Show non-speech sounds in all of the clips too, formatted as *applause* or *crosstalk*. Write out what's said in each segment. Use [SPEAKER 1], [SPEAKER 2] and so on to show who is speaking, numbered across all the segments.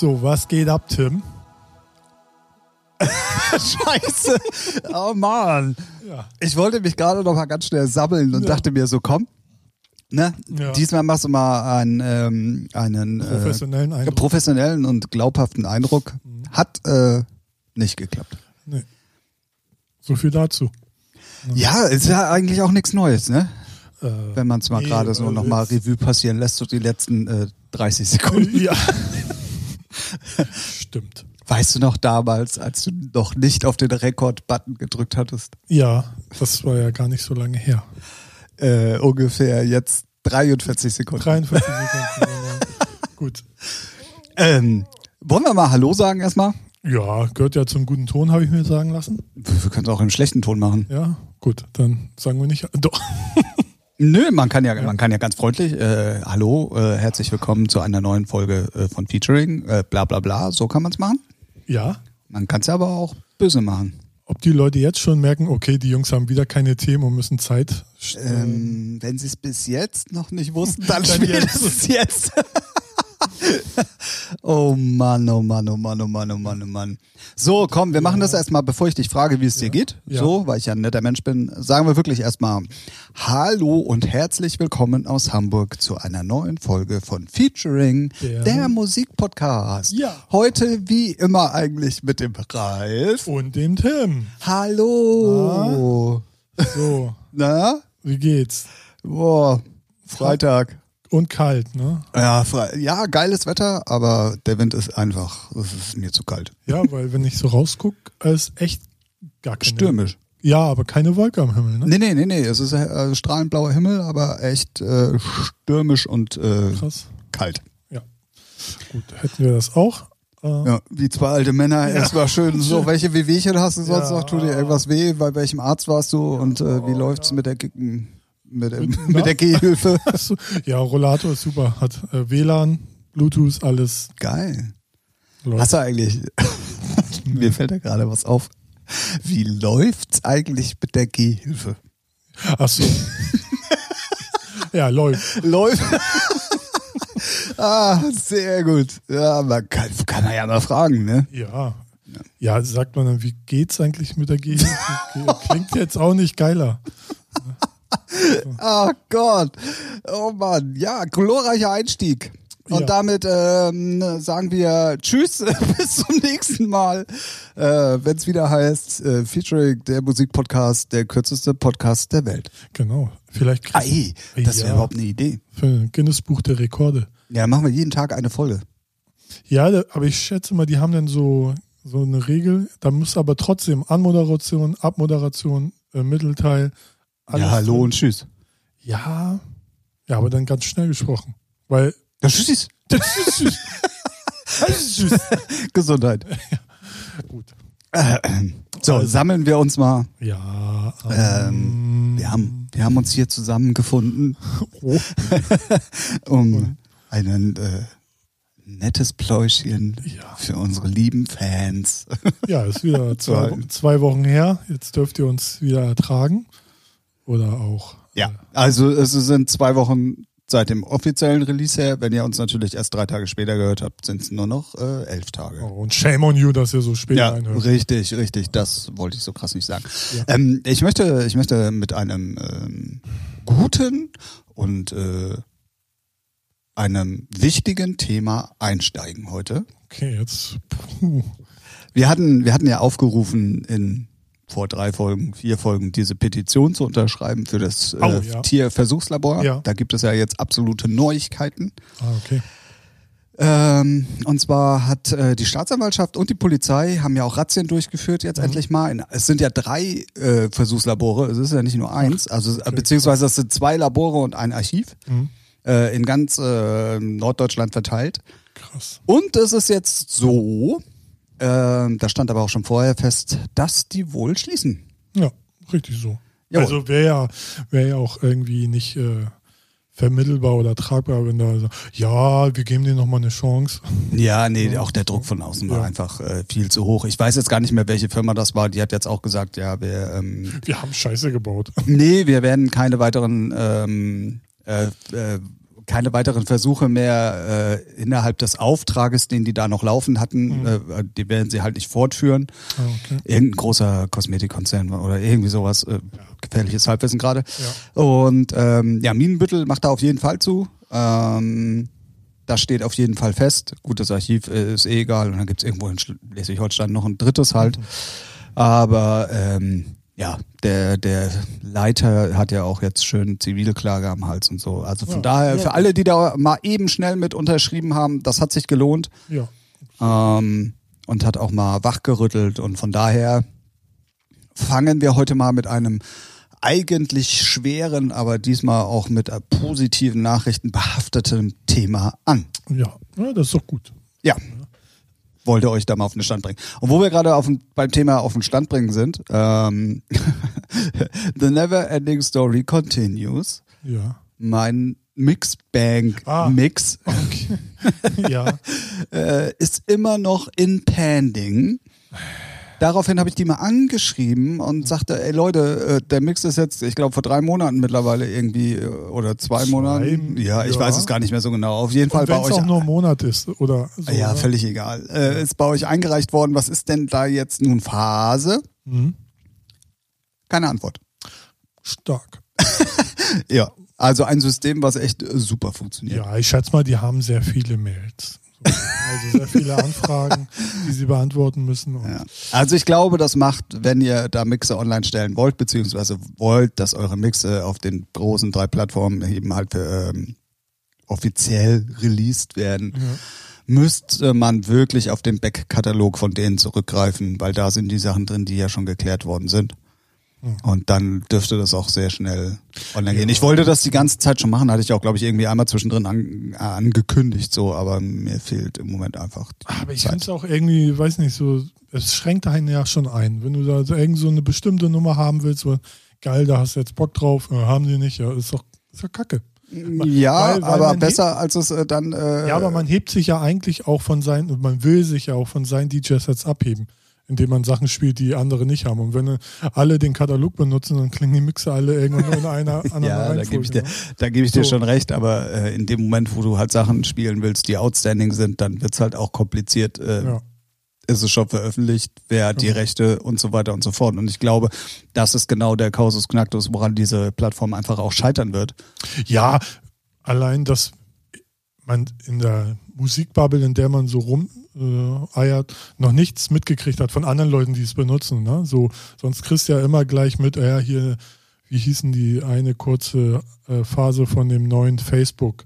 [SPEAKER 1] So, was geht ab, Tim? *laughs*
[SPEAKER 2] Scheiße. Oh Mann.
[SPEAKER 1] Ja.
[SPEAKER 2] Ich wollte mich gerade noch mal ganz schnell sammeln und
[SPEAKER 1] Ja.
[SPEAKER 2] dachte mir so, komm, ne?
[SPEAKER 1] Ja.
[SPEAKER 2] Diesmal machst du mal einen, ähm, einen
[SPEAKER 1] Professionellen
[SPEAKER 2] äh, professionellen und glaubhaften Eindruck. Hat äh, nicht geklappt.
[SPEAKER 1] Nee. So viel dazu.
[SPEAKER 2] Ja, ist ja eigentlich auch nichts Neues, ne?
[SPEAKER 1] Äh,
[SPEAKER 2] Wenn man es mal
[SPEAKER 1] Nee,
[SPEAKER 2] gerade so
[SPEAKER 1] also
[SPEAKER 2] noch mal
[SPEAKER 1] jetzt-
[SPEAKER 2] Revue passieren lässt, so die letzten äh, 30 *laughs* Sekunden.
[SPEAKER 1] ja. Stimmt.
[SPEAKER 2] Weißt du noch damals, als du noch nicht auf den Rekord-Button gedrückt hattest?
[SPEAKER 1] Ja, das war ja gar nicht so lange her.
[SPEAKER 2] Äh, ungefähr jetzt 43 Sekunden.
[SPEAKER 1] 43 *laughs* Sekunden. Gut.
[SPEAKER 2] Ähm, wollen wir mal Hallo sagen erstmal?
[SPEAKER 1] Ja, gehört ja zum guten Ton, habe ich mir sagen lassen.
[SPEAKER 2] Wir wir können es auch im schlechten Ton machen.
[SPEAKER 1] Ja, gut, dann sagen wir nicht. Doch.
[SPEAKER 2] Nö, man kann ja, man kann ja ganz freundlich, äh, hallo, äh, herzlich willkommen zu einer neuen Folge äh, von Featuring, äh, bla bla bla, so kann man es machen.
[SPEAKER 1] Ja.
[SPEAKER 2] Man kann es aber auch böse machen.
[SPEAKER 1] Ob die Leute jetzt schon merken, okay, die Jungs haben wieder keine Themen und müssen Zeit.
[SPEAKER 2] Ähm, wenn sie es bis jetzt noch nicht wussten, dann,
[SPEAKER 1] Dann
[SPEAKER 2] spätestens jetzt. *laughs* *laughs* oh Mann, oh Mann, oh Mann, oh Mann, oh Mann, oh Mann. So, komm, wir machen das erstmal, bevor ich dich frage, wie es dir geht.
[SPEAKER 1] Ja.
[SPEAKER 2] So, weil ich ja ein netter Mensch bin, sagen wir wirklich erstmal Hallo und herzlich willkommen aus Hamburg zu einer neuen Folge von Featuring,
[SPEAKER 1] Der-
[SPEAKER 2] der, Musikpodcast.
[SPEAKER 1] Ja.
[SPEAKER 2] Heute wie immer eigentlich mit dem Ralf.
[SPEAKER 1] Und dem Tim.
[SPEAKER 2] Hallo.
[SPEAKER 1] So, *laughs*
[SPEAKER 2] Na?
[SPEAKER 1] wie geht's?
[SPEAKER 2] Boah, Freitag.
[SPEAKER 1] Und kalt, ne?
[SPEAKER 2] Ja, ja, geiles Wetter, aber der Wind ist einfach, es ist mir zu kalt.
[SPEAKER 1] Ja, weil wenn ich so rausguck, ist echt gar keine.
[SPEAKER 2] Stürmisch.
[SPEAKER 1] Ja, aber keine Wolke am Himmel, ne?
[SPEAKER 2] Nee, nee, nee, nee, es ist äh, strahlend blauer Himmel, aber echt äh, stürmisch und äh,
[SPEAKER 1] Krass.
[SPEAKER 2] kalt.
[SPEAKER 1] Ja. Gut, hätten wir das auch. Äh,
[SPEAKER 2] Ja, wie zwei alte Männer, erstmal schön so, *laughs* welche Wehwehchen hast du sonst
[SPEAKER 1] Ja.
[SPEAKER 2] noch? Tut dir irgendwas weh? Bei welchem Arzt warst du und äh, wie läuft's mit der Ge- mit, dem,
[SPEAKER 1] Mit-
[SPEAKER 2] mit der *laughs* Gehhilfe? *laughs*
[SPEAKER 1] Achso, ja, Rollator ist super. Hat äh, WLAN, Bluetooth, alles
[SPEAKER 2] Geil.
[SPEAKER 1] läuft.
[SPEAKER 2] Hast du eigentlich, *laughs* mir fällt da gerade was auf. Wie läuft's eigentlich mit der Gehhilfe?
[SPEAKER 1] Achso. ja, läuft.
[SPEAKER 2] Läuft. ah, sehr gut. Ja, man kann, kann man ja mal fragen, ne?
[SPEAKER 1] Ja. Ja, sagt man dann, wie geht's eigentlich mit der Gehilfe? Klingt jetzt auch nicht geiler.
[SPEAKER 2] Ach *laughs* Gott. Oh Mann. Ja, glorreicher Einstieg. Und
[SPEAKER 1] Ja.
[SPEAKER 2] damit ähm, sagen wir Tschüss, *laughs* bis zum nächsten Mal, äh, wenn es wieder heißt, äh, Featuring der Musikpodcast, der kürzeste Podcast der Welt.
[SPEAKER 1] Genau. Vielleicht kriegst
[SPEAKER 2] Ei, das wäre
[SPEAKER 1] Ja.
[SPEAKER 2] überhaupt eine Idee.
[SPEAKER 1] für ein Guinness Buch der Rekorde.
[SPEAKER 2] Ja, machen wir jeden Tag eine Folge.
[SPEAKER 1] Ja, aber ich schätze mal, die haben dann so, so eine Regel. Da muss aber trotzdem Anmoderation, Abmoderation, äh, Mittelteil. Alles
[SPEAKER 2] ja, hallo
[SPEAKER 1] drin.
[SPEAKER 2] und tschüss.
[SPEAKER 1] Ja, ja, aber dann ganz schnell gesprochen. Weil.
[SPEAKER 2] Ja, tschüss. *laughs* *laughs* Gesundheit.
[SPEAKER 1] Gut. *clears throat*
[SPEAKER 2] So,
[SPEAKER 1] Also-
[SPEAKER 2] sammeln wir uns mal.
[SPEAKER 1] Ja.
[SPEAKER 2] Ähm, wir, haben, wir haben uns hier zusammengefunden,
[SPEAKER 1] Oh, *laughs*
[SPEAKER 2] um ein äh, nettes Pläuschen
[SPEAKER 1] Ja.
[SPEAKER 2] für unsere lieben Fans.
[SPEAKER 1] ja, ist wieder zwei, zwei Wochen her. Jetzt dürft ihr uns wieder ertragen. Oder auch.
[SPEAKER 2] Ja, also es sind zwei Wochen seit dem offiziellen Release her. Wenn ihr uns natürlich erst drei Tage später gehört habt, sind es nur noch äh, elf Tage.
[SPEAKER 1] Oh, und shame on you, dass ihr so spät
[SPEAKER 2] Ja,
[SPEAKER 1] reinhört.
[SPEAKER 2] richtig, richtig. Das wollte ich so krass nicht sagen.
[SPEAKER 1] Ja.
[SPEAKER 2] Ähm, ich möchte, ich möchte mit einem ähm, guten und äh, einem wichtigen Thema einsteigen heute.
[SPEAKER 1] Okay, jetzt. Puh.
[SPEAKER 2] Wir hatten, wir hatten ja aufgerufen in vor drei Folgen, vier Folgen, diese Petition zu unterschreiben für das äh,
[SPEAKER 1] Oh, ja.
[SPEAKER 2] Tierversuchslabor.
[SPEAKER 1] Ja.
[SPEAKER 2] Da gibt es ja jetzt absolute Neuigkeiten.
[SPEAKER 1] Ah, okay.
[SPEAKER 2] Ähm, und zwar hat äh, die Staatsanwaltschaft und die Polizei haben ja auch Razzien durchgeführt jetzt endlich mal. In, es sind ja drei äh, Versuchslabore, es ist ja nicht nur eins, also äh, beziehungsweise es sind zwei Labore und ein Archiv
[SPEAKER 1] Mhm.
[SPEAKER 2] äh, in ganz äh, Norddeutschland verteilt.
[SPEAKER 1] Krass.
[SPEAKER 2] Und es ist jetzt so, äh, da stand aber auch schon vorher fest, dass die wohl schließen.
[SPEAKER 1] Ja, richtig so.
[SPEAKER 2] Jawohl.
[SPEAKER 1] Also wäre ja, wär ja auch irgendwie nicht äh, vermittelbar oder tragbar, wenn da so, ja, wir geben dir nochmal eine Chance.
[SPEAKER 2] Ja, nee, auch der Druck von außen war
[SPEAKER 1] Ja.
[SPEAKER 2] einfach äh, viel zu hoch. Ich weiß jetzt gar nicht mehr, welche Firma das war. Die hat jetzt auch gesagt, ja, wir ähm,
[SPEAKER 1] Wir haben Scheiße gebaut. *laughs*
[SPEAKER 2] Nee, wir werden keine weiteren ähm, äh, äh, keine weiteren Versuche mehr äh, innerhalb des Auftrages, den die da noch laufen hatten.
[SPEAKER 1] Mhm.
[SPEAKER 2] Äh, die werden sie halt nicht fortführen.
[SPEAKER 1] Ah, okay.
[SPEAKER 2] Irgendein großer Kosmetikkonzern oder irgendwie sowas. Äh, gefährliches Halbwissen gerade.
[SPEAKER 1] Ja.
[SPEAKER 2] Und ähm, ja, Minenbüttel macht da auf jeden Fall zu. Ähm, das steht auf jeden Fall fest. Gut, das Archiv äh, ist eh egal. Und dann gibt's irgendwo in Schleswig-Holstein noch ein drittes halt.
[SPEAKER 1] Mhm.
[SPEAKER 2] Aber ähm, ja, der, der Leiter hat ja auch jetzt schön Zivilklage am Hals und so. Also von
[SPEAKER 1] Ja,
[SPEAKER 2] daher,
[SPEAKER 1] ja.
[SPEAKER 2] für alle, die da mal eben schnell mit unterschrieben haben, das hat sich gelohnt.
[SPEAKER 1] Ja.
[SPEAKER 2] Ähm, und hat auch mal wachgerüttelt. Und von daher fangen wir heute mal mit einem eigentlich schweren, aber diesmal auch mit positiven Nachrichten behafteten Thema an.
[SPEAKER 1] Ja. ja, das ist doch gut.
[SPEAKER 2] Ja. Wollte euch da mal auf den Stand bringen. Und wo wir gerade auf den, beim Thema auf den Stand bringen sind, ähm, *laughs* The Never Ending Story continues.
[SPEAKER 1] Ja.
[SPEAKER 2] Mein Mixbank
[SPEAKER 1] Ah.
[SPEAKER 2] Mix
[SPEAKER 1] Okay. ja. *laughs*
[SPEAKER 2] äh, ist immer noch in pending. Daraufhin habe ich die mal angeschrieben und sagte, ey Leute, äh, der Mix ist jetzt, ich glaube, vor drei Monaten mittlerweile irgendwie äh, oder zwei,
[SPEAKER 1] Zwei,
[SPEAKER 2] Monaten. Ja, ich
[SPEAKER 1] ja.
[SPEAKER 2] weiß es gar nicht mehr so genau. Auf jeden Fall bei euch.
[SPEAKER 1] auch nur ein Monat ist oder so.
[SPEAKER 2] ja,
[SPEAKER 1] oder?
[SPEAKER 2] völlig egal. Äh, ist bei euch eingereicht worden. Was ist denn da jetzt nun Phase?
[SPEAKER 1] Mhm.
[SPEAKER 2] Keine Antwort.
[SPEAKER 1] Stark. *laughs*
[SPEAKER 2] Ja. Also ein System, was echt äh, super funktioniert.
[SPEAKER 1] Ja, ich schätze mal, die haben sehr viele Mails. So, also sehr viele Anfragen, die sie beantworten müssen.
[SPEAKER 2] Ja. Also ich glaube, das macht, wenn ihr da Mixe online stellen wollt, beziehungsweise wollt, dass eure Mixe auf den großen drei Plattformen eben halt ähm, offiziell released werden,
[SPEAKER 1] Ja.
[SPEAKER 2] müsste man wirklich auf den Backkatalog von denen zurückgreifen, weil da sind die Sachen drin, die ja schon geklärt worden sind.
[SPEAKER 1] Mhm.
[SPEAKER 2] Und dann dürfte das auch sehr schnell online gehen. Ich wollte das die ganze Zeit schon machen, hatte ich auch, glaube ich, irgendwie einmal zwischendrin an, angekündigt, so, aber mir fehlt im Moment einfach die
[SPEAKER 1] Aber ich finde es auch irgendwie, weiß nicht, so, es schränkt einen ja schon ein. Wenn du da so irgend so eine bestimmte Nummer haben willst, so, geil, da hast du jetzt Bock drauf, äh, haben die nicht, ja, ist doch, ist doch kacke.
[SPEAKER 2] Ja,
[SPEAKER 1] Weil- weil
[SPEAKER 2] aber besser als es äh, dann. Äh,
[SPEAKER 1] Ja, aber man hebt sich ja eigentlich auch von seinen, man will sich ja auch von seinen DJ-Sets abheben, indem man Sachen spielt, die andere nicht haben. Und wenn alle den Katalog benutzen, dann klingen die Mixer alle irgendwo nur in einer *laughs* anderen
[SPEAKER 2] Ja, da
[SPEAKER 1] Reihenfolge,
[SPEAKER 2] gebe ich dir,
[SPEAKER 1] ne?
[SPEAKER 2] da gebe ich dir
[SPEAKER 1] So.
[SPEAKER 2] schon recht, aber äh, in dem Moment, wo du halt Sachen spielen willst, die outstanding sind, dann wird's halt auch kompliziert. Äh,
[SPEAKER 1] Ja.
[SPEAKER 2] Ist es schon veröffentlicht, wer hat die
[SPEAKER 1] Ja.
[SPEAKER 2] Rechte und so weiter und so fort. Und ich glaube, das ist genau der Kausus Knacktus, woran diese Plattform einfach auch scheitern wird.
[SPEAKER 1] Ja, allein, dass man in der Musikbubble, in der man so rumeiert, äh, eiert, noch nichts mitgekriegt hat von anderen Leuten, die es benutzen. Ne? So, sonst kriegst du ja immer gleich mit, äh, ja, hier, wie hießen die eine kurze äh, Phase von dem neuen Facebook?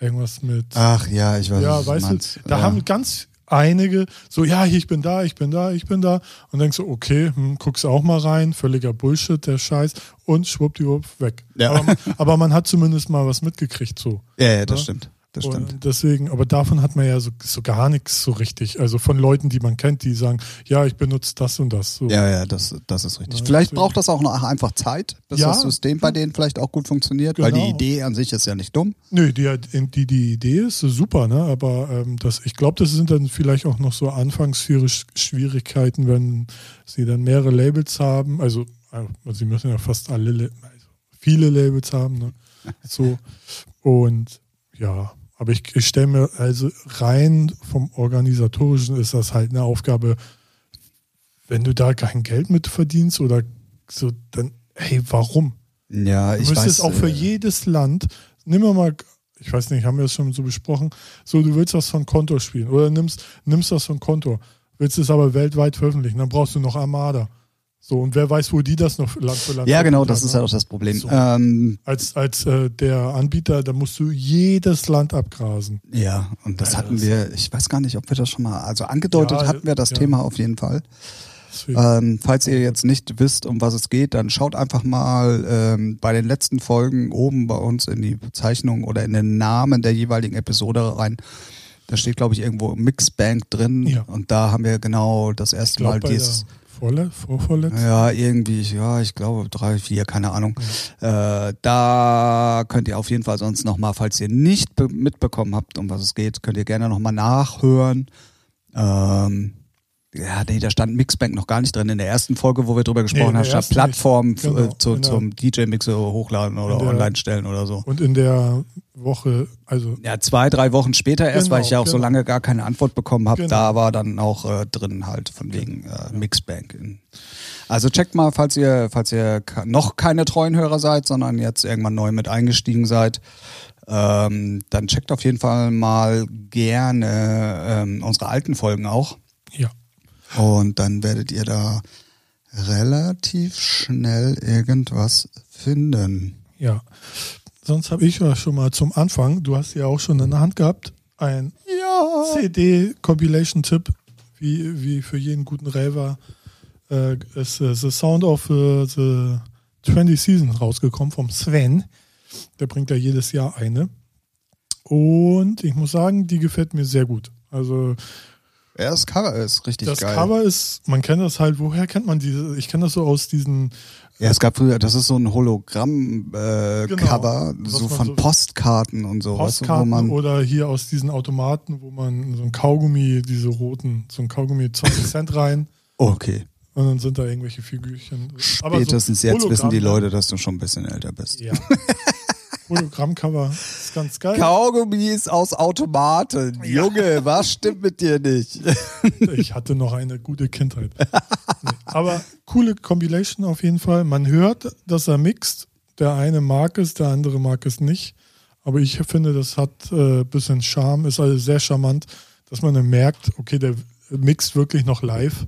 [SPEAKER 1] Irgendwas mit.
[SPEAKER 2] Ach ja, ich weiß
[SPEAKER 1] ja, weißt du, da
[SPEAKER 2] ja.
[SPEAKER 1] haben ganz einige so, ja, hier, ich bin da, ich bin da, ich bin da. Und denkst du, okay, hm, guckst auch mal rein, völliger Bullshit, der Scheiß. Und schwuppdiwupp, weg.
[SPEAKER 2] Ja.
[SPEAKER 1] Aber, man- aber man hat zumindest mal was mitgekriegt, so.
[SPEAKER 2] ja, ja, das
[SPEAKER 1] Ja.
[SPEAKER 2] stimmt. Das stimmt.
[SPEAKER 1] Und deswegen, aber davon hat man ja so, so gar nichts so richtig. Also von Leuten, die man kennt, die sagen, ja, ich benutze das und das. So.
[SPEAKER 2] Ja, ja, das, das ist richtig.
[SPEAKER 1] Ja,
[SPEAKER 2] vielleicht
[SPEAKER 1] deswegen-
[SPEAKER 2] braucht das auch noch einfach Zeit, bis
[SPEAKER 1] Ja.
[SPEAKER 2] das System bei denen vielleicht auch gut funktioniert, weil die
[SPEAKER 1] Genau.
[SPEAKER 2] Idee an sich ist ja nicht dumm.
[SPEAKER 1] Nö, die, die, die Idee ist super, ne? Aber ähm, das, ich glaube, das sind dann vielleicht auch noch so Anfangsschwierigkeiten, wenn sie dann mehrere Labels haben. Also, äh, sie müssen ja fast alle, also viele Labels haben, ne? So. *laughs* Und ja, aber ich, ich stelle mir, also rein vom Organisatorischen ist das halt eine Aufgabe, wenn du da kein Geld mit verdienst oder so, dann, hey, warum?
[SPEAKER 2] Ja,
[SPEAKER 1] Du
[SPEAKER 2] ich
[SPEAKER 1] müsstest
[SPEAKER 2] weiß.
[SPEAKER 1] auch für
[SPEAKER 2] äh,
[SPEAKER 1] jedes Land, nimm mal, ich weiß nicht, haben wir das schon so besprochen, so du willst was von Kontor spielen oder nimmst, nimmst das von Kontor, willst es aber weltweit veröffentlichen, dann brauchst du noch Armada. So, und wer weiß, wo die das noch Land für Land
[SPEAKER 2] Ja, genau, das
[SPEAKER 1] haben,
[SPEAKER 2] ist ja
[SPEAKER 1] ne?
[SPEAKER 2] auch das Problem.
[SPEAKER 1] So.
[SPEAKER 2] Ähm,
[SPEAKER 1] Als, als äh, der Anbieter, da musst du jedes Land abgrasen.
[SPEAKER 2] ja, und das
[SPEAKER 1] Ja,
[SPEAKER 2] hatten
[SPEAKER 1] das-
[SPEAKER 2] wir, ich weiß gar nicht, ob wir das schon mal, also angedeutet
[SPEAKER 1] Ja,
[SPEAKER 2] hatten wir das
[SPEAKER 1] ja.
[SPEAKER 2] Thema auf jeden Fall. Ähm, falls ihr jetzt nicht wisst, um was es geht, dann schaut einfach mal ähm, bei den letzten Folgen oben bei uns in die Bezeichnung oder in den Namen der jeweiligen Episode rein. Da steht, glaube ich, irgendwo Mixbank drin. Und da haben wir genau das erste
[SPEAKER 1] glaube,
[SPEAKER 2] Mal dieses.
[SPEAKER 1] der Vorle Vorvorletzten.
[SPEAKER 2] Ja, irgendwie, ja, ich glaube drei, vier, keine Ahnung. Äh, da könnt ihr auf jeden Fall sonst nochmal, falls ihr nicht be- mitbekommen habt, um was es geht, könnt ihr gerne nochmal nachhören. Ähm, ja, nee, da stand Mixbank noch gar nicht drin. In der ersten Folge, wo wir drüber gesprochen
[SPEAKER 1] der
[SPEAKER 2] haben, stand Plattform.
[SPEAKER 1] Genau,
[SPEAKER 2] äh, zu,
[SPEAKER 1] der-
[SPEAKER 2] zum DJ-Mixer hochladen oder
[SPEAKER 1] der-
[SPEAKER 2] online stellen oder so.
[SPEAKER 1] Und in der Woche, also
[SPEAKER 2] Ja, zwei, drei Wochen später erst,
[SPEAKER 1] Genau,
[SPEAKER 2] weil ich ja auch so
[SPEAKER 1] genau.
[SPEAKER 2] lange gar keine Antwort bekommen habe.
[SPEAKER 1] Genau.
[SPEAKER 2] Da war dann auch äh, drin halt von wegen äh, Mixbank. Also checkt mal, falls ihr, falls ihr noch keine treuen Hörer seid, sondern jetzt irgendwann neu mit eingestiegen seid, ähm, dann checkt auf jeden Fall mal gerne ähm, unsere alten Folgen auch.
[SPEAKER 1] ja.
[SPEAKER 2] Und dann werdet ihr da relativ schnell irgendwas finden.
[SPEAKER 1] Ja. Sonst habe ich ja schon mal zum Anfang, du hast ja auch schon in der Hand gehabt, ein
[SPEAKER 2] Ja.
[SPEAKER 1] CD-Compilation-Tipp, wie, wie für jeden guten Raver, äh, ist äh, The Sound of äh, the 20 Seasons rausgekommen vom Sven. Der bringt ja jedes Jahr eine. Und ich muss sagen, die gefällt mir sehr gut. Also
[SPEAKER 2] Ja, das Cover ist richtig
[SPEAKER 1] das
[SPEAKER 2] geil.
[SPEAKER 1] Cover ist, man kennt das halt, woher kennt man diese? Ich kenne das so aus diesen
[SPEAKER 2] Ja, es gab früher, das ist so ein Hologramm-Cover, äh,
[SPEAKER 1] Genau.
[SPEAKER 2] So von
[SPEAKER 1] so-
[SPEAKER 2] Postkarten und so, weißt du, wo
[SPEAKER 1] Postkarten
[SPEAKER 2] man.
[SPEAKER 1] oder hier aus diesen Automaten, wo man so ein Kaugummi, diese roten, so ein Kaugummi 20 *laughs* Cent rein
[SPEAKER 2] Okay.
[SPEAKER 1] und dann sind da irgendwelche Figürchen. Aber so
[SPEAKER 2] Spätestens jetzt wissen die Leute, dass du schon ein bisschen älter bist.
[SPEAKER 1] Ja. *laughs* Hologrammcover ist ganz geil.
[SPEAKER 2] Kaugummis aus Automaten.
[SPEAKER 1] Ja.
[SPEAKER 2] Junge, was stimmt mit dir nicht? *laughs*
[SPEAKER 1] Ich hatte noch eine gute Kindheit. Nee. Aber coole Compilation auf jeden Fall. Man hört, dass er mixt. Der eine mag es, der andere mag es nicht. Aber ich finde, das hat ein äh, bisschen Charme, ist also sehr charmant, dass man dann merkt, okay, der mixt wirklich noch live.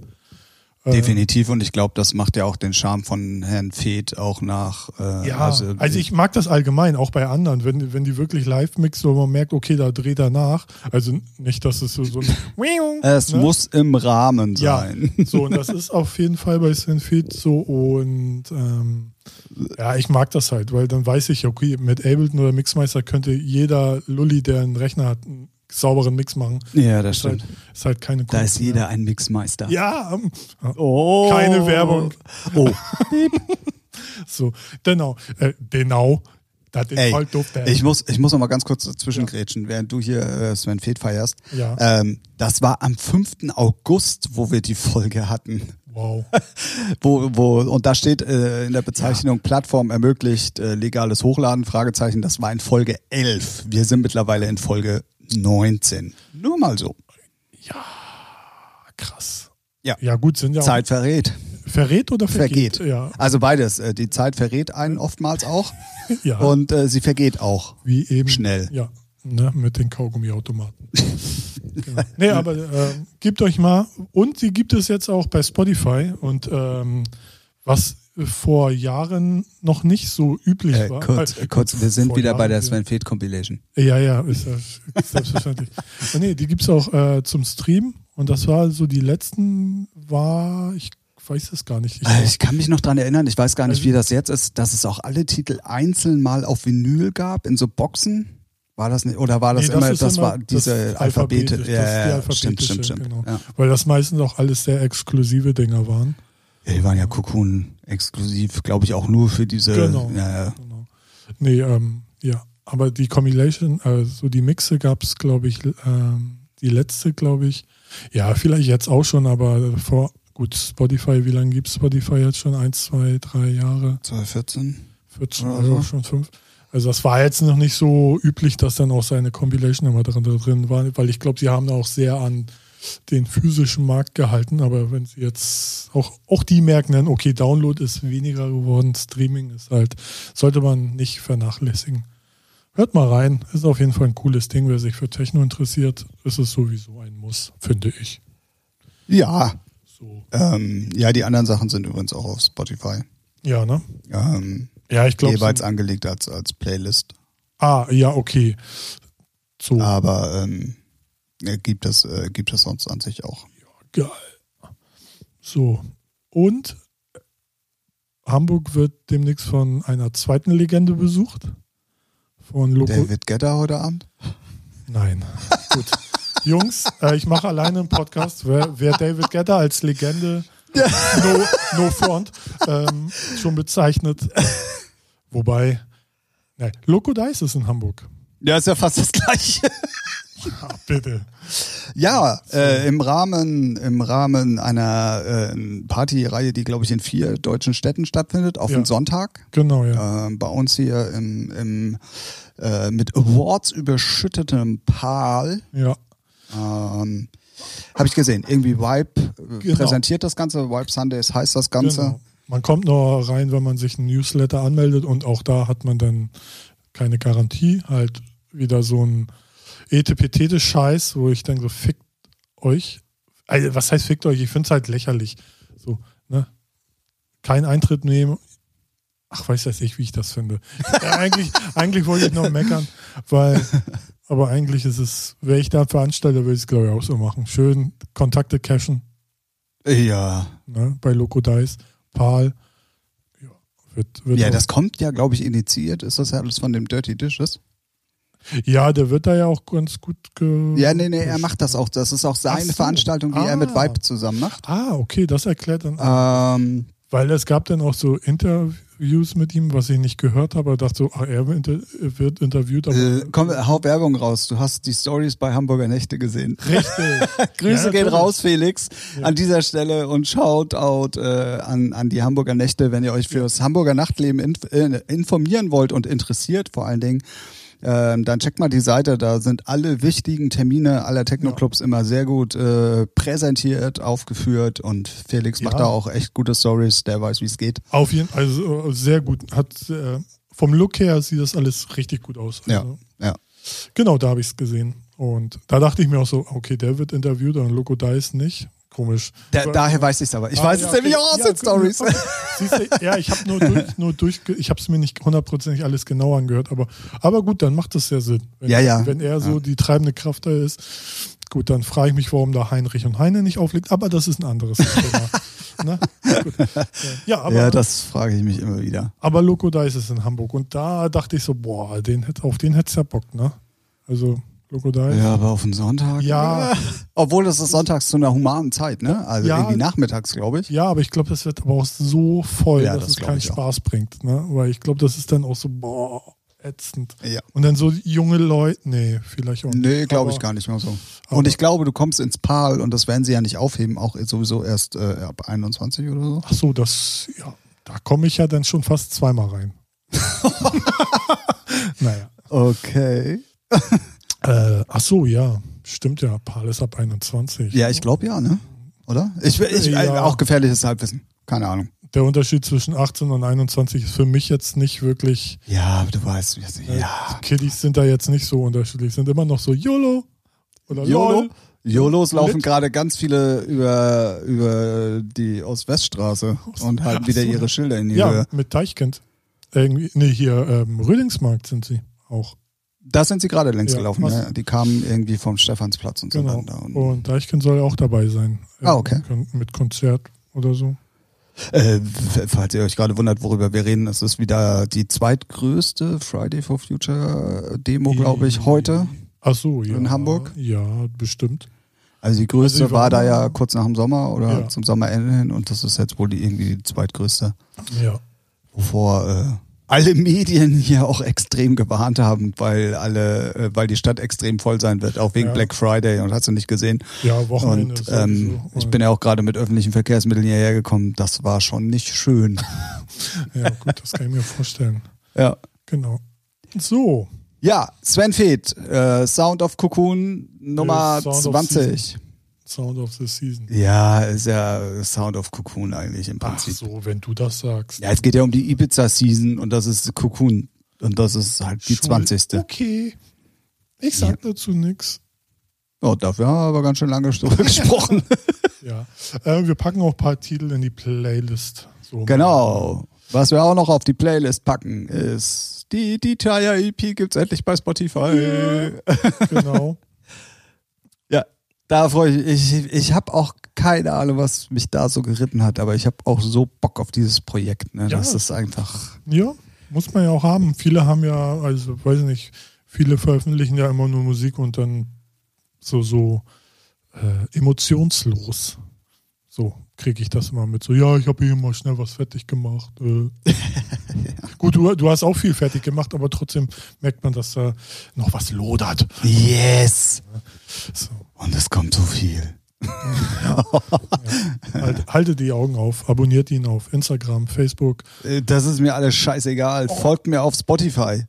[SPEAKER 1] Äh,
[SPEAKER 2] Definitiv und ich glaube, das macht ja auch den Charme von Herrn Feth auch nach. Äh,
[SPEAKER 1] Ja, also, ich mag das allgemein, auch bei anderen, wenn, wenn die wirklich live mixen, wo man merkt, okay, da dreht er nach. Also nicht, dass es so, so ein *laughs*
[SPEAKER 2] es
[SPEAKER 1] ne?
[SPEAKER 2] muss im Rahmen
[SPEAKER 1] Ja,
[SPEAKER 2] sein.
[SPEAKER 1] so und das ist auf jeden Fall bei Sven Feed so und ähm, ja, ich mag das halt, weil dann weiß ich, okay, mit Ableton oder Mixmeister könnte jeder Lulli, der einen Rechner hat, einen sauberen Mix machen.
[SPEAKER 2] Ja, das
[SPEAKER 1] Ist halt,
[SPEAKER 2] stimmt.
[SPEAKER 1] ist halt keine
[SPEAKER 2] Da ist
[SPEAKER 1] Kunst mehr.
[SPEAKER 2] jeder ein Mixmeister.
[SPEAKER 1] Ja, ähm,
[SPEAKER 2] Oh.
[SPEAKER 1] Keine Werbung. *laughs*
[SPEAKER 2] Oh. *laughs*
[SPEAKER 1] so, genau, äh, genau, das ist
[SPEAKER 2] Ey,
[SPEAKER 1] voll doof, der.
[SPEAKER 2] ich muss, ich muss noch mal ganz kurz dazwischengrätschen, während du hier äh, Sven Feth feierst.
[SPEAKER 1] Ja.
[SPEAKER 2] Ähm, das war am 5. August, wo wir die Folge hatten.
[SPEAKER 1] wow. *laughs*
[SPEAKER 2] Wo, wo, und da steht äh, in der Bezeichnung Plattform ermöglicht äh, legales Hochladen, Fragezeichen, das war in Folge 11. Wir sind mittlerweile in Folge 19. Nur mal so.
[SPEAKER 1] Krass.
[SPEAKER 2] Ja.
[SPEAKER 1] Ja, gut, sind ja auch.
[SPEAKER 2] Zeit verrät.
[SPEAKER 1] Verrät oder vergeht?
[SPEAKER 2] Vergeht.
[SPEAKER 1] Ja.
[SPEAKER 2] Also beides. Äh, die Zeit verrät einen oftmals auch *laughs*
[SPEAKER 1] ja.
[SPEAKER 2] und äh, sie vergeht auch.
[SPEAKER 1] Wie eben.
[SPEAKER 2] Schnell.
[SPEAKER 1] Ja, ne, mit den Kaugummiautomaten. *laughs* genau. Nee, aber äh, gebt euch mal. Und die gibt es jetzt auch bei Spotify. Und ähm, was vor Jahren noch nicht so üblich
[SPEAKER 2] Äh,
[SPEAKER 1] war.
[SPEAKER 2] kurz,
[SPEAKER 1] äh,
[SPEAKER 2] kurz, wir sind wieder bei
[SPEAKER 1] Jahren,
[SPEAKER 2] der
[SPEAKER 1] ja.
[SPEAKER 2] Sven Feth Compilation.
[SPEAKER 1] Ja, ja, ist ja *laughs* selbstverständlich. Und nee, die gibt es auch äh, zum Stream. Und das war so die letzten, war, ich weiß es gar nicht. Ich,
[SPEAKER 2] Äh, Ich kann mich noch dran erinnern, ich weiß gar nicht,
[SPEAKER 1] Also-
[SPEAKER 2] wie das jetzt ist, dass es auch alle Titel einzeln mal auf Vinyl gab, in so Boxen. War das nicht, oder war das
[SPEAKER 1] Nee,
[SPEAKER 2] immer, das
[SPEAKER 1] immer
[SPEAKER 2] war diese
[SPEAKER 1] das
[SPEAKER 2] Alphabete. Ja,
[SPEAKER 1] das
[SPEAKER 2] ja, stimmt,
[SPEAKER 1] alphabetische,
[SPEAKER 2] stimmt, stimmt.
[SPEAKER 1] genau.
[SPEAKER 2] Ja.
[SPEAKER 1] Weil das meistens auch alles sehr exklusive Dinger waren.
[SPEAKER 2] Ja, die waren ja Cocoon exklusiv, glaube ich, auch nur für diese.
[SPEAKER 1] Genau.
[SPEAKER 2] Ja, ja.
[SPEAKER 1] Genau. Nee, ähm, ja. Aber die Compilation, also die Mixe gab es, glaube ich, ähm, die letzte, glaube ich. Ja, vielleicht jetzt auch schon, aber vor, gut, Spotify, wie lange gibt Spotify jetzt schon? Eins, zwei, drei Jahre?
[SPEAKER 2] 2014.
[SPEAKER 1] 14,
[SPEAKER 2] Oder
[SPEAKER 1] also
[SPEAKER 2] so.
[SPEAKER 1] schon fünf. Also das war jetzt noch nicht so üblich, dass dann auch seine Compilation immer drin, drin war, weil ich glaube, sie haben da auch sehr an den physischen Markt gehalten, aber wenn sie jetzt auch, auch die merken dann, okay, Download ist weniger geworden, Streaming ist halt, sollte man nicht vernachlässigen. Hört mal rein, ist auf jeden Fall ein cooles Ding, wer sich für Techno interessiert, ist es sowieso ein Muss, finde ich.
[SPEAKER 2] Ja.
[SPEAKER 1] So.
[SPEAKER 2] Ähm, ja, die anderen Sachen sind übrigens auch auf Spotify.
[SPEAKER 1] Ja, ne?
[SPEAKER 2] Ähm,
[SPEAKER 1] Ja, ich glaube.
[SPEAKER 2] jeweils angelegt als, als Playlist.
[SPEAKER 1] Ah, ja, okay. So.
[SPEAKER 2] Aber ähm, gibt es äh, gibt es sonst an sich auch.
[SPEAKER 1] Geil. So. Und Hamburg wird demnächst von einer zweiten Legende besucht. Von Loco.
[SPEAKER 2] David Guetta heute Abend?
[SPEAKER 1] Nein. Gut. *laughs* Jungs, äh, ich mache alleine einen Podcast. Wer, wer David Guetta als Legende no, no front ähm, schon bezeichnet. Wobei, nein, Loco Dice ist in Hamburg.
[SPEAKER 2] Ja, ist ja fast das gleiche.
[SPEAKER 1] Ach, *laughs* bitte.
[SPEAKER 2] Ja, äh, im Rahmen im Rahmen einer äh, Partyreihe, die glaube ich in vier deutschen Städten stattfindet, auf
[SPEAKER 1] Ja.
[SPEAKER 2] den Sonntag.
[SPEAKER 1] Genau, ja.
[SPEAKER 2] Äh, bei uns hier im, im äh, mit Awards überschüttetem Pal.
[SPEAKER 1] Ja.
[SPEAKER 2] Ähm, Habe ich gesehen. Irgendwie Vibe äh,
[SPEAKER 1] Genau.
[SPEAKER 2] präsentiert das Ganze. Vibe Sundays heißt das Ganze.
[SPEAKER 1] Genau. Man kommt nur rein, wenn man sich ein Newsletter anmeldet und auch da hat man dann keine Garantie. Halt wieder so ein Etepetete-Scheiß, wo ich denke, so fickt euch. Also, was heißt fickt euch? Ich finde es halt lächerlich. So, ne? Kein Eintritt nehmen. Ach, weiß das nicht, wie ich das finde. Ja, eigentlich, *laughs* eigentlich wollte ich noch meckern, weil, aber eigentlich ist es, wäre ich da Veranstalter, würde ich es glaube ich auch so machen. Schön Kontakte cashen,
[SPEAKER 2] Ja.
[SPEAKER 1] ne, bei Loco Dice, Pal. Ja, wird, wird
[SPEAKER 2] Ja, das kommt ja, glaube ich, initiiert. Ist das ja alles von dem Dirty Dishes?
[SPEAKER 1] Ja, der wird da ja auch ganz gut ge
[SPEAKER 2] Ja, nee, nee, er macht das auch. Das ist auch seine
[SPEAKER 1] so.
[SPEAKER 2] Veranstaltung, die er mit
[SPEAKER 1] Ah.
[SPEAKER 2] Vibe zusammen macht.
[SPEAKER 1] Ah, okay, das erklärt dann.
[SPEAKER 2] Ähm,
[SPEAKER 1] Weil es gab dann auch so Interviews mit ihm, was ich nicht gehört habe. Ich dachte so, ach, er wird, inter wird interviewt. Aber
[SPEAKER 2] äh, komm, hau Werbung raus. Du hast die Stories bei Hamburger Nächte gesehen.
[SPEAKER 1] richtig. *laughs*
[SPEAKER 2] Grüße
[SPEAKER 1] Ja,
[SPEAKER 2] gehen raus, Felix,
[SPEAKER 1] Ja.
[SPEAKER 2] an dieser Stelle und Shoutout äh, an, an die Hamburger Nächte, wenn ihr euch für das Hamburger Nachtleben inf äh, informieren wollt und interessiert vor allen Dingen. Ähm, dann checkt mal die Seite, da sind alle wichtigen Termine aller Techno-Clubs immer sehr gut äh, präsentiert, aufgeführt und Felix macht
[SPEAKER 1] Ja.
[SPEAKER 2] da auch echt gute Stories, der weiß, wie es geht.
[SPEAKER 1] Auf jeden Fall, also äh, sehr gut. Hat, äh, vom Look her sieht das alles richtig gut aus.
[SPEAKER 2] Ja,
[SPEAKER 1] Also,
[SPEAKER 2] ja.
[SPEAKER 1] Genau, da habe ich es gesehen. Und da dachte ich mir auch so, okay, der wird interviewt und Loco Dice nicht. Komisch.
[SPEAKER 2] Da, daher weiß ich es aber. Ich
[SPEAKER 1] Ah,
[SPEAKER 2] weiß
[SPEAKER 1] ja,
[SPEAKER 2] es nämlich
[SPEAKER 1] okay.
[SPEAKER 2] auch aus
[SPEAKER 1] Ja,
[SPEAKER 2] den Stories.
[SPEAKER 1] ja, ich habe nur durch, *laughs* nur durch, ich habe es mir nicht hundertprozentig alles genau angehört, aber, aber gut, dann macht das ja Sinn. Wenn,
[SPEAKER 2] Ja, ja.
[SPEAKER 1] Wenn er so die treibende Kraft da ist, gut, dann frage ich mich, warum da Heinrich und Heine nicht auflegt, aber das ist ein anderes Thema. *laughs* Ne? Ja, aber,
[SPEAKER 2] ja, das frage ich mich immer wieder.
[SPEAKER 1] aber Loco Dice ist in Hamburg und da dachte ich so, boah, den auf den hättest du ja Bock, ne? Also Loco Dice.
[SPEAKER 2] Ja, aber auf den Sonntag.
[SPEAKER 1] Ja. *laughs*
[SPEAKER 2] Obwohl das ist sonntags zu einer humanen Zeit, ne? Also
[SPEAKER 1] Ja.
[SPEAKER 2] irgendwie nachmittags, glaube ich.
[SPEAKER 1] Ja, aber ich glaube, das wird aber auch so voll,
[SPEAKER 2] Ja,
[SPEAKER 1] dass
[SPEAKER 2] das
[SPEAKER 1] es keinen. Spaß bringt. Ne? Weil ich glaube, das ist dann auch so, boah, ätzend.
[SPEAKER 2] Ja.
[SPEAKER 1] Und dann so junge Leute, nee, vielleicht auch nicht.
[SPEAKER 2] Nee, glaube ich gar nicht mehr so. Und ich glaube, du kommst ins PAL und das werden sie ja nicht aufheben, auch sowieso erst äh, ab 21 oder so.
[SPEAKER 1] Ach so, das, ja, da komme ich ja dann schon fast zweimal rein. *laughs* *laughs* naja.
[SPEAKER 2] Okay.
[SPEAKER 1] Äh, ach so, ja, stimmt ja, Paul ist ab 21.
[SPEAKER 2] Ja, ich glaube ja, ne? Oder? Ich, ich äh,
[SPEAKER 1] Ja.
[SPEAKER 2] auch gefährliches Halbwissen. Keine Ahnung.
[SPEAKER 1] Der Unterschied zwischen 18 und 21 ist für mich jetzt nicht wirklich,
[SPEAKER 2] Ja, aber du weißt, es
[SPEAKER 1] äh,
[SPEAKER 2] ja.
[SPEAKER 1] Kiddies sind da jetzt nicht so unterschiedlich, sind immer noch so YOLO oder
[SPEAKER 2] YOLO.
[SPEAKER 1] LOL.
[SPEAKER 2] YOLOs laufen gerade ganz viele über, über die Ost-West-Straße und halten wieder
[SPEAKER 1] so.
[SPEAKER 2] ihre Schilder in die
[SPEAKER 1] Ja,
[SPEAKER 2] Höhe.
[SPEAKER 1] mit Deichkind. Irgendwie, nee, hier, ähm, Rödingsmarkt sind sie auch.
[SPEAKER 2] Da sind sie gerade längs
[SPEAKER 1] Ja,
[SPEAKER 2] gelaufen. Ja. Die kamen irgendwie vom Stephansplatz und so
[SPEAKER 1] Genau.
[SPEAKER 2] weiter. Und,
[SPEAKER 1] Und Deichkind soll auch dabei sein.
[SPEAKER 2] Ah, okay.
[SPEAKER 1] Ähm, Mit Konzert oder so.
[SPEAKER 2] Äh, falls ihr euch gerade wundert, worüber wir reden, es ist wieder die zweitgrößte Friday for Future Demo, glaube ich, heute.
[SPEAKER 1] Ach so, ja.
[SPEAKER 2] In Hamburg?
[SPEAKER 1] Ja, bestimmt.
[SPEAKER 2] Also die größte
[SPEAKER 1] Also
[SPEAKER 2] war da ja kurz nach dem Sommer oder
[SPEAKER 1] Ja.
[SPEAKER 2] zum Sommerende hin und das ist jetzt wohl die, irgendwie die zweitgrößte,
[SPEAKER 1] Ja.
[SPEAKER 2] wovor äh, alle Medien hier auch extrem gewarnt haben, weil alle, äh, weil die Stadt extrem voll sein wird, auch wegen
[SPEAKER 1] Ja.
[SPEAKER 2] Black Friday und hast du nicht gesehen.
[SPEAKER 1] Ja, Wochenende.
[SPEAKER 2] Und ähm, ich bin ja auch gerade mit öffentlichen Verkehrsmitteln hierher gekommen. Das war schon nicht schön. *laughs*
[SPEAKER 1] Ja, gut, das kann ich mir vorstellen.
[SPEAKER 2] ja.
[SPEAKER 1] Genau. So,
[SPEAKER 2] Ja, Sven Feth, äh, Sound of Cocoon Nummer
[SPEAKER 1] Äh, Sound of
[SPEAKER 2] 20.
[SPEAKER 1] Sound of the Season.
[SPEAKER 2] Ja, ist ja Sound of Cocoon eigentlich im
[SPEAKER 1] Ach
[SPEAKER 2] Prinzip.
[SPEAKER 1] so, wenn du das sagst.
[SPEAKER 2] Ja, es geht ja um die Ibiza-Season und das ist Cocoon. Und das ist halt die
[SPEAKER 1] Schuld.
[SPEAKER 2] 20.
[SPEAKER 1] Okay. Ich sag dazu nix.
[SPEAKER 2] Oh, dafür haben wir aber ganz schön lange *laughs* drüber gesprochen. *laughs*
[SPEAKER 1] Ja. Äh, wir packen auch ein paar Titel in die Playlist. So.
[SPEAKER 2] genau. Was wir auch noch auf die Playlist packen, ist die Detail EP gibt's endlich bei Spotify.
[SPEAKER 1] Genau. *laughs*
[SPEAKER 2] Ja, da freue ich mich. Ich, ich habe auch keine Ahnung, was mich da so geritten hat, aber ich habe auch so Bock auf dieses Projekt. Ne?
[SPEAKER 1] Ja.
[SPEAKER 2] Das ist einfach.
[SPEAKER 1] Ja, muss man ja auch haben. Viele haben ja, also weiß ich nicht, viele veröffentlichen ja immer nur Musik und dann so, so äh, emotionslos. So kriege ich das immer mit. So, ja, ich habe hier mal schnell was fertig gemacht. Äh. *laughs* Gut, du, du hast auch viel fertig gemacht, aber trotzdem merkt man, dass da noch was lodert.
[SPEAKER 2] Yes!
[SPEAKER 1] So.
[SPEAKER 2] Und es kommt so viel.
[SPEAKER 1] Halt, haltet die Augen auf, abonniert ihn auf Instagram, Facebook.
[SPEAKER 2] Äh, Das ist mir alles scheißegal. Folgt mir auf Spotify.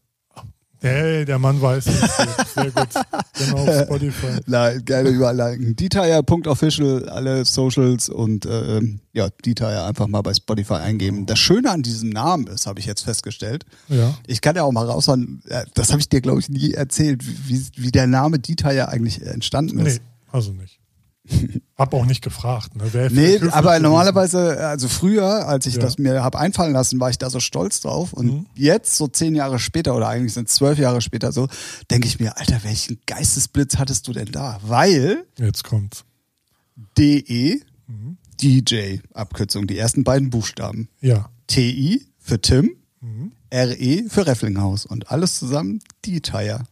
[SPEAKER 1] Hey, der Mann weiß es. *laughs* Sehr gut. Genau, auf Spotify.
[SPEAKER 2] Nein, gerne überall liken. Detail.official, alle Socials und ähm, ja, Detail einfach mal bei Spotify eingeben. Das Schöne an diesem Namen ist, habe ich jetzt festgestellt.
[SPEAKER 1] Ja.
[SPEAKER 2] Ich kann ja auch mal raushauen, äh, das habe ich dir, glaube ich, nie erzählt, wie, wie der Name Detail ja eigentlich entstanden ist.
[SPEAKER 1] Nee, also nicht. *laughs* Hab auch nicht gefragt. Ne? Wer
[SPEAKER 2] Nee, aber normalerweise, also früher, als ich
[SPEAKER 1] Ja.
[SPEAKER 2] das mir hab einfallen lassen, war ich da so stolz drauf. Und
[SPEAKER 1] Mhm.
[SPEAKER 2] jetzt, so zehn Jahre später, oder eigentlich sind es zwölf Jahre später so, denke ich mir, Alter, welchen Geistesblitz hattest du denn da? Weil
[SPEAKER 1] Jetzt kommt's.
[SPEAKER 2] DE,
[SPEAKER 1] Mhm.
[SPEAKER 2] DJ, Abkürzung, die ersten beiden Buchstaben.
[SPEAKER 1] Ja.
[SPEAKER 2] TI für Tim,
[SPEAKER 1] Mhm.
[SPEAKER 2] RE für Refflinghaus. Und alles zusammen Detail.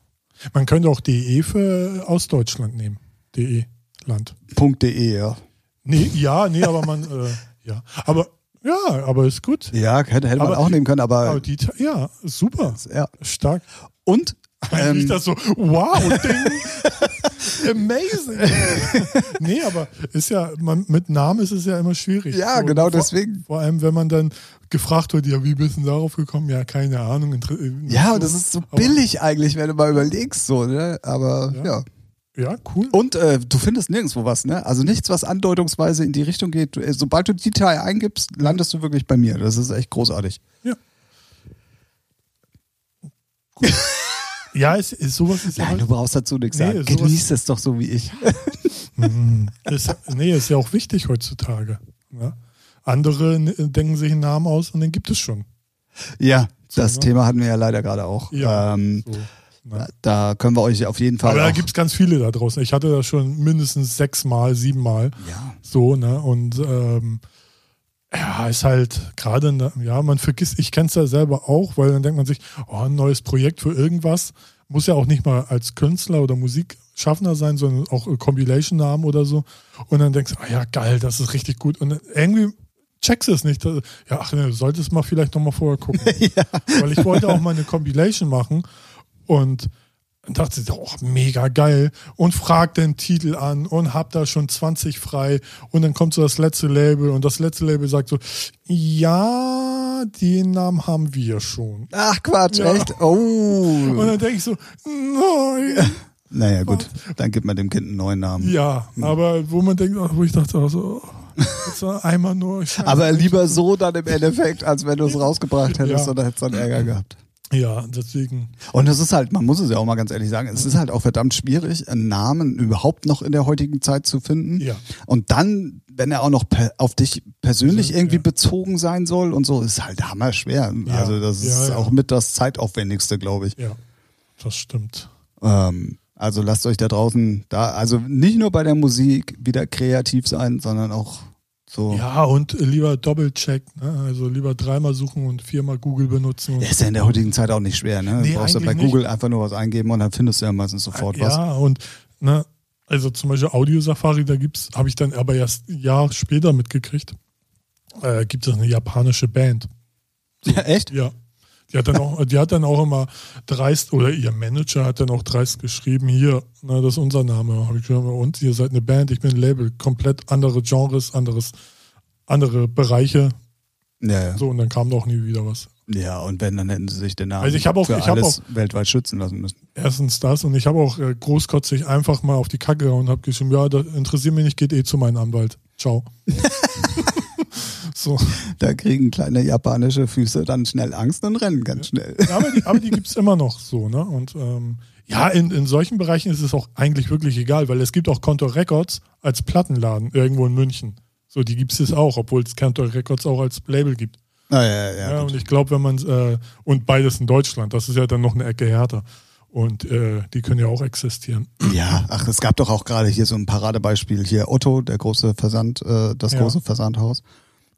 [SPEAKER 1] Man könnte auch DE für aus Deutschland nehmen. DE Land.
[SPEAKER 2] .de, ja.
[SPEAKER 1] Nee, ja, nee, aber man, äh, ja. Aber, ja, aber ist gut.
[SPEAKER 2] Ja, hätte, hätte man auch nehmen können, aber,
[SPEAKER 1] Aber die, ja, super.
[SPEAKER 2] ja.
[SPEAKER 1] Stark.
[SPEAKER 2] Und
[SPEAKER 1] Eigentlich
[SPEAKER 2] ähm,
[SPEAKER 1] das so, wow, Ding. *laughs* Amazing. nee, aber ist ja, man, mit Namen ist es ja immer schwierig.
[SPEAKER 2] Ja,
[SPEAKER 1] So,
[SPEAKER 2] genau
[SPEAKER 1] vor,
[SPEAKER 2] deswegen.
[SPEAKER 1] Vor allem, wenn man dann gefragt wird, ja, wie bist du darauf gekommen? Ja, keine Ahnung. äh,
[SPEAKER 2] Ja,
[SPEAKER 1] so.
[SPEAKER 2] und das ist so
[SPEAKER 1] Aber-
[SPEAKER 2] billig eigentlich, wenn du mal überlegst, so, ne? Aber ja.
[SPEAKER 1] Ja. Ja, cool.
[SPEAKER 2] Und äh, du findest nirgendwo was, ne? Also nichts, was andeutungsweise in die Richtung geht. Du- äh, Sobald du Detail eingibst, landest du wirklich bei mir. Das ist echt großartig.
[SPEAKER 1] Ja. Ja, ist, ist sowas ist ja
[SPEAKER 2] Nein, du
[SPEAKER 1] halt,
[SPEAKER 2] brauchst dazu nichts
[SPEAKER 1] Nee,
[SPEAKER 2] sagen. Genieß es doch so wie ich. *laughs*
[SPEAKER 1] Mhm. ist, nee, ist ja auch wichtig heutzutage. Ne? Andere denken sich einen Namen aus und den gibt es schon.
[SPEAKER 2] ja, das
[SPEAKER 1] ne?
[SPEAKER 2] Thema hatten wir ja leider gerade auch.
[SPEAKER 1] Ja,
[SPEAKER 2] ähm,
[SPEAKER 1] So, ne?
[SPEAKER 2] Da können wir euch auf jeden Fall
[SPEAKER 1] Aber da gibt es ganz viele da draußen. Ich hatte das schon mindestens sechsmal, siebenmal.
[SPEAKER 2] ja,
[SPEAKER 1] So, ne? Und ähm, ja, ist halt gerade, ne, ja, man vergisst, ich kenne es ja selber auch, weil dann denkt man sich, oh, ein neues Projekt für irgendwas. Muss ja auch nicht mal als Künstler oder Musikschaffender sein, sondern auch äh, Compilation-Namen oder so. Und dann denkst du, ah ja, geil, das ist richtig gut. Und irgendwie checkst du es nicht. Ja, ach, ne, du solltest mal vielleicht nochmal vorher gucken. *laughs* Weil ich wollte auch mal eine Compilation machen und dachte, ich, oh, mega geil. Und frag den Titel an und hab da schon 20 frei. Und dann kommt so das letzte Label und das letzte Label sagt so, ja, den Namen haben wir schon.
[SPEAKER 2] Ach Quatsch,
[SPEAKER 1] Ja.
[SPEAKER 2] echt?
[SPEAKER 1] Und
[SPEAKER 2] Oh.
[SPEAKER 1] dann denke ich so, nein.
[SPEAKER 2] Naja, gut. Dann gibt man dem Kind einen neuen Namen.
[SPEAKER 1] Ja, aber wo man denkt, wo ich dachte, also, einmal nur. *laughs*
[SPEAKER 2] Aber lieber so dann im Endeffekt, als wenn du es rausgebracht hättest
[SPEAKER 1] Ja.
[SPEAKER 2] oder hättest dann Ärger gehabt.
[SPEAKER 1] Ja, deswegen.
[SPEAKER 2] Und das ist halt, man muss es ja auch mal ganz ehrlich sagen, es ist halt auch verdammt schwierig, einen Namen überhaupt noch in der heutigen Zeit zu finden.
[SPEAKER 1] Ja.
[SPEAKER 2] Und dann, wenn er auch noch auf dich persönlich
[SPEAKER 1] Ja,
[SPEAKER 2] irgendwie
[SPEAKER 1] ja.
[SPEAKER 2] bezogen sein soll und so, ist halt hammerschwer.
[SPEAKER 1] Ja,
[SPEAKER 2] Also das ist auch mit das zeitaufwendigste, glaube ich.
[SPEAKER 1] Ja, das stimmt.
[SPEAKER 2] Ähm, also lasst euch da draußen da, also nicht nur bei der Musik wieder kreativ sein, sondern auch so.
[SPEAKER 1] Ja, und lieber Doppelcheck, ne? also lieber dreimal suchen und viermal Google benutzen. Und
[SPEAKER 2] Ist ja in der heutigen Zeit auch nicht schwer, ne?
[SPEAKER 1] Nee,
[SPEAKER 2] du brauchst ja bei Google einfach nur was eingeben und dann findest du ja meistens sofort was.
[SPEAKER 1] ja, und ne, also zum Beispiel Audio Safari, da gibt's, habe ich dann aber erst ein Jahr später mitgekriegt, äh, gibt es eine japanische Band.
[SPEAKER 2] Ja, *laughs* echt?
[SPEAKER 1] Ja. Die hat dann auch, die hat dann auch immer dreist, oder ihr Manager hat dann auch dreist geschrieben, hier, ne, das ist unser Name. Habe ich gesagt, und ihr seid eine Band, ich bin ein Label, komplett andere Genres, anderes, andere Bereiche.
[SPEAKER 2] Ja, ja.
[SPEAKER 1] So, und dann kam doch nie wieder was.
[SPEAKER 2] Ja, und wenn, dann hätten sie sich den Namen
[SPEAKER 1] Also ich hab auch-
[SPEAKER 2] für
[SPEAKER 1] ich hab
[SPEAKER 2] alles weltweit schützen lassen müssen.
[SPEAKER 1] Erstens das und ich habe auch äh, großkotzig einfach mal auf die Kacke gehauen und habe geschrieben, ja, das interessiert mich nicht, geht eh zu meinem Anwalt. Ciao. *laughs* so.
[SPEAKER 2] Da kriegen kleine japanische Füße dann schnell Angst und rennen ganz schnell.
[SPEAKER 1] Ja, aber die, aber die gibt es immer noch so, ne? Und ähm, ja, in, in solchen Bereichen ist es auch eigentlich wirklich egal, weil es gibt auch Contour Records als Plattenladen irgendwo in München. So, die gibt es auch, obwohl es Contour Records auch als Label gibt.
[SPEAKER 2] Ah, ja, ja,
[SPEAKER 1] Ja,
[SPEAKER 2] ja.
[SPEAKER 1] und ich glaube, wenn man äh, und beides in Deutschland, das ist ja dann noch eine Ecke härter. Und äh, die können ja auch existieren.
[SPEAKER 2] ja, ach, es gab doch auch gerade hier so ein Paradebeispiel hier Otto, der große Versand, äh, das
[SPEAKER 1] Ja.
[SPEAKER 2] große Versandhaus.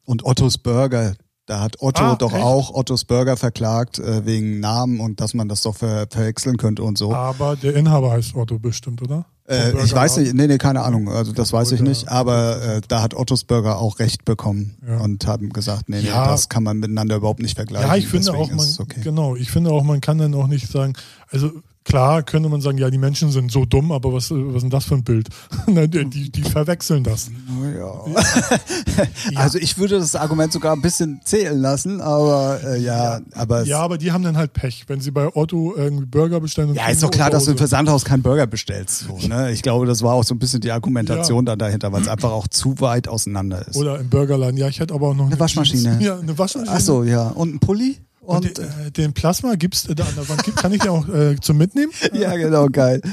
[SPEAKER 2] Und Ottos Burger, Da hat Otto
[SPEAKER 1] Ah,
[SPEAKER 2] doch
[SPEAKER 1] echt?
[SPEAKER 2] auch Ottos Burger verklagt äh, wegen Namen und dass man das doch ver verwechseln könnte und so.
[SPEAKER 1] Aber der Inhaber heißt Otto bestimmt, oder?
[SPEAKER 2] Äh, ich weiß nicht, nee, nee, keine Ahnung. Also das weiß ich nicht. Aber äh, da hat Ottos Burger auch Recht bekommen
[SPEAKER 1] Ja.
[SPEAKER 2] und haben gesagt, nee, nee,
[SPEAKER 1] Ja.
[SPEAKER 2] das kann man miteinander überhaupt nicht vergleichen.
[SPEAKER 1] Ja, ich finde
[SPEAKER 2] Deswegen
[SPEAKER 1] auch, man,
[SPEAKER 2] okay.
[SPEAKER 1] genau, ich finde auch, man kann dann auch nicht sagen, also klar könnte man sagen, ja, die Menschen sind so dumm, aber was, was ist denn das für ein Bild? *laughs* Ne, die, die, verwechseln das. *laughs*
[SPEAKER 2] Ja. Also ich würde das Argument sogar ein bisschen zählen lassen, aber äh, ja, aber es,
[SPEAKER 1] Ja, aber die haben dann halt Pech, wenn sie bei Otto irgendwie Burger bestellen.
[SPEAKER 2] Ja, ist doch klar, dass du im Versandhaus keinen Burger bestellst. So, ne? Ich glaube, das war auch so ein bisschen die Argumentation dann dahinter, weil es einfach auch zu weit auseinander ist.
[SPEAKER 1] Oder im Burgerladen. Ja, ich hätte aber auch noch eine,
[SPEAKER 2] Waschmaschine.
[SPEAKER 1] Jeans. *laughs* Ja, eine Waschmaschine.
[SPEAKER 2] Ach so, ja. Und ein Pulli?
[SPEAKER 1] Und,
[SPEAKER 2] Und,
[SPEAKER 1] den, äh, den Plasma gibt's da an der Wand. Gibt, kann ich den auch äh, zum Mitnehmen? *laughs*
[SPEAKER 2] ja, genau, geil. *laughs*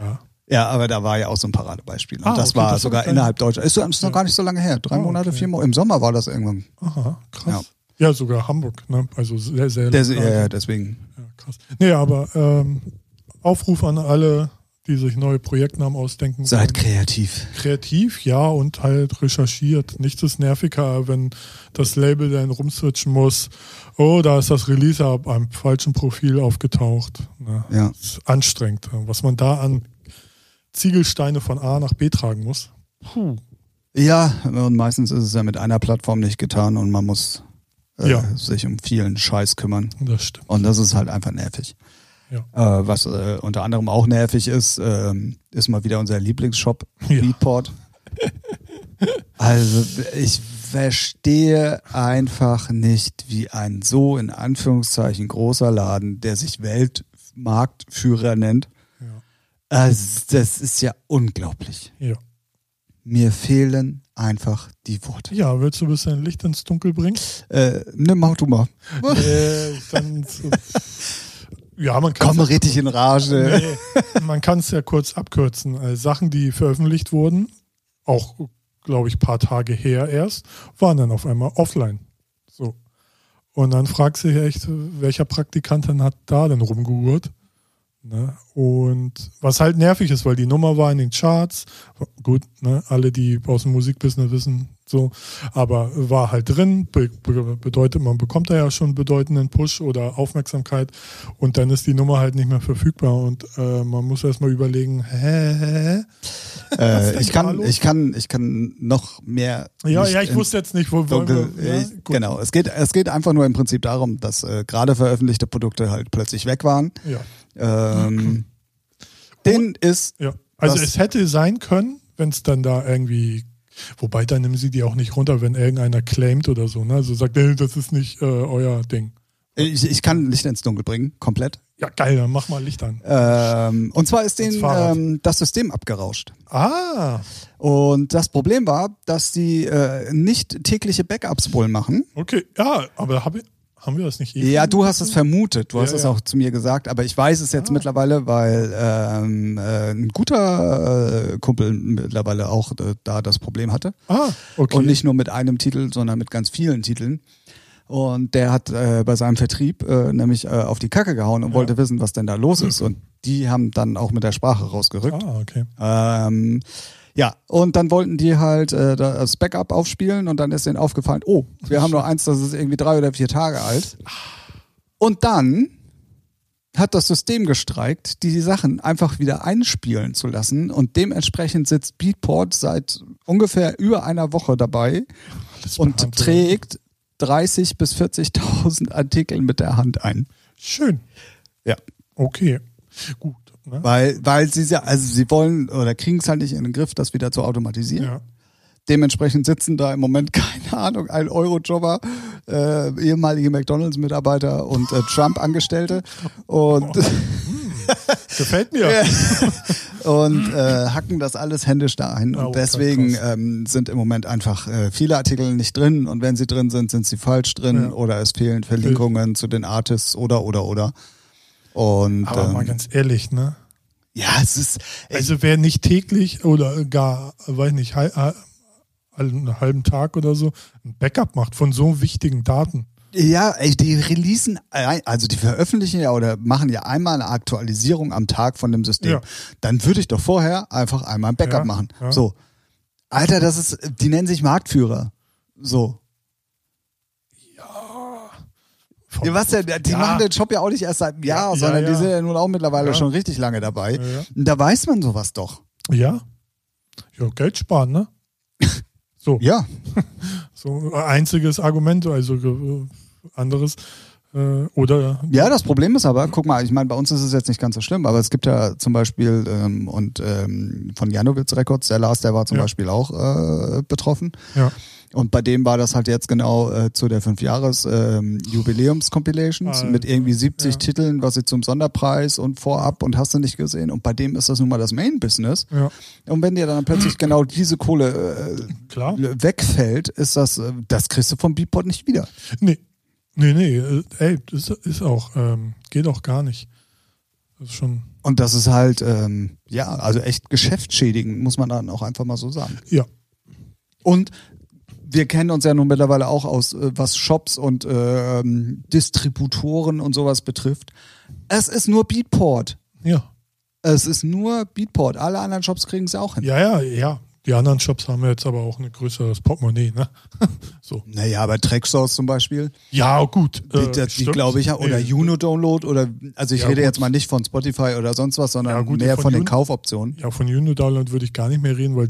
[SPEAKER 1] Ja.
[SPEAKER 2] Ja, aber da war ja auch so ein Paradebeispiel. Und
[SPEAKER 1] Ah,
[SPEAKER 2] das
[SPEAKER 1] okay,
[SPEAKER 2] war
[SPEAKER 1] das
[SPEAKER 2] sogar innerhalb Deutschlands. Ist, ist noch gar nicht so lange her. Drei Monate,
[SPEAKER 1] okay.
[SPEAKER 2] vier Monate. Im Sommer war das irgendwann.
[SPEAKER 1] Aha, krass. Ja. sogar Hamburg. Ne? Also sehr, sehr lange.
[SPEAKER 2] ja, ja, deswegen.
[SPEAKER 1] Ja, krass. Nee, aber ähm, Aufruf an alle, die sich neue Projektnamen ausdenken.
[SPEAKER 2] Seid
[SPEAKER 1] wollen.
[SPEAKER 2] kreativ.
[SPEAKER 1] kreativ, ja, und halt recherchiert. Nichts ist nerviger, wenn das Label dann rumswitchen muss. Oh, da ist das Release ab einem falschen Profil aufgetaucht. Ne?
[SPEAKER 2] Ja.
[SPEAKER 1] Ist anstrengend. Was man da an Ziegelsteine von A nach B tragen muss. Puh.
[SPEAKER 2] Ja, und meistens ist es ja mit einer Plattform nicht getan und man muss äh,
[SPEAKER 1] Ja.
[SPEAKER 2] sich um vielen Scheiß kümmern.
[SPEAKER 1] Das stimmt.
[SPEAKER 2] Und das ist halt einfach nervig.
[SPEAKER 1] Ja.
[SPEAKER 2] Äh, was äh, unter anderem auch nervig ist, ähm, ist mal wieder unser Lieblingsshop,
[SPEAKER 1] Ja.
[SPEAKER 2] Beatport. *laughs* Also ich verstehe einfach nicht, wie ein so in Anführungszeichen großer Laden, der sich Weltmarktführer nennt,
[SPEAKER 1] Ja.
[SPEAKER 2] also das ist ja unglaublich.
[SPEAKER 1] Ja.
[SPEAKER 2] Mir fehlen einfach die Worte.
[SPEAKER 1] ja, willst du ein bisschen Licht ins Dunkel bringen?
[SPEAKER 2] Äh, nimm mach du mal.
[SPEAKER 1] äh, dann, *laughs* ja, man kann
[SPEAKER 2] Komm richtig in Rage.
[SPEAKER 1] Nee, man kann es ja kurz abkürzen. Also Sachen, die veröffentlicht wurden, auch, glaube ich, ein paar Tage her erst, waren dann auf einmal offline. So. Und dann fragst du dich echt, welcher Praktikant dann hat da denn rumgehuert? Ne? Und was halt nervig ist, weil die Nummer war in den Charts. Gut, ne? alle, die aus dem Musikbusiness wissen, so. Aber war halt drin, be be bedeutet, man bekommt da ja schon bedeutenden Push oder Aufmerksamkeit und dann ist die Nummer halt nicht mehr verfügbar und äh, man muss erstmal überlegen, hä?
[SPEAKER 2] Äh, ich, kann, ich, kann, ich kann noch mehr.
[SPEAKER 1] Ja, ja, ich wusste jetzt nicht, wo
[SPEAKER 2] Dunkel,
[SPEAKER 1] wir. Ja,
[SPEAKER 2] ich,
[SPEAKER 1] gut.
[SPEAKER 2] genau, es geht, es geht einfach nur im Prinzip darum, dass äh, gerade veröffentlichte Produkte halt plötzlich weg waren.
[SPEAKER 1] Ja.
[SPEAKER 2] Ähm, den ist,
[SPEAKER 1] Ja, also es hätte sein können, wenn es dann da irgendwie, wobei dann nehmen sie die auch nicht runter, wenn irgendeiner claimt oder so, ne? Also sagt, nee, das ist nicht äh, euer Ding.
[SPEAKER 2] ich, ich kann Licht ins Dunkel bringen, komplett.
[SPEAKER 1] Ja, geil, dann mach mal Licht an.
[SPEAKER 2] Ähm, und zwar ist denen ähm, das System abgerauscht.
[SPEAKER 1] Ah,
[SPEAKER 2] Und das Problem war, dass die äh, nicht tägliche Backups wohl machen.
[SPEAKER 1] okay, ja, aber hab ich, haben wir das nicht eh?
[SPEAKER 2] Ja, du hast es vermutet, du hast
[SPEAKER 1] Ja,
[SPEAKER 2] es
[SPEAKER 1] ja.
[SPEAKER 2] auch zu mir gesagt, aber ich weiß es jetzt
[SPEAKER 1] Ah.
[SPEAKER 2] mittlerweile, weil ähm, äh, ein guter äh, Kumpel mittlerweile auch äh, da das Problem hatte.
[SPEAKER 1] Ah, okay.
[SPEAKER 2] Und nicht nur mit einem Titel, sondern mit ganz vielen Titeln. Und der hat äh, bei seinem Vertrieb äh, nämlich äh, auf die Kacke gehauen und
[SPEAKER 1] Ja.
[SPEAKER 2] wollte wissen, was denn da los ist. Und die haben dann auch mit der Sprache rausgerückt.
[SPEAKER 1] Ah, okay.
[SPEAKER 2] Ähm, ja, und dann wollten die halt äh, das Backup aufspielen und dann ist denen aufgefallen, oh, wir haben nur eins, das ist irgendwie drei oder vier Tage alt. Und dann hat das System gestreikt, die, Sachen einfach wieder einspielen zu lassen und dementsprechend sitzt Beatport seit ungefähr über einer Woche dabei und trägt 30 bis 40.000 Artikel mit der Hand ein.
[SPEAKER 1] Schön.
[SPEAKER 2] Ja.
[SPEAKER 1] Okay. Gut. Ne?
[SPEAKER 2] Weil, weil sie ja, also sie wollen oder kriegen es halt nicht in den Griff, das wieder zu automatisieren.
[SPEAKER 1] Ja.
[SPEAKER 2] Dementsprechend sitzen da im Moment, *laughs* keine Ahnung, ein Eurojobber, äh, ehemalige McDonalds-Mitarbeiter und äh, Trump-Angestellte und, *laughs*
[SPEAKER 1] Gefällt mir.
[SPEAKER 2] und äh, hacken das alles händisch da ein.
[SPEAKER 1] Oh,
[SPEAKER 2] Und deswegen
[SPEAKER 1] krass.
[SPEAKER 2] ähm, sind im Moment einfach äh, viele Artikel nicht drin und wenn sie drin sind, sind sie falsch drin
[SPEAKER 1] Ja.
[SPEAKER 2] oder es fehlen Verlinkungen zu den Artists oder oder oder. Und
[SPEAKER 1] Aber mal
[SPEAKER 2] ähm,
[SPEAKER 1] ganz ehrlich, ne?
[SPEAKER 2] ja, es ist
[SPEAKER 1] Also wer nicht täglich oder gar, weiß nicht, einen halben Tag oder so ein Backup macht von so wichtigen Daten.
[SPEAKER 2] Ja, die releasen, also die veröffentlichen ja oder machen ja einmal eine Aktualisierung am Tag von dem System.
[SPEAKER 1] Ja.
[SPEAKER 2] Dann würde ich doch vorher einfach einmal ein Backup
[SPEAKER 1] Ja,
[SPEAKER 2] machen.
[SPEAKER 1] ja.
[SPEAKER 2] So. Alter, das ist, die nennen sich Marktführer. So.
[SPEAKER 1] Von,
[SPEAKER 2] Ja, was denn? Die
[SPEAKER 1] Ja.
[SPEAKER 2] machen den Job ja auch nicht erst seit einem Jahr,
[SPEAKER 1] Ja,
[SPEAKER 2] sondern die sind ja nun auch mittlerweile schon richtig lange dabei. Und da weiß man sowas doch.
[SPEAKER 1] Ja. Ja, Geld sparen, ne? *laughs* So,
[SPEAKER 2] Ja. *laughs*
[SPEAKER 1] so einziges Argument, also äh, anderes. Äh, oder
[SPEAKER 2] Ja, das Problem ist aber, guck mal, ich meine, bei uns ist es jetzt nicht ganz so schlimm, aber es gibt ja zum Beispiel ähm, und ähm, von Janowitz Records, der Lars, der war zum
[SPEAKER 1] Ja.
[SPEAKER 2] Beispiel auch äh, betroffen.
[SPEAKER 1] ja.
[SPEAKER 2] Und bei dem war das halt jetzt genau äh, zu der fünf Jahres ähm, Jubiläums-Compilations
[SPEAKER 1] Alter,
[SPEAKER 2] mit irgendwie 70
[SPEAKER 1] ja.
[SPEAKER 2] Titeln, was sie zum Sonderpreis und vorab und hast du nicht gesehen. Und bei dem ist das nun mal das Main-Business.
[SPEAKER 1] ja,
[SPEAKER 2] Und wenn dir dann plötzlich *clears throat* genau diese Kohle äh, wegfällt, ist das, äh, das kriegst du vom Beatport nicht wieder.
[SPEAKER 1] Nee. Nee, nee, äh, ey, das ist auch, ähm, geht auch gar nicht. Das ist schon,
[SPEAKER 2] Und das ist halt, ähm, ja, also echt geschäftsschädigend, muss man dann auch einfach mal so sagen.
[SPEAKER 1] ja.
[SPEAKER 2] Und wir kennen uns ja nun mittlerweile auch aus, äh, was Shops und ähm, Distributoren und sowas betrifft. Es ist nur Beatport.
[SPEAKER 1] Ja.
[SPEAKER 2] Es ist nur Beatport. Alle anderen Shops kriegen es auch hin.
[SPEAKER 1] Ja, ja, ja. Die anderen Shops haben jetzt aber auch ein größeres Portemonnaie, ne? *laughs* so.
[SPEAKER 2] Naja, aber Tracksource zum Beispiel,
[SPEAKER 1] Ja, gut.
[SPEAKER 2] die,
[SPEAKER 1] äh,
[SPEAKER 2] die, die
[SPEAKER 1] stimmt.
[SPEAKER 2] glaube ich ja, oder
[SPEAKER 1] Nee,
[SPEAKER 2] Juno-Download oder, also ich
[SPEAKER 1] Ja,
[SPEAKER 2] rede
[SPEAKER 1] gut.
[SPEAKER 2] jetzt mal nicht von Spotify oder sonst was, sondern
[SPEAKER 1] Ja, gut,
[SPEAKER 2] mehr
[SPEAKER 1] von
[SPEAKER 2] von den
[SPEAKER 1] Juno-
[SPEAKER 2] Kaufoptionen.
[SPEAKER 1] Ja, von Juno Download würde ich gar nicht mehr reden, weil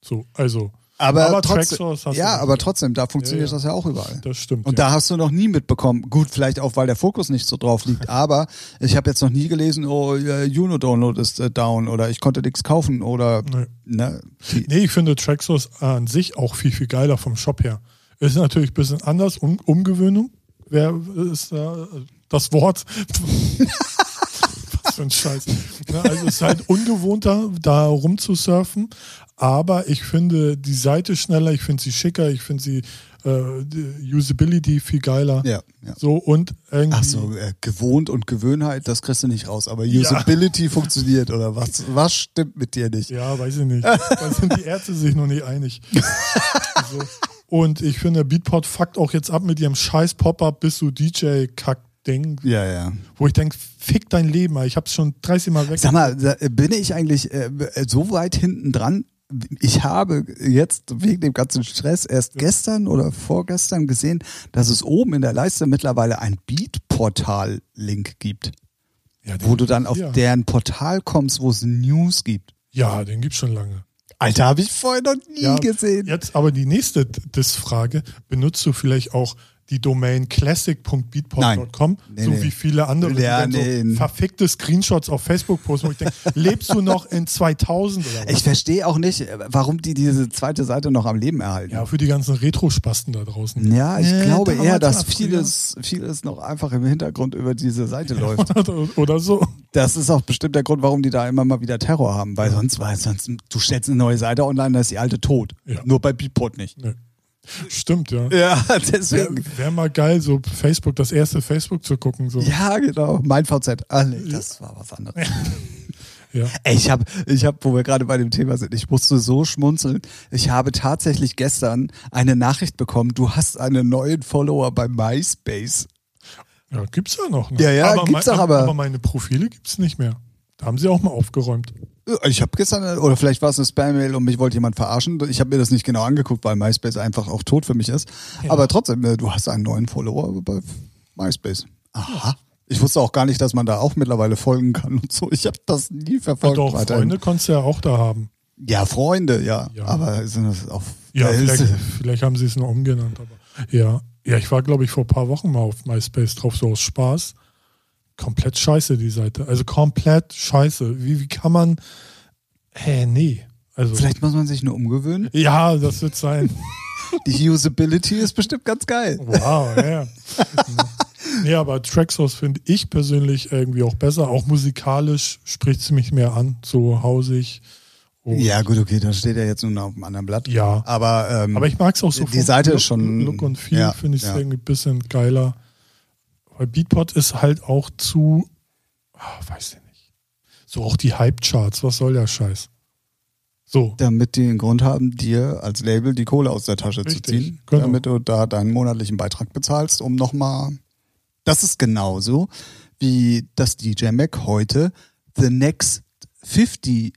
[SPEAKER 1] so, also,
[SPEAKER 2] Aber,
[SPEAKER 1] Aber
[SPEAKER 2] trotzdem, ja, aber trotzdem, da funktioniert
[SPEAKER 1] Ja, ja.
[SPEAKER 2] das ja auch überall.
[SPEAKER 1] das stimmt.
[SPEAKER 2] Und
[SPEAKER 1] ja.
[SPEAKER 2] da hast du noch nie mitbekommen. Gut, vielleicht auch, weil der Fokus nicht so drauf liegt. *laughs* Aber ich habe jetzt noch nie gelesen, oh, äh, Juno Download ist äh, down oder ich konnte nichts kaufen oder
[SPEAKER 1] Nee.
[SPEAKER 2] ne.
[SPEAKER 1] Nee, ich finde Traxsource an sich auch viel, viel geiler vom Shop her. Ist natürlich ein bisschen anders, um, Umgewöhnung. Wer ist da das Wort? *laughs* Was für ein Scheiß. Ne, also es ist halt ungewohnter, da rumzusurfen. Aber ich finde die Seite schneller, ich finde sie schicker, ich finde sie äh, Usability viel geiler.
[SPEAKER 2] ja, ja.
[SPEAKER 1] So und irgendwie.
[SPEAKER 2] Ach so, äh, gewohnt und Gewöhnheit, das kriegst du nicht raus. Aber Usability funktioniert oder was? Was stimmt mit dir nicht?
[SPEAKER 1] Ja, weiß ich nicht. Da sind die Ärzte sich noch nicht einig. *laughs* so. Und ich finde, Beatport fuckt auch jetzt ab mit ihrem scheiß Pop-Up bis du DJ-Kack-Ding,
[SPEAKER 2] Ja, ja.
[SPEAKER 1] wo ich denke, fick dein Leben, ich hab's schon 30 Mal weg.
[SPEAKER 2] Sag mal, da- bin ich eigentlich äh, so weit hinten dran? Ich habe jetzt wegen dem ganzen Stress erst gestern oder vorgestern gesehen, dass es oben in der Leiste mittlerweile ein Beat-Portal-Link gibt,
[SPEAKER 1] ja,
[SPEAKER 2] wo du dann auf
[SPEAKER 1] ja.
[SPEAKER 2] deren Portal kommst, wo es News gibt.
[SPEAKER 1] Ja, den gibt's schon lange.
[SPEAKER 2] Alter, habe ich vorher noch nie
[SPEAKER 1] Ja,
[SPEAKER 2] gesehen.
[SPEAKER 1] Jetzt aber die nächste Diss-Frage. Benutzt du vielleicht auch die Domain classic.beatport.com,
[SPEAKER 2] Nee,
[SPEAKER 1] so
[SPEAKER 2] nee.
[SPEAKER 1] wie viele andere,
[SPEAKER 2] Ja, nee.
[SPEAKER 1] so verfickte Screenshots auf Facebook posten, wo ich denke, *laughs* lebst du noch in 2000 oder was?
[SPEAKER 2] Ich verstehe auch nicht, warum die diese zweite Seite noch am Leben erhalten.
[SPEAKER 1] Ja, für die ganzen Retro-Spasten da draußen.
[SPEAKER 2] Ja, ich
[SPEAKER 1] Nee,
[SPEAKER 2] glaube eher, dass vieles, vieles noch einfach im Hintergrund über diese Seite läuft. *laughs*
[SPEAKER 1] Oder, so.
[SPEAKER 2] Das ist auch bestimmt der Grund, warum die da immer mal wieder Terror haben, weil sonst war sonst du stellst eine neue Seite online, da ist die alte tot.
[SPEAKER 1] Ja.
[SPEAKER 2] Nur bei Beatport nicht.
[SPEAKER 1] Nee. Stimmt, ja.
[SPEAKER 2] Ja,
[SPEAKER 1] Wäre *laughs*
[SPEAKER 2] deswegen.
[SPEAKER 1] wär mal geil, so Facebook, das erste Facebook zu gucken. So.
[SPEAKER 2] Ja, genau. Mein VZ. Ah, nee, das war was anderes.
[SPEAKER 1] Ja. *laughs*
[SPEAKER 2] Ey, ich habe, ich hab, wo wir gerade bei dem Thema sind, ich musste so schmunzeln. Ich habe tatsächlich gestern eine Nachricht bekommen, du hast einen neuen Follower bei MySpace.
[SPEAKER 1] ja, gibt's ja noch. Ne?
[SPEAKER 2] Ja, ja,
[SPEAKER 1] aber
[SPEAKER 2] gibt's
[SPEAKER 1] mein-
[SPEAKER 2] auch, aber-
[SPEAKER 1] Aber meine Profile gibt's nicht mehr. Da haben sie auch mal aufgeräumt.
[SPEAKER 2] Ich habe gestern, oder vielleicht war es eine Spam-Mail und mich wollte jemand verarschen. Ich habe mir das nicht genau angeguckt, weil MySpace einfach auch tot für mich ist.
[SPEAKER 1] Ja.
[SPEAKER 2] Aber trotzdem, äh, du hast einen neuen Follower bei MySpace. Aha. Ich wusste auch gar nicht, dass man da auch mittlerweile folgen kann und so. Ich habe das nie verfolgt.
[SPEAKER 1] Doch,
[SPEAKER 2] weiterhin.
[SPEAKER 1] Freunde konntest du ja auch da haben.
[SPEAKER 2] Ja, Freunde, ja.
[SPEAKER 1] Ja.
[SPEAKER 2] Aber sind das auf.
[SPEAKER 1] Ja, vielleicht, vielleicht haben sie es nur umgenannt. Aber ja, ja, ich war, glaube ich, vor ein paar Wochen mal auf MySpace drauf, so aus Spaß. Komplett scheiße, die Seite. Also komplett scheiße. Wie, wie kann man. Hä, nee. Also.
[SPEAKER 2] Vielleicht muss man sich nur umgewöhnen.
[SPEAKER 1] Ja, das wird sein. *laughs*
[SPEAKER 2] Die Usability ist bestimmt ganz geil.
[SPEAKER 1] Wow, ja. *laughs* nee, aber Traxos finde ich persönlich irgendwie auch besser. Auch musikalisch spricht es mich mehr an, so hausig.
[SPEAKER 2] Ja, gut, okay, da steht er jetzt nun auf einem anderen Blatt.
[SPEAKER 1] Ja.
[SPEAKER 2] Aber, ähm,
[SPEAKER 1] Aber ich mag es auch so
[SPEAKER 2] Die Seite
[SPEAKER 1] Look,
[SPEAKER 2] ist schon-
[SPEAKER 1] Look und Feel
[SPEAKER 2] ja,
[SPEAKER 1] finde ich
[SPEAKER 2] ja.
[SPEAKER 1] irgendwie ein bisschen geiler. Weil Beatport ist halt auch zu, ah, weiß ich nicht. So auch die Hype-Charts, was soll der Scheiß? So,
[SPEAKER 2] damit die einen Grund haben, dir als Label die Kohle aus der Tasche zu
[SPEAKER 1] Richtig,
[SPEAKER 2] ziehen,
[SPEAKER 1] genau.
[SPEAKER 2] damit du da deinen monatlichen Beitrag bezahlst, um nochmal. Das ist genauso, wie das DJ Mac heute The Next 50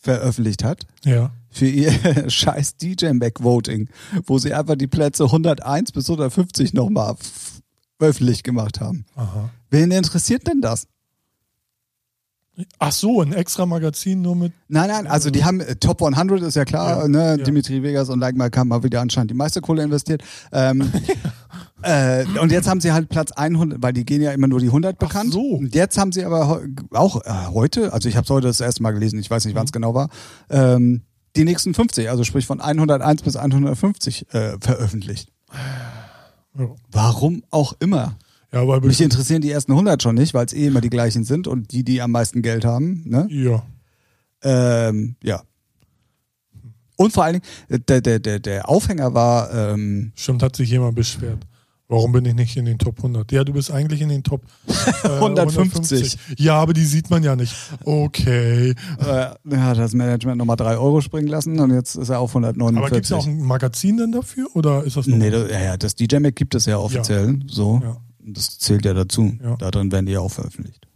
[SPEAKER 2] veröffentlicht hat.
[SPEAKER 1] ja.
[SPEAKER 2] für ihr *laughs* scheiß DJ-Mac-Voting, wo sie einfach die Plätze 101 bis 150 nochmal öffentlich gemacht haben.
[SPEAKER 1] Aha.
[SPEAKER 2] Wen interessiert denn das?
[SPEAKER 1] Ach so, ein extra Magazin nur mit.
[SPEAKER 2] Nein, nein, also die haben äh, Top 100 ist ja klar,
[SPEAKER 1] Ja,
[SPEAKER 2] ne?
[SPEAKER 1] ja.
[SPEAKER 2] Dimitri Vegas und Like Mike haben mal wieder anscheinend die meiste Kohle investiert. Ähm, *laughs* äh, und jetzt haben sie halt Platz 100, weil die gehen ja immer nur die 100 bekannt.
[SPEAKER 1] so.
[SPEAKER 2] Und jetzt haben sie aber auch äh, heute, also ich habe es heute das erste Mal gelesen, ich weiß nicht, wann es genau war, ähm, die nächsten 50, also sprich von 101 bis 150 äh, veröffentlicht.
[SPEAKER 1] Ja,
[SPEAKER 2] Warum auch immer.
[SPEAKER 1] ja aber
[SPEAKER 2] Mich interessieren die ersten 100 schon nicht, weil es eh immer die gleichen sind und die, die am meisten Geld haben. Ne?
[SPEAKER 1] ja.
[SPEAKER 2] Ähm, ja. Und vor allen Dingen, äh, der, der, der, der Aufhänger war, ähm,
[SPEAKER 1] Stimmt, hat sich jemand beschwert. Warum bin ich nicht in den Top 100? Ja, du bist eigentlich in den Top äh, *laughs*
[SPEAKER 2] 150.
[SPEAKER 1] Ja, aber die sieht man ja nicht. Okay.
[SPEAKER 2] äh, hat das Management nochmal 3 Euro springen lassen und jetzt ist er auf 149.
[SPEAKER 1] Aber gibt es auch ein Magazin denn dafür? Oder ist das nur?
[SPEAKER 2] Nee, das, ja, ja, das DJ Mac gibt es ja offiziell, so.
[SPEAKER 1] Ja.
[SPEAKER 2] Das zählt ja dazu.
[SPEAKER 1] Ja.
[SPEAKER 2] Da drin werden die ja auch veröffentlicht.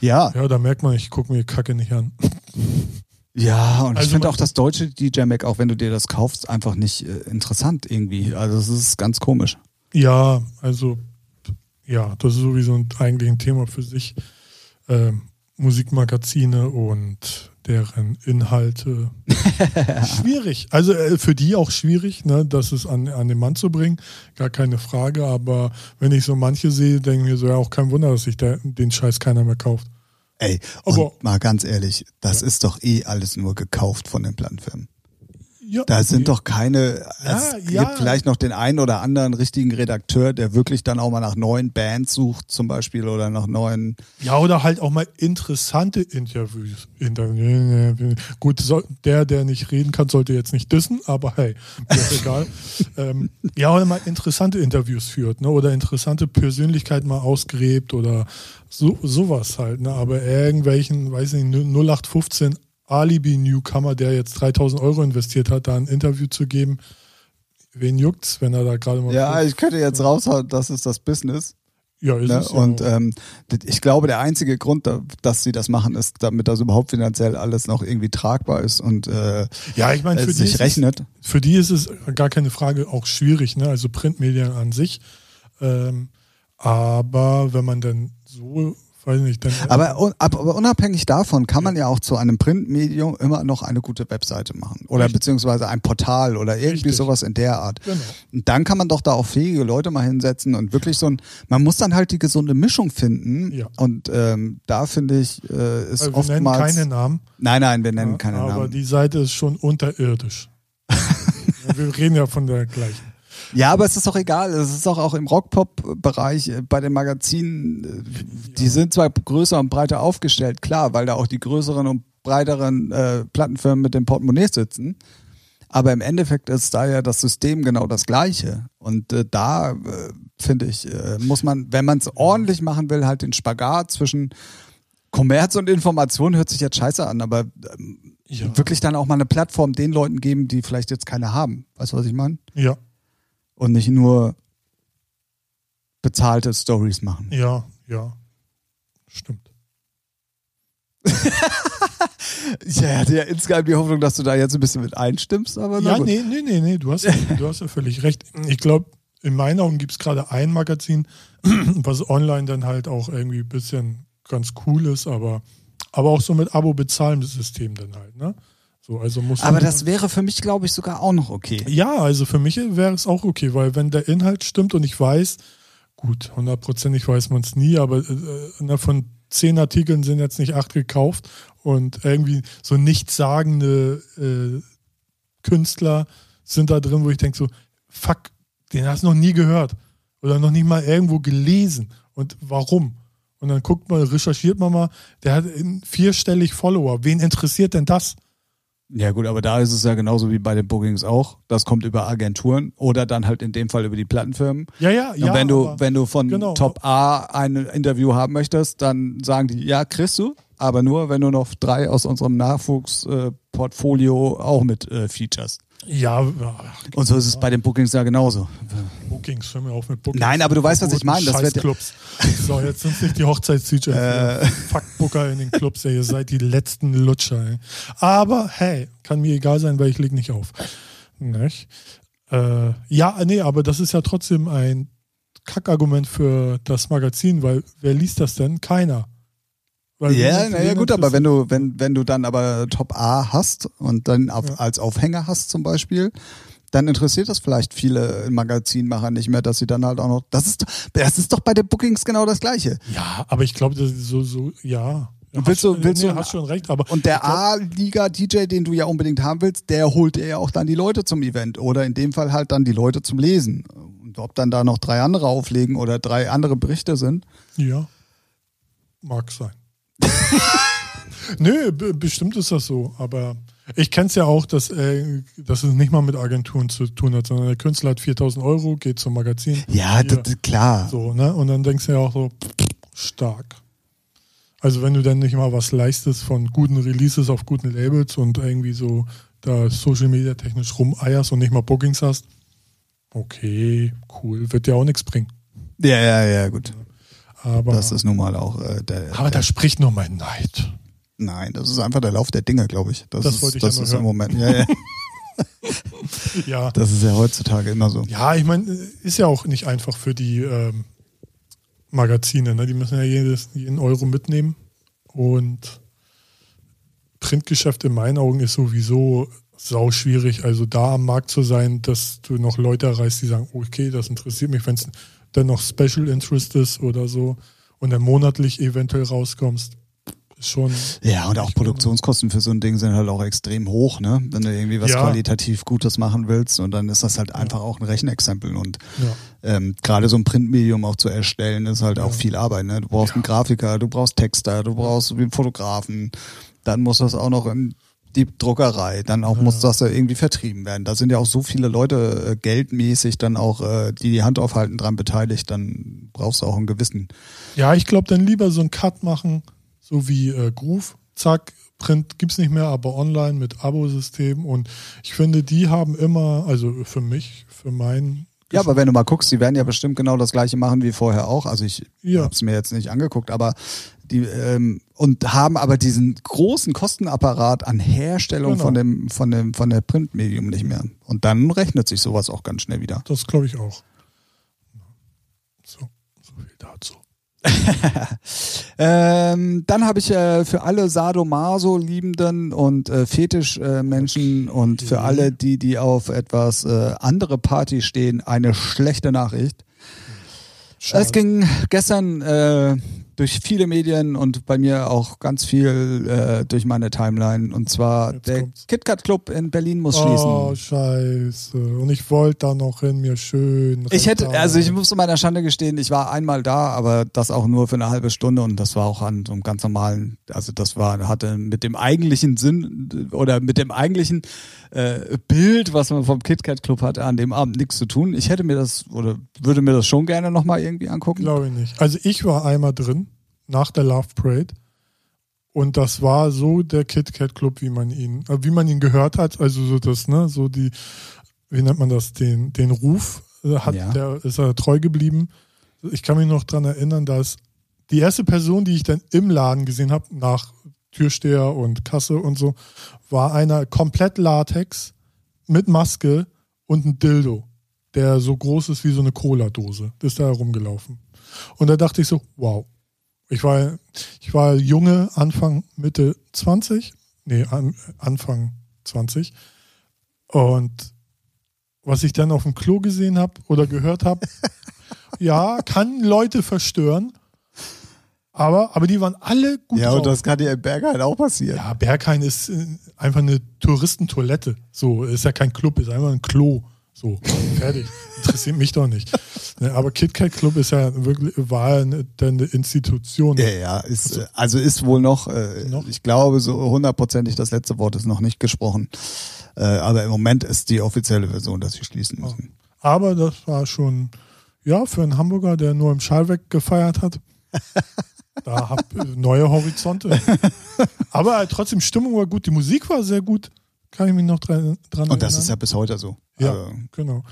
[SPEAKER 2] Ja,
[SPEAKER 1] Ja, da merkt man, ich gucke mir Kacke nicht an. *laughs*
[SPEAKER 2] ja, und
[SPEAKER 1] Also
[SPEAKER 2] ich finde auch das deutsche DJ Mac, auch wenn du dir das kaufst, einfach nicht äh, interessant irgendwie. Also das ist ganz komisch.
[SPEAKER 1] Ja, also, ja, das ist sowieso ein, eigentlich ein Thema für sich. Ähm, Musikmagazine und deren Inhalte. *laughs* schwierig. Also äh, für die auch schwierig, ne, das ist an, an den Mann zu bringen, gar keine Frage. Aber wenn ich so manche sehe, denke ich mir so, ja, auch kein Wunder, dass sich der, den Scheiß keiner mehr kauft.
[SPEAKER 2] Ey,
[SPEAKER 1] Aber-
[SPEAKER 2] und mal ganz ehrlich, das ist doch eh alles nur gekauft von den Plattenfirmen.
[SPEAKER 1] Ja,
[SPEAKER 2] Da sind doch keine,
[SPEAKER 1] Ja,
[SPEAKER 2] es
[SPEAKER 1] ja.
[SPEAKER 2] gibt vielleicht noch den einen oder anderen richtigen Redakteur, der wirklich dann auch mal nach neuen Bands sucht zum Beispiel oder nach neuen,
[SPEAKER 1] Ja, oder halt auch mal interessante Interviews. Inter Gut, so, der, der nicht reden kann, sollte jetzt nicht dissen, aber hey, mir ist egal. *laughs* ähm, ja, oder mal interessante Interviews führt, ne? Oder interessante Persönlichkeiten mal ausgräbt oder so, sowas halt, ne? Aber irgendwelchen, weiß nicht, 0815 Alibi-Newcomer, der jetzt 3000 Euro investiert hat, da ein Interview zu geben, wen juckt's, wenn er da gerade mal.
[SPEAKER 2] ja, ich könnte jetzt raushauen, das ist das Business.
[SPEAKER 1] ja, ist
[SPEAKER 2] Ne?
[SPEAKER 1] es ja
[SPEAKER 2] Und ähm, ich glaube, der einzige Grund, da- dass sie das machen, ist, damit das überhaupt finanziell alles noch irgendwie tragbar ist und äh,
[SPEAKER 1] ja, ich meine, für
[SPEAKER 2] es
[SPEAKER 1] die
[SPEAKER 2] sich
[SPEAKER 1] ist es-
[SPEAKER 2] rechnet.
[SPEAKER 1] für die ist es gar keine Frage auch schwierig, ne? Also Printmedien an sich. Ähm, aber wenn man dann so, weiß nicht, dann.
[SPEAKER 2] Aber, un- ab- aber unabhängig davon kann man ja auch zu einem Printmedium immer noch eine gute Webseite machen. Oder
[SPEAKER 1] Richtig.
[SPEAKER 2] beziehungsweise ein Portal oder irgendwie
[SPEAKER 1] Richtig.
[SPEAKER 2] sowas in der Art.
[SPEAKER 1] Genau.
[SPEAKER 2] Und dann kann man doch da auch fähige Leute mal hinsetzen und wirklich so ein, man muss dann halt die gesunde Mischung finden.
[SPEAKER 1] Ja.
[SPEAKER 2] Und ähm, da finde ich, äh, ist
[SPEAKER 1] Also wir nennen
[SPEAKER 2] oftmals.
[SPEAKER 1] keine Namen.
[SPEAKER 2] nein, nein, wir nennen
[SPEAKER 1] ja,
[SPEAKER 2] keine
[SPEAKER 1] aber
[SPEAKER 2] Namen.
[SPEAKER 1] die Seite ist schon unterirdisch. *laughs* Wir reden ja von der gleichen.
[SPEAKER 2] Ja, aber es ist auch egal. Es ist auch, auch im Rock-Pop-Bereich äh, bei den Magazinen, äh, die sind zwar größer und breiter aufgestellt, klar, weil da auch die größeren und breiteren äh, Plattenfirmen mit dem Portemonnaie sitzen. Aber im Endeffekt ist da ja das System genau das gleiche. Und äh, da, äh, finde ich, äh, muss man, wenn man es ordentlich machen will, halt den Spagat zwischen Kommerz und Information hört sich jetzt scheiße an, aber ähm,
[SPEAKER 1] Ja.
[SPEAKER 2] wirklich dann auch mal eine Plattform den Leuten geben, die vielleicht jetzt keine haben. Weißt du, was ich meine?
[SPEAKER 1] Ja,
[SPEAKER 2] und nicht nur bezahlte Stories machen.
[SPEAKER 1] ja, ja. Stimmt.
[SPEAKER 2] Ich *laughs* hatte ja insgeheim die Hoffnung, dass du da jetzt ein bisschen mit einstimmst, aber
[SPEAKER 1] Ja,
[SPEAKER 2] gut.
[SPEAKER 1] nee, nee, nee, nee, du hast, *laughs* du hast ja völlig recht. Ich glaube, in meinen Augen gibt es gerade ein Magazin, *clears throat* was online dann halt auch irgendwie ein bisschen ganz cool ist, aber, aber auch so mit Abo-Bezahlen-System dann halt, ne? So, also muss
[SPEAKER 2] Aber das wäre für mich, glaube ich, sogar auch noch okay.
[SPEAKER 1] Ja, also für mich wäre es auch okay, weil wenn der Inhalt stimmt und ich weiß, gut, hundertprozentig weiß man es nie, aber äh, na, von zehn Artikeln sind jetzt nicht acht gekauft und irgendwie so nichtssagende äh, Künstler sind da drin, wo ich denke so, fuck, den hast du noch nie gehört oder noch nicht mal irgendwo gelesen und warum? Und dann guckt man, recherchiert man mal, der hat vierstellig Follower. Wen interessiert denn das?
[SPEAKER 2] Ja gut, aber da ist es ja genauso wie bei den Bookings auch. Das kommt über Agenturen oder dann halt in dem Fall über die Plattenfirmen.
[SPEAKER 1] Ja, ja, ja.
[SPEAKER 2] und wenn du, wenn du von
[SPEAKER 1] genau.
[SPEAKER 2] Top A ein Interview haben möchtest, dann sagen die, ja, kriegst du, aber nur, wenn du noch drei aus unserem Nachwuchsportfolio auch mit äh, features.
[SPEAKER 1] Ja,
[SPEAKER 2] Und so ist es bei den Bookings ja genauso.
[SPEAKER 1] Bookings, hör mir auf mit Bookings.
[SPEAKER 2] Nein, aber du weißt, was ich meine. Das wird
[SPEAKER 1] Scheißclubs. So, jetzt sind es nicht die Hochzeits-DJs. *laughs*
[SPEAKER 2] Äh.
[SPEAKER 1] Fuck Booker in den Clubs, ey. Ihr seid die letzten Lutscher, ey. Aber hey, kann mir egal sein, weil ich leg nicht auf. Nicht? Äh, ja, nee, aber das ist ja trotzdem ein Kackargument für das Magazin, weil wer liest das denn? Keiner. Weil
[SPEAKER 2] Ja, naja gut, aber wenn du, wenn, wenn du dann aber Top A hast und dann auf,
[SPEAKER 1] Ja.
[SPEAKER 2] als Aufhänger hast zum Beispiel, dann interessiert das vielleicht viele Magazinmacher nicht mehr, dass sie dann halt auch noch. Das ist, das ist doch bei den Bookings genau das Gleiche.
[SPEAKER 1] Ja, aber ich glaube, so, so, ja.
[SPEAKER 2] Und willst du- willst
[SPEAKER 1] nee,
[SPEAKER 2] du-
[SPEAKER 1] hast schon recht, aber
[SPEAKER 2] Und der A-Liga-DJ, den du ja unbedingt haben willst, der holt dir ja auch dann die Leute zum Event oder in dem Fall halt dann die Leute zum Lesen. Und ob dann da noch drei andere auflegen oder drei andere Berichte sind.
[SPEAKER 1] Ja, mag sein. *laughs* Nö, be- bestimmt ist das so, aber ich kenne es ja auch, dass, äh, dass es nicht mal mit Agenturen zu tun hat, sondern der Künstler hat 4000 Euro, geht zum Magazin.
[SPEAKER 2] Ja,
[SPEAKER 1] Hier.
[SPEAKER 2] das, klar.
[SPEAKER 1] So, ne? Und dann denkst du ja auch so, stark. Also wenn du dann nicht mal was leistest von guten Releases auf guten Labels und irgendwie so da Social Media technisch rumeierst und nicht mal Bookings hast, okay, cool, wird dir auch nichts bringen.
[SPEAKER 2] Ja, ja, ja, gut.
[SPEAKER 1] Aber,
[SPEAKER 2] Das ist nun mal auch äh, der.
[SPEAKER 1] aber da spricht nur mein Neid.
[SPEAKER 2] Nein, das ist einfach der Lauf der Dinge, glaube ich. Das,
[SPEAKER 1] Das
[SPEAKER 2] ist,
[SPEAKER 1] wollte ich ja
[SPEAKER 2] das
[SPEAKER 1] nur
[SPEAKER 2] ist im
[SPEAKER 1] hören.
[SPEAKER 2] Moment. Ja, ja. *laughs*
[SPEAKER 1] Ja,
[SPEAKER 2] Das ist ja heutzutage immer so.
[SPEAKER 1] ja ich meine, ist ja auch nicht einfach für die ähm, Magazine. Ne? Die müssen ja jedes, jeden Euro mitnehmen. Und Printgeschäft in meinen Augen ist sowieso sau schwierig. Also da am Markt zu sein, dass du noch Leute erreichst, die sagen, okay, das interessiert mich, wenn es dann noch Special Interest ist oder so und dann monatlich eventuell rauskommst. Ist schon.
[SPEAKER 2] Ja, und auch Produktionskosten für so ein Ding sind halt auch extrem hoch, ne? Wenn du irgendwie was
[SPEAKER 1] Ja.
[SPEAKER 2] qualitativ Gutes machen willst und dann ist das halt einfach auch ein Rechenexempel und
[SPEAKER 1] Ja.
[SPEAKER 2] ähm, gerade so ein Printmedium auch zu erstellen, ist halt auch
[SPEAKER 1] Ja.
[SPEAKER 2] viel Arbeit, ne? Du brauchst einen Grafiker, du brauchst Texter, du brauchst einen Fotografen, dann muss das auch noch in die Druckerei, dann auch muss das ja irgendwie vertrieben werden. Da sind ja auch so viele Leute äh, geldmäßig dann auch, äh, die die Hand aufhalten, dran beteiligt, dann brauchst du auch einen gewissen.
[SPEAKER 1] Ja, ich glaube, dann lieber so einen Cut machen, so wie äh, Groove. Zack, Print gibt's nicht mehr, aber online mit Abo-System. Und ich finde, die haben immer, also für mich, für meinen.
[SPEAKER 2] Ja, aber wenn du mal guckst, die werden ja bestimmt genau das gleiche machen wie vorher auch. Also ich
[SPEAKER 1] Ja.
[SPEAKER 2] habe es mir jetzt nicht angeguckt, aber die ähm, und haben aber diesen großen Kostenapparat an Herstellung
[SPEAKER 1] Genau.
[SPEAKER 2] von dem von dem von der Printmedium nicht mehr. Und dann rechnet sich sowas auch ganz schnell wieder.
[SPEAKER 1] Das glaube ich auch. So, so viel dazu. *laughs*
[SPEAKER 2] Ähm, dann habe ich äh, für alle Sadomaso-Liebenden und äh, Fetisch-Menschen und für alle, die, die auf etwas äh, andere Party stehen, eine schlechte Nachricht.
[SPEAKER 1] Schade.
[SPEAKER 2] Es ging gestern äh, durch viele Medien und bei mir auch ganz viel äh, durch meine Timeline. Und zwar
[SPEAKER 1] Jetzt
[SPEAKER 2] der. KitKat Club in Berlin muss
[SPEAKER 1] Oh,
[SPEAKER 2] schließen.
[SPEAKER 1] scheiße. Und ich wollte da noch hin, mir schön.
[SPEAKER 2] Ich hätte, also ich muss zu meiner Schande gestehen, ich war einmal da, aber das auch nur für eine halbe Stunde und das war auch an so einem ganz normalen, also das war, hatte mit dem eigentlichen Sinn oder mit dem eigentlichen äh, Bild, was man vom KitKat Club hatte, an dem Abend nichts zu tun. Ich hätte mir das oder würde mir das schon gerne nochmal irgendwie angucken.
[SPEAKER 1] Glaube ich nicht. Also ich war einmal drin, nach der Love Parade. Und das war so der Kit Kat Club, wie man ihn, äh, wie man ihn gehört hat. Also so das, ne, so die, wie nennt man das, den, den Ruf äh, hat,
[SPEAKER 2] Ja.
[SPEAKER 1] der ist er treu geblieben. Ich kann mich noch dran erinnern, dass die erste Person, die ich dann im Laden gesehen habe, nach Türsteher und Kasse und so, war einer komplett Latex mit Maske und ein Dildo, der so groß ist wie so eine Cola-Dose. Ist da herumgelaufen. Und da dachte ich so, wow. Ich war, ich war junge, Anfang, Mitte 20. Nee, an, Anfang 20. Und was ich dann auf dem Klo gesehen habe oder gehört habe, *laughs* ja, kann Leute verstören. Aber, aber die waren alle gut
[SPEAKER 2] Ja,
[SPEAKER 1] drauf.
[SPEAKER 2] und das kann dir im Berg halt auch passieren.
[SPEAKER 1] Ja, Berghain ist äh, einfach eine Touristentoilette. So, ist ja kein Club, ist einfach ein Klo. So, fertig. *laughs* Interessiert mich doch nicht. Ne, Aber KitKat Club ist ja wirklich, war eine, eine Institution.
[SPEAKER 2] Ja, ja, ist, äh, also ist wohl noch, äh,
[SPEAKER 1] Noch?
[SPEAKER 2] ich glaube, so hundertprozentig das letzte Wort ist noch nicht gesprochen. Äh, aber im Moment ist die offizielle Version, dass sie schließen müssen.
[SPEAKER 1] Aber das war schon, ja, für einen Hamburger, der nur im Schallweg gefeiert hat. *laughs* Da hab neue Horizonte. Aber trotzdem, Stimmung war gut, die Musik war sehr gut. Kann ich mich noch dran, dran
[SPEAKER 2] Und das
[SPEAKER 1] erinnern.
[SPEAKER 2] ist ja bis heute so.
[SPEAKER 1] Ja,
[SPEAKER 2] Also,
[SPEAKER 1] genau.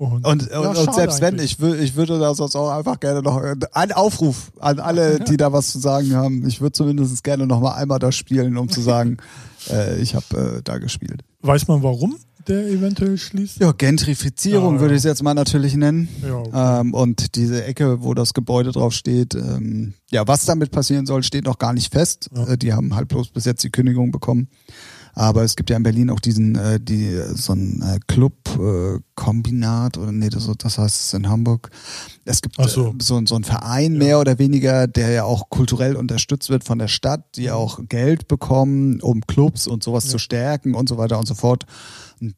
[SPEAKER 2] Und, und, ja, und, und selbst wenn, ich, ich würde da sonst auch einfach gerne noch ein Aufruf an alle, *laughs* die da was zu sagen haben. Ich würde zumindest gerne noch mal einmal das spielen, um zu sagen, *laughs* äh, ich habe äh, da gespielt.
[SPEAKER 1] Weiß man warum? der eventuell schließt?
[SPEAKER 2] Ja, Gentrifizierung ja, würde ich es jetzt mal natürlich nennen. Ja, okay. ähm, und diese Ecke, wo das Gebäude drauf steht, ähm, ja, was damit passieren soll, steht noch gar nicht fest. Ja. Äh, die haben halt bloß bis jetzt die Kündigung bekommen. Aber es gibt ja in Berlin auch diesen, äh, die, so ein äh, Club-Kombinat äh, oder nee, das, das heißt es in Hamburg. Es gibt so. Äh, so, so einen Verein mehr oder weniger, der ja auch kulturell unterstützt wird von der Stadt, die auch Geld bekommen, um Clubs und sowas zu stärken und so weiter und so fort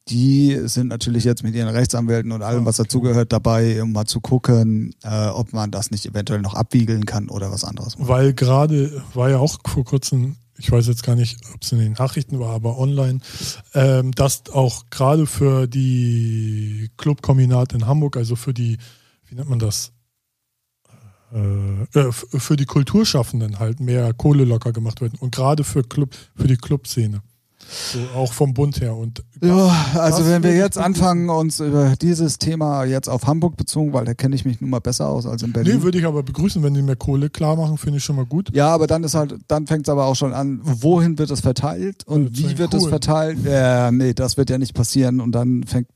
[SPEAKER 2] die sind natürlich jetzt mit ihren Rechtsanwälten und allem, was dazugehört, dabei, um mal zu gucken, äh, ob man das nicht eventuell noch abwiegeln kann oder was anderes.
[SPEAKER 1] Machen. Weil gerade war ja auch vor kurzem, ich weiß jetzt gar nicht, ob es in den Nachrichten war, aber online, ähm, dass auch gerade für die Clubkombinat in Hamburg, also für die, wie nennt man das? Äh, äh für die Kulturschaffenden halt mehr Kohle locker gemacht werden und gerade für Club, für die Clubszene. So, auch vom Bund her. Und
[SPEAKER 2] ja, also wenn wir jetzt anfangen, uns über dieses Thema jetzt auf Hamburg bezogen, weil da kenne ich mich nun mal besser aus als in Berlin.
[SPEAKER 1] Nee, würde ich aber begrüßen, wenn die mehr Kohle klar machen, finde ich schon mal gut.
[SPEAKER 2] Ja, aber dann ist halt, dann fängt es aber auch schon an, wohin wird es verteilt und ja, wie wird es verteilt? Ja, nee, das wird ja nicht passieren und dann fängt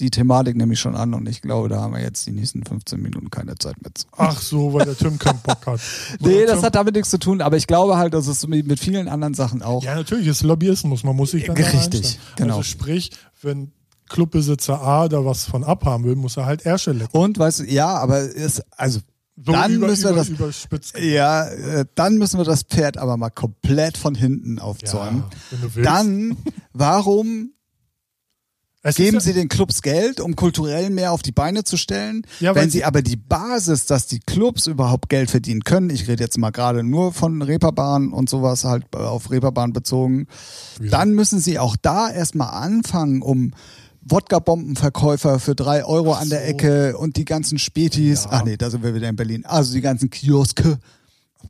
[SPEAKER 2] die Thematik nämlich schon an und ich glaube, da haben wir jetzt die nächsten 15 Minuten keine Zeit mehr zu.
[SPEAKER 1] Ach so, weil der Tim keinen Bock hat. *laughs*
[SPEAKER 2] nee, das hat damit nichts zu tun, aber ich glaube halt, dass es mit vielen anderen Sachen auch.
[SPEAKER 1] Ja, natürlich, ist Lobbyismus, man muss sich dann
[SPEAKER 2] Richtig, genau.
[SPEAKER 1] Also sprich, wenn Clubbesitzer A da was von abhaben will, muss er halt Ärsche lecken.
[SPEAKER 2] Und weißt du, ja, aber ist, also so dann über, müssen wir das ja äh, dann müssen wir das Pferd aber mal komplett von hinten aufzäumen. Ja, dann warum es Geben Sie den Clubs Geld, um kulturell mehr auf die Beine zu stellen. Ja, Wenn Sie aber die Basis, dass die Clubs überhaupt Geld verdienen können, ich rede jetzt mal gerade nur von Reeperbahn und sowas halt äh, auf Reeperbahn bezogen, ja. dann müssen Sie auch da erstmal anfangen, um Wodka-Bombenverkäufer für drei Euro so. an der Ecke und die ganzen Spätis, ja. ach nee, da sind wir wieder in Berlin, also die ganzen Kioske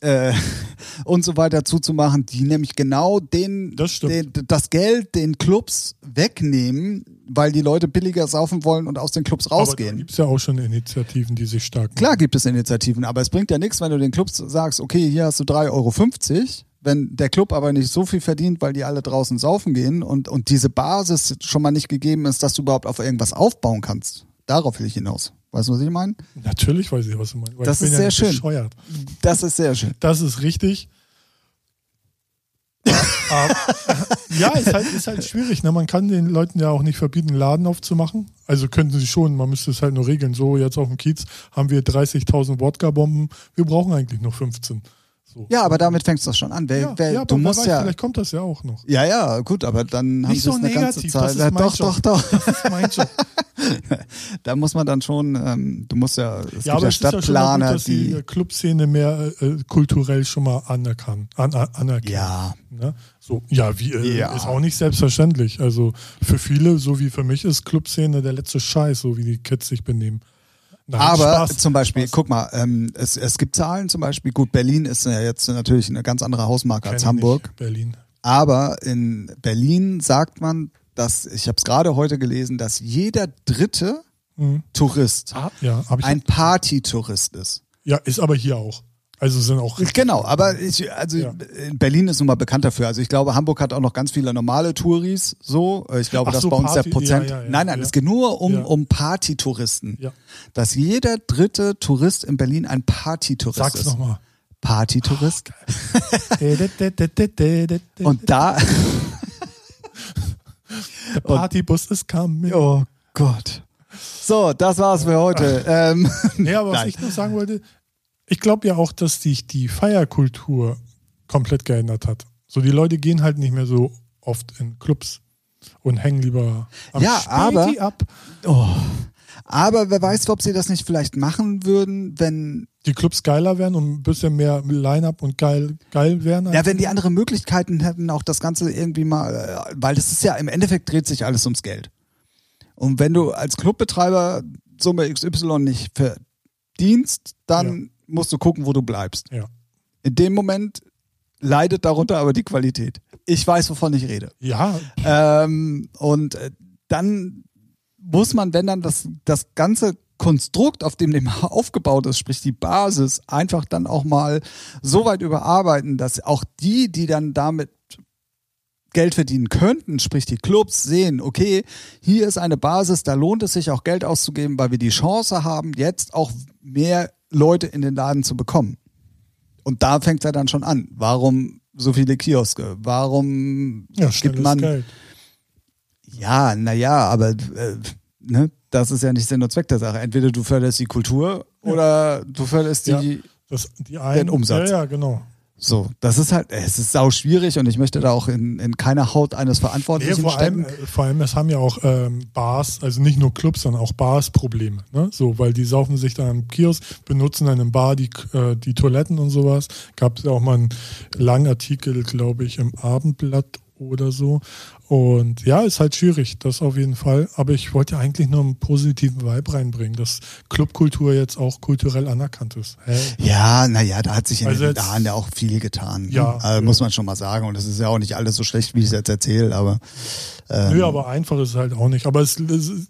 [SPEAKER 2] äh, *laughs* und so weiter zuzumachen, die nämlich genau den
[SPEAKER 1] das,
[SPEAKER 2] den, das Geld den Clubs wegnehmen, weil die Leute billiger saufen wollen und aus den Clubs rausgehen. Aber
[SPEAKER 1] gibt es ja auch schon Initiativen, die sich stark machen.
[SPEAKER 2] Klar gibt es Initiativen, aber es bringt ja nichts, wenn du den Clubs sagst, okay, hier hast du 3,50 Euro, wenn der Club aber nicht so viel verdient, weil die alle draußen saufen gehen und, und diese Basis schon mal nicht gegeben ist, dass du überhaupt auf irgendwas aufbauen kannst. Darauf will ich hinaus. Weißt du, was ich meine?
[SPEAKER 1] Natürlich weiß ich, was du meinst.
[SPEAKER 2] Das ist sehr schön. Bescheuert. Das ist sehr schön.
[SPEAKER 1] Das ist richtig. *laughs* ja, ist halt, ist halt schwierig. Ne? Man kann den Leuten ja auch nicht verbieten, einen Laden aufzumachen. Also könnten sie schon, man müsste es halt nur regeln. So, jetzt auf dem Kiez haben wir 30.000 Wodka-Bomben. Wir brauchen eigentlich noch 15.
[SPEAKER 2] So. Ja, aber damit fängst du schon an. Wer, ja, wer, ja, du musst weiß, ja.
[SPEAKER 1] Vielleicht kommt das ja auch noch.
[SPEAKER 2] Ja, ja, gut, aber dann haben sie es eine ganze Zeit. Ja, doch, doch, doch, Das ist mein Job. *laughs* da muss man dann schon, ähm, du musst ja,
[SPEAKER 1] es ja, gibt ja Stadtplaner, ja gut, dass die, die Clubszene mehr äh, äh, kulturell schon mal anerkannt, an, anerkennt.
[SPEAKER 2] Ja.
[SPEAKER 1] Ne? So, ja, wie äh, ja. ist auch nicht selbstverständlich. Also für viele, so wie für mich, ist Clubszene der letzte Scheiß, so wie die Kids sich benehmen.
[SPEAKER 2] Nein, aber Spaß. zum Beispiel, Spaß. guck mal, ähm, es, es gibt Zahlen zum Beispiel, gut, Berlin ist ja jetzt natürlich eine ganz andere Hausmarke Kenn als Hamburg.
[SPEAKER 1] Berlin.
[SPEAKER 2] Aber in Berlin sagt man, dass, ich habe es gerade heute gelesen, dass jeder dritte mhm. Tourist
[SPEAKER 1] ah, ja,
[SPEAKER 2] ein Partytourist ist.
[SPEAKER 1] Ja, ist aber hier auch. Also sind auch.
[SPEAKER 2] Genau, aber ich, also ja. Berlin ist nun mal bekannt dafür. Also ich glaube, Hamburg hat auch noch ganz viele normale Touris. So, ich glaube, Ach dass so, bei uns Party, der Prozent. Ja, ja, nein, nein, es geht nur um um Partytouristen. Dass jeder dritte Tourist in Berlin ein Partytourist Sag's ist.
[SPEAKER 1] Sag's nochmal.
[SPEAKER 2] Partytourist. *laughs* Und da.
[SPEAKER 1] Der Partybus ist coming.
[SPEAKER 2] Oh Gott. So, das war's für heute. *laughs* Ähm,
[SPEAKER 1] nee, aber was ich noch sagen wollte, ich glaube ja auch, dass sich die Feierkultur komplett geändert hat. So, die Leute gehen halt nicht mehr so oft in Clubs und hängen lieber
[SPEAKER 2] am ja, aber, ab. Oh, aber wer weiß, ob sie das nicht vielleicht machen würden, wenn
[SPEAKER 1] die Clubs geiler wären und ein bisschen mehr Line-up und geil, geil wären.
[SPEAKER 2] Ja, wenn die andere Möglichkeiten hätten, auch das Ganze irgendwie mal, äh, weil das ist ja im Endeffekt dreht sich alles ums Geld. Und wenn du als Clubbetreiber Summe XY nicht verdienst, dann ja musst du gucken, wo du bleibst.
[SPEAKER 1] Ja.
[SPEAKER 2] In dem Moment leidet darunter aber die Qualität. Ich weiß, wovon ich rede.
[SPEAKER 1] Ja.
[SPEAKER 2] Ähm, und äh, dann muss man, wenn dann das, das ganze Konstrukt, auf dem dem *laughs* aufgebaut ist, sprich die Basis, einfach dann auch mal so weit überarbeiten, dass auch die, die dann damit Geld verdienen könnten, sprich die Clubs sehen, okay, hier ist eine Basis, da lohnt es sich auch Geld auszugeben, weil wir die Chance haben, jetzt auch mehr Leute in den Laden zu bekommen. Und da fängt es ja dann schon an. Warum so viele Kioske? Warum
[SPEAKER 1] Ja,
[SPEAKER 2] gibt man.
[SPEAKER 1] Geld.
[SPEAKER 2] Ja, naja, aber äh, ne, das ist ja nicht Sinn und Zweck der Sache. Entweder du förderst die Kultur oder du förderst die.
[SPEAKER 1] Ja. Das, die einen,
[SPEAKER 2] Umsatz.
[SPEAKER 1] Ja, ja, genau.
[SPEAKER 2] So, das ist halt, es ist sau schwierig und ich möchte da auch in, in keiner Haut eines
[SPEAKER 1] Nee,
[SPEAKER 2] Verantwortlichen
[SPEAKER 1] vor, allem,
[SPEAKER 2] stecken.
[SPEAKER 1] äh, vor allem, es haben ja auch ähm, Bars, also nicht nur Clubs, sondern auch Bars Probleme. Ne? So, weil die saufen sich dann am Kiosk, benutzen dann im Bar die, äh, die Toiletten und sowas. Gab es ja auch mal einen langen Artikel, glaube ich, im Abendblatt oder so. Und ja, ist halt schwierig, das auf jeden Fall. Aber ich wollte ja eigentlich nur einen positiven Vibe reinbringen, dass Clubkultur jetzt auch kulturell anerkannt ist. Hey.
[SPEAKER 2] Ja, naja, da hat sich in
[SPEAKER 1] Also
[SPEAKER 2] den Jahren ja auch viel getan. ne?
[SPEAKER 1] Ja,
[SPEAKER 2] also,
[SPEAKER 1] ja.
[SPEAKER 2] muss man schon mal sagen. Und es ist ja auch nicht alles so schlecht, wie ich es jetzt erzähle, aber ähm,
[SPEAKER 1] Nö, aber einfach ist es halt auch nicht. Aber es, es ist,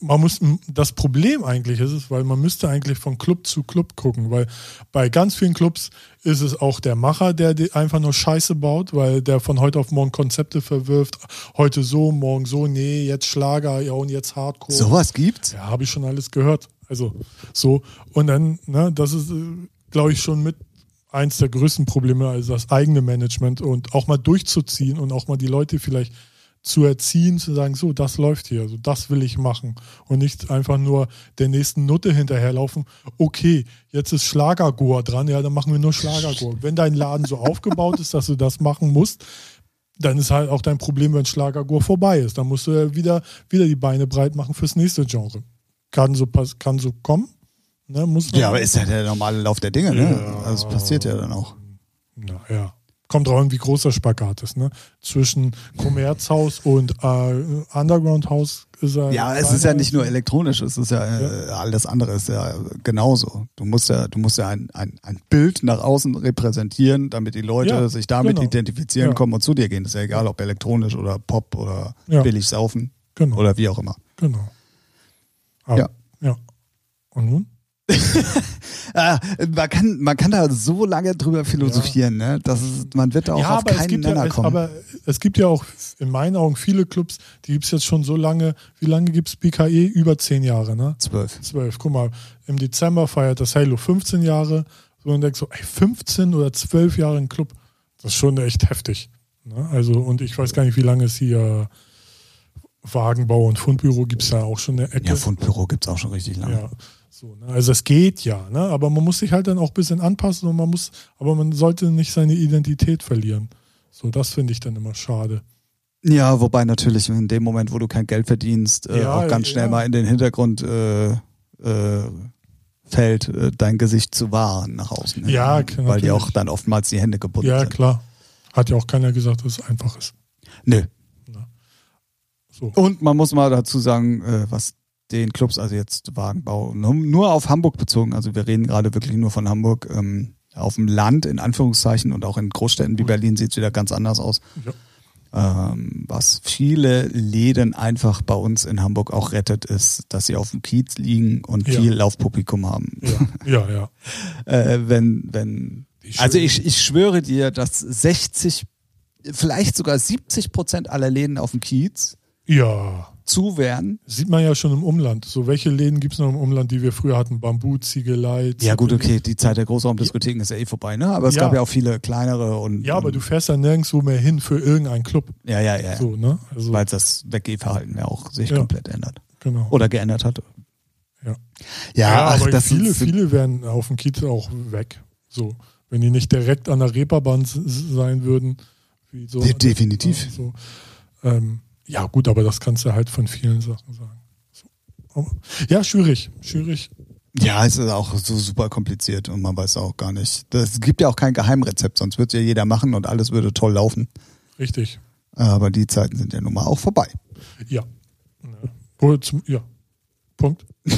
[SPEAKER 1] man muss, das Problem eigentlich ist es, weil man müsste eigentlich von Club zu Club gucken, weil bei ganz vielen Clubs ist es auch der Macher, der einfach nur Scheiße baut, weil der von heute auf morgen Konzepte verwirft, heute so, morgen so, nee, jetzt Schlager, ja und jetzt Hardcore.
[SPEAKER 2] sowas gibt's.
[SPEAKER 1] Ja, habe ich schon alles gehört. Also so. Und dann, ne, das ist, glaube ich, schon mit eins der größten Probleme, also das eigene Management und auch mal durchzuziehen und auch mal die Leute vielleicht zu erziehen, zu sagen, so, das läuft hier, so, das will ich machen. Und nicht einfach nur der nächsten Nutte hinterherlaufen. Okay, jetzt ist Schlagergor dran, ja, dann machen wir nur Schlagergor. Wenn dein Laden so aufgebaut ist, dass du das machen musst, dann ist halt auch dein Problem, wenn Schlagergor vorbei ist. Dann musst du ja wieder, wieder die Beine breit machen fürs nächste Genre. Kann so, kann so kommen. Ne, muss
[SPEAKER 2] Ja, aber ist ja der normale Lauf der Dinge, ne?
[SPEAKER 1] Ja.
[SPEAKER 2] Also das passiert ja dann auch.
[SPEAKER 1] Na, ja. Kommt drauf an, wie groß der Spagat ist. Ne? Zwischen Kommerzhaus und äh, Underground-Haus ist er.
[SPEAKER 2] Ja, es ist ja nicht nur elektronisch, es ist ja, äh, alles andere ist ja genauso. Du musst ja, du musst ja ein, ein, ein Bild nach außen repräsentieren, damit die Leute
[SPEAKER 1] Ja,
[SPEAKER 2] sich damit
[SPEAKER 1] genau.
[SPEAKER 2] identifizieren,
[SPEAKER 1] Ja.
[SPEAKER 2] kommen und zu dir gehen. ist ja egal, ob elektronisch oder Pop oder
[SPEAKER 1] Ja.
[SPEAKER 2] billig saufen
[SPEAKER 1] Genau.
[SPEAKER 2] oder wie auch immer.
[SPEAKER 1] genau. Aber,
[SPEAKER 2] Ja.
[SPEAKER 1] ja. Und nun? *laughs*
[SPEAKER 2] Ah, man, kann, man kann da so lange drüber philosophieren, ne? Das ist, man wird da auch auf keinen
[SPEAKER 1] ja,
[SPEAKER 2] Nenner
[SPEAKER 1] es,
[SPEAKER 2] kommen.
[SPEAKER 1] aber es gibt ja auch in meinen Augen viele Clubs, die gibt es jetzt schon so lange. Wie lange gibt es BKE? Über zehn Jahre, ne?
[SPEAKER 2] Zwölf.
[SPEAKER 1] Zwölf. Guck mal, im Dezember feiert das Halo 15 Jahre. So und denkst so, ey, 15 oder 12 Jahre ein Club, das ist schon echt heftig. Ne? Also, und ich weiß gar nicht, wie lange es hier Wagenbau und Fundbüro gibt es ja auch schon eine Ecke.
[SPEAKER 2] Ja, Fundbüro gibt's auch schon richtig lange.
[SPEAKER 1] Ja, so, ne? Also es geht ja, ne? aber man muss sich halt dann auch ein bisschen anpassen und man muss, aber man sollte nicht seine Identität verlieren. So, das finde ich dann immer schade.
[SPEAKER 2] Ja, wobei natürlich in dem Moment, wo du kein Geld verdienst, äh,
[SPEAKER 1] Ja,
[SPEAKER 2] auch ganz schnell
[SPEAKER 1] ja.
[SPEAKER 2] mal in den Hintergrund äh, äh, fällt, äh, dein Gesicht zu wahren nach außen. hin.
[SPEAKER 1] Ja,
[SPEAKER 2] Weil
[SPEAKER 1] natürlich.
[SPEAKER 2] dir auch dann oftmals die Hände gebunden
[SPEAKER 1] Ja,
[SPEAKER 2] sind.
[SPEAKER 1] klar. Hat ja auch keiner gesagt, dass es einfach ist.
[SPEAKER 2] Nö.
[SPEAKER 1] So.
[SPEAKER 2] Und man muss mal dazu sagen, äh, was den Clubs, also jetzt Wagenbau, nur, nur auf Hamburg bezogen, also wir reden gerade wirklich nur von Hamburg, ähm, auf dem Land in Anführungszeichen und auch in Großstädten wie Berlin sieht es wieder ganz anders aus. Ähm, was viele Läden einfach bei uns in Hamburg auch rettet, ist, dass sie auf dem Kiez liegen und
[SPEAKER 1] Ja.
[SPEAKER 2] viel Laufpublikum haben.
[SPEAKER 1] Ja, ja, ja. *laughs*
[SPEAKER 2] Äh, wenn, wenn, also ich, ich schwöre dir, dass 60, vielleicht sogar 70 Prozent aller Läden auf dem Kiez
[SPEAKER 1] Ja.
[SPEAKER 2] Zu wären.
[SPEAKER 1] Sieht man ja schon im Umland. So, welche Läden gibt es noch im Umland, die wir früher hatten? Bambu, Ziegelei.
[SPEAKER 2] Ja gut, okay, die Zeit der Großraumdiskotheken ist ja eh vorbei, ne? Aber es
[SPEAKER 1] Ja.
[SPEAKER 2] gab ja auch viele kleinere und
[SPEAKER 1] Ja, aber
[SPEAKER 2] und,
[SPEAKER 1] du fährst ja nirgendwo mehr hin für irgendeinen Club.
[SPEAKER 2] ja, ja, ja,
[SPEAKER 1] So, ne? Also,
[SPEAKER 2] weil das Weggehverhalten ja auch sich
[SPEAKER 1] Ja.
[SPEAKER 2] komplett ändert
[SPEAKER 1] genau.
[SPEAKER 2] oder geändert hat.
[SPEAKER 1] Ja.
[SPEAKER 2] Ja, ach,
[SPEAKER 1] aber
[SPEAKER 2] das
[SPEAKER 1] viele,
[SPEAKER 2] sind,
[SPEAKER 1] viele werden auf dem Kiez auch weg. So, wenn die nicht direkt an der Reeperbahn sein würden. Wie so,
[SPEAKER 2] De- definitiv.
[SPEAKER 1] So. Ähm, ja, gut, aber das kannst du halt von vielen Sachen sagen. So. Aber, ja, schwierig. Schwierig.
[SPEAKER 2] Ja, es ist auch so super kompliziert und man weiß auch gar nicht. Es gibt ja auch kein Geheimrezept, sonst würde es ja jeder machen und alles würde toll laufen.
[SPEAKER 1] Richtig.
[SPEAKER 2] Aber die Zeiten sind ja nun mal auch vorbei.
[SPEAKER 1] Ja. Ja. Ja. Punkt. *laughs*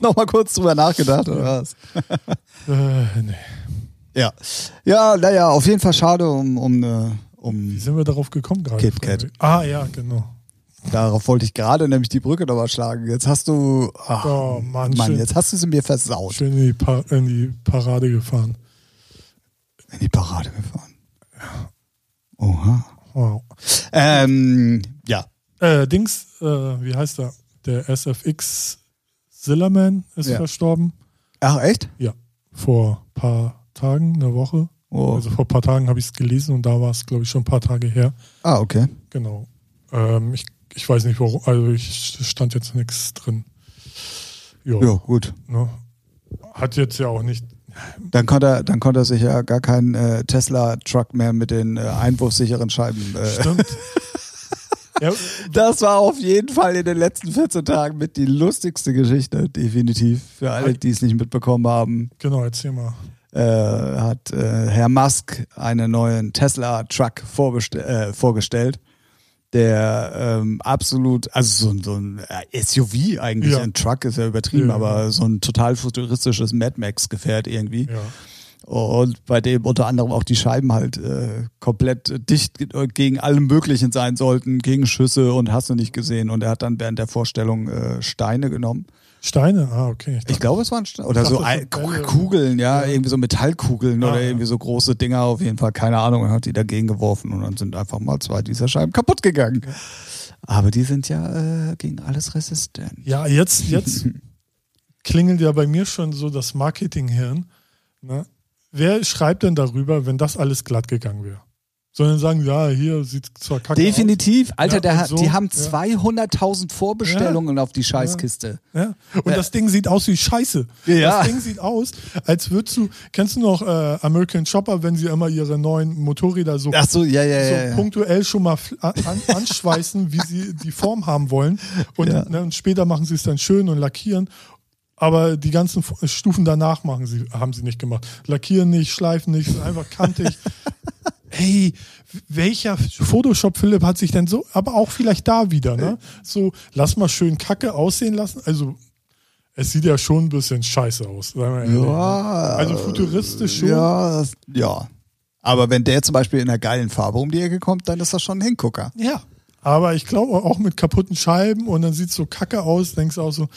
[SPEAKER 2] Nochmal kurz drüber nachgedacht, oder was?
[SPEAKER 1] Äh, nee.
[SPEAKER 2] Ja. Ja, naja, auf jeden Fall schade um, um, äh,
[SPEAKER 1] Wie
[SPEAKER 2] um
[SPEAKER 1] sind wir darauf gekommen gerade?
[SPEAKER 2] Kit Kat.
[SPEAKER 1] Ah, ja, genau.
[SPEAKER 2] Darauf wollte ich gerade nämlich die Brücke nochmal schlagen. Jetzt hast du. Ach,
[SPEAKER 1] Oh, Mann,
[SPEAKER 2] Mann,
[SPEAKER 1] schön.
[SPEAKER 2] jetzt hast du sie mir versaut.
[SPEAKER 1] Schön in die, pa in die Parade gefahren.
[SPEAKER 2] In die Parade gefahren. Oha.
[SPEAKER 1] Wow.
[SPEAKER 2] Ähm, ja.
[SPEAKER 1] Äh, Dings, äh, wie heißt er? Der SFX Zillerman ist
[SPEAKER 2] Ja.
[SPEAKER 1] verstorben.
[SPEAKER 2] Ach, echt?
[SPEAKER 1] Ja. Vor ein paar Tagen, eine Woche.
[SPEAKER 2] Oh.
[SPEAKER 1] Also vor ein paar Tagen habe ich es gelesen und da war es, glaube ich, schon ein paar Tage her.
[SPEAKER 2] Ah, okay.
[SPEAKER 1] Genau. Ähm, ich, ich weiß nicht, warum, also ich stand jetzt nichts drin. Ja.
[SPEAKER 2] Ja, gut.
[SPEAKER 1] Ne? Hat jetzt ja auch nicht.
[SPEAKER 2] Dann konnte er, dann konnte er sich ja gar keinen äh, Tesla-Truck mehr mit den äh, einwurfsicheren Scheiben. Äh.
[SPEAKER 1] Stimmt. *laughs* ja,
[SPEAKER 2] Das war auf jeden Fall in den letzten 14 Tagen mit die lustigste Geschichte, definitiv. Für alle, die es nicht mitbekommen haben,
[SPEAKER 1] genau, erzähl mal.
[SPEAKER 2] Äh, hat äh, Herr Musk einen neuen Tesla-Truck äh, vorgestellt, der ähm, absolut, also so, ein- so ein äh, SUV eigentlich,
[SPEAKER 1] Ja.
[SPEAKER 2] ein Truck ist ja übertrieben,
[SPEAKER 1] Ja,
[SPEAKER 2] aber so ein total futuristisches Mad Max-Gefährt irgendwie.
[SPEAKER 1] Ja.
[SPEAKER 2] Und bei dem unter anderem auch die Scheiben halt äh, komplett dicht ge- gegen allem Möglichen sein sollten, gegen Schüsse und hast du nicht gesehen. Und er hat dann während der Vorstellung äh, Steine genommen.
[SPEAKER 1] Steine? Ah, okay.
[SPEAKER 2] Ich glaube, es waren Steine. Oder
[SPEAKER 1] Ich
[SPEAKER 2] so. Kugeln, ja,
[SPEAKER 1] Ja.
[SPEAKER 2] irgendwie so Metallkugeln
[SPEAKER 1] Ah,
[SPEAKER 2] oder
[SPEAKER 1] ja.
[SPEAKER 2] irgendwie so große Dinger auf jeden Fall. Keine Ahnung. Und hat die dagegen geworfen und dann sind einfach mal zwei dieser Scheiben kaputt gegangen. Aber die sind ja äh, gegen alles resistent.
[SPEAKER 1] Ja, jetzt, jetzt *laughs* klingelt ja bei mir schon so das Marketinghirn. Ne? Wer schreibt denn darüber, wenn das alles glatt gegangen wäre? Sondern sagen, ja, hier sieht zwar kacke
[SPEAKER 2] Definitiv. Alter,
[SPEAKER 1] Ja,
[SPEAKER 2] der,
[SPEAKER 1] so,
[SPEAKER 2] die haben
[SPEAKER 1] ja.
[SPEAKER 2] 200.000 Vorbestellungen auf die Scheißkiste.
[SPEAKER 1] aus. Ja? Und das Ding sieht aus wie Scheiße.
[SPEAKER 2] Ja.
[SPEAKER 1] Das Ding sieht aus, als würdest du, kennst du noch äh, American Chopper, wenn sie immer ihre neuen Motorräder so,
[SPEAKER 2] Ach so, ja, ja,
[SPEAKER 1] so
[SPEAKER 2] ja. ja.
[SPEAKER 1] punktuell schon mal an, an, anschweißen, wie sie die Form haben wollen. Und,
[SPEAKER 2] Ja.
[SPEAKER 1] ne, und später machen sie es dann schön und lackieren. Aber die ganzen Stufen danach machen sie, haben sie nicht gemacht. Lackieren nicht, schleifen nicht, sind einfach kantig. *laughs* hey, welcher Photoshop Philipp hat sich denn so, aber auch vielleicht da wieder, ne? So, lass mal schön Kacke aussehen lassen. Also, es sieht ja schon ein bisschen scheiße aus. Sagen wir ehrlich,
[SPEAKER 2] Ja?
[SPEAKER 1] Also futuristisch schon.
[SPEAKER 2] Ja, das, ja. Aber wenn der zum Beispiel in einer geilen Farbe um die Ecke kommt, dann ist das schon ein Hingucker.
[SPEAKER 1] Ja. Aber ich glaube auch mit kaputten Scheiben und dann sieht es so kacke aus, denkst du auch so,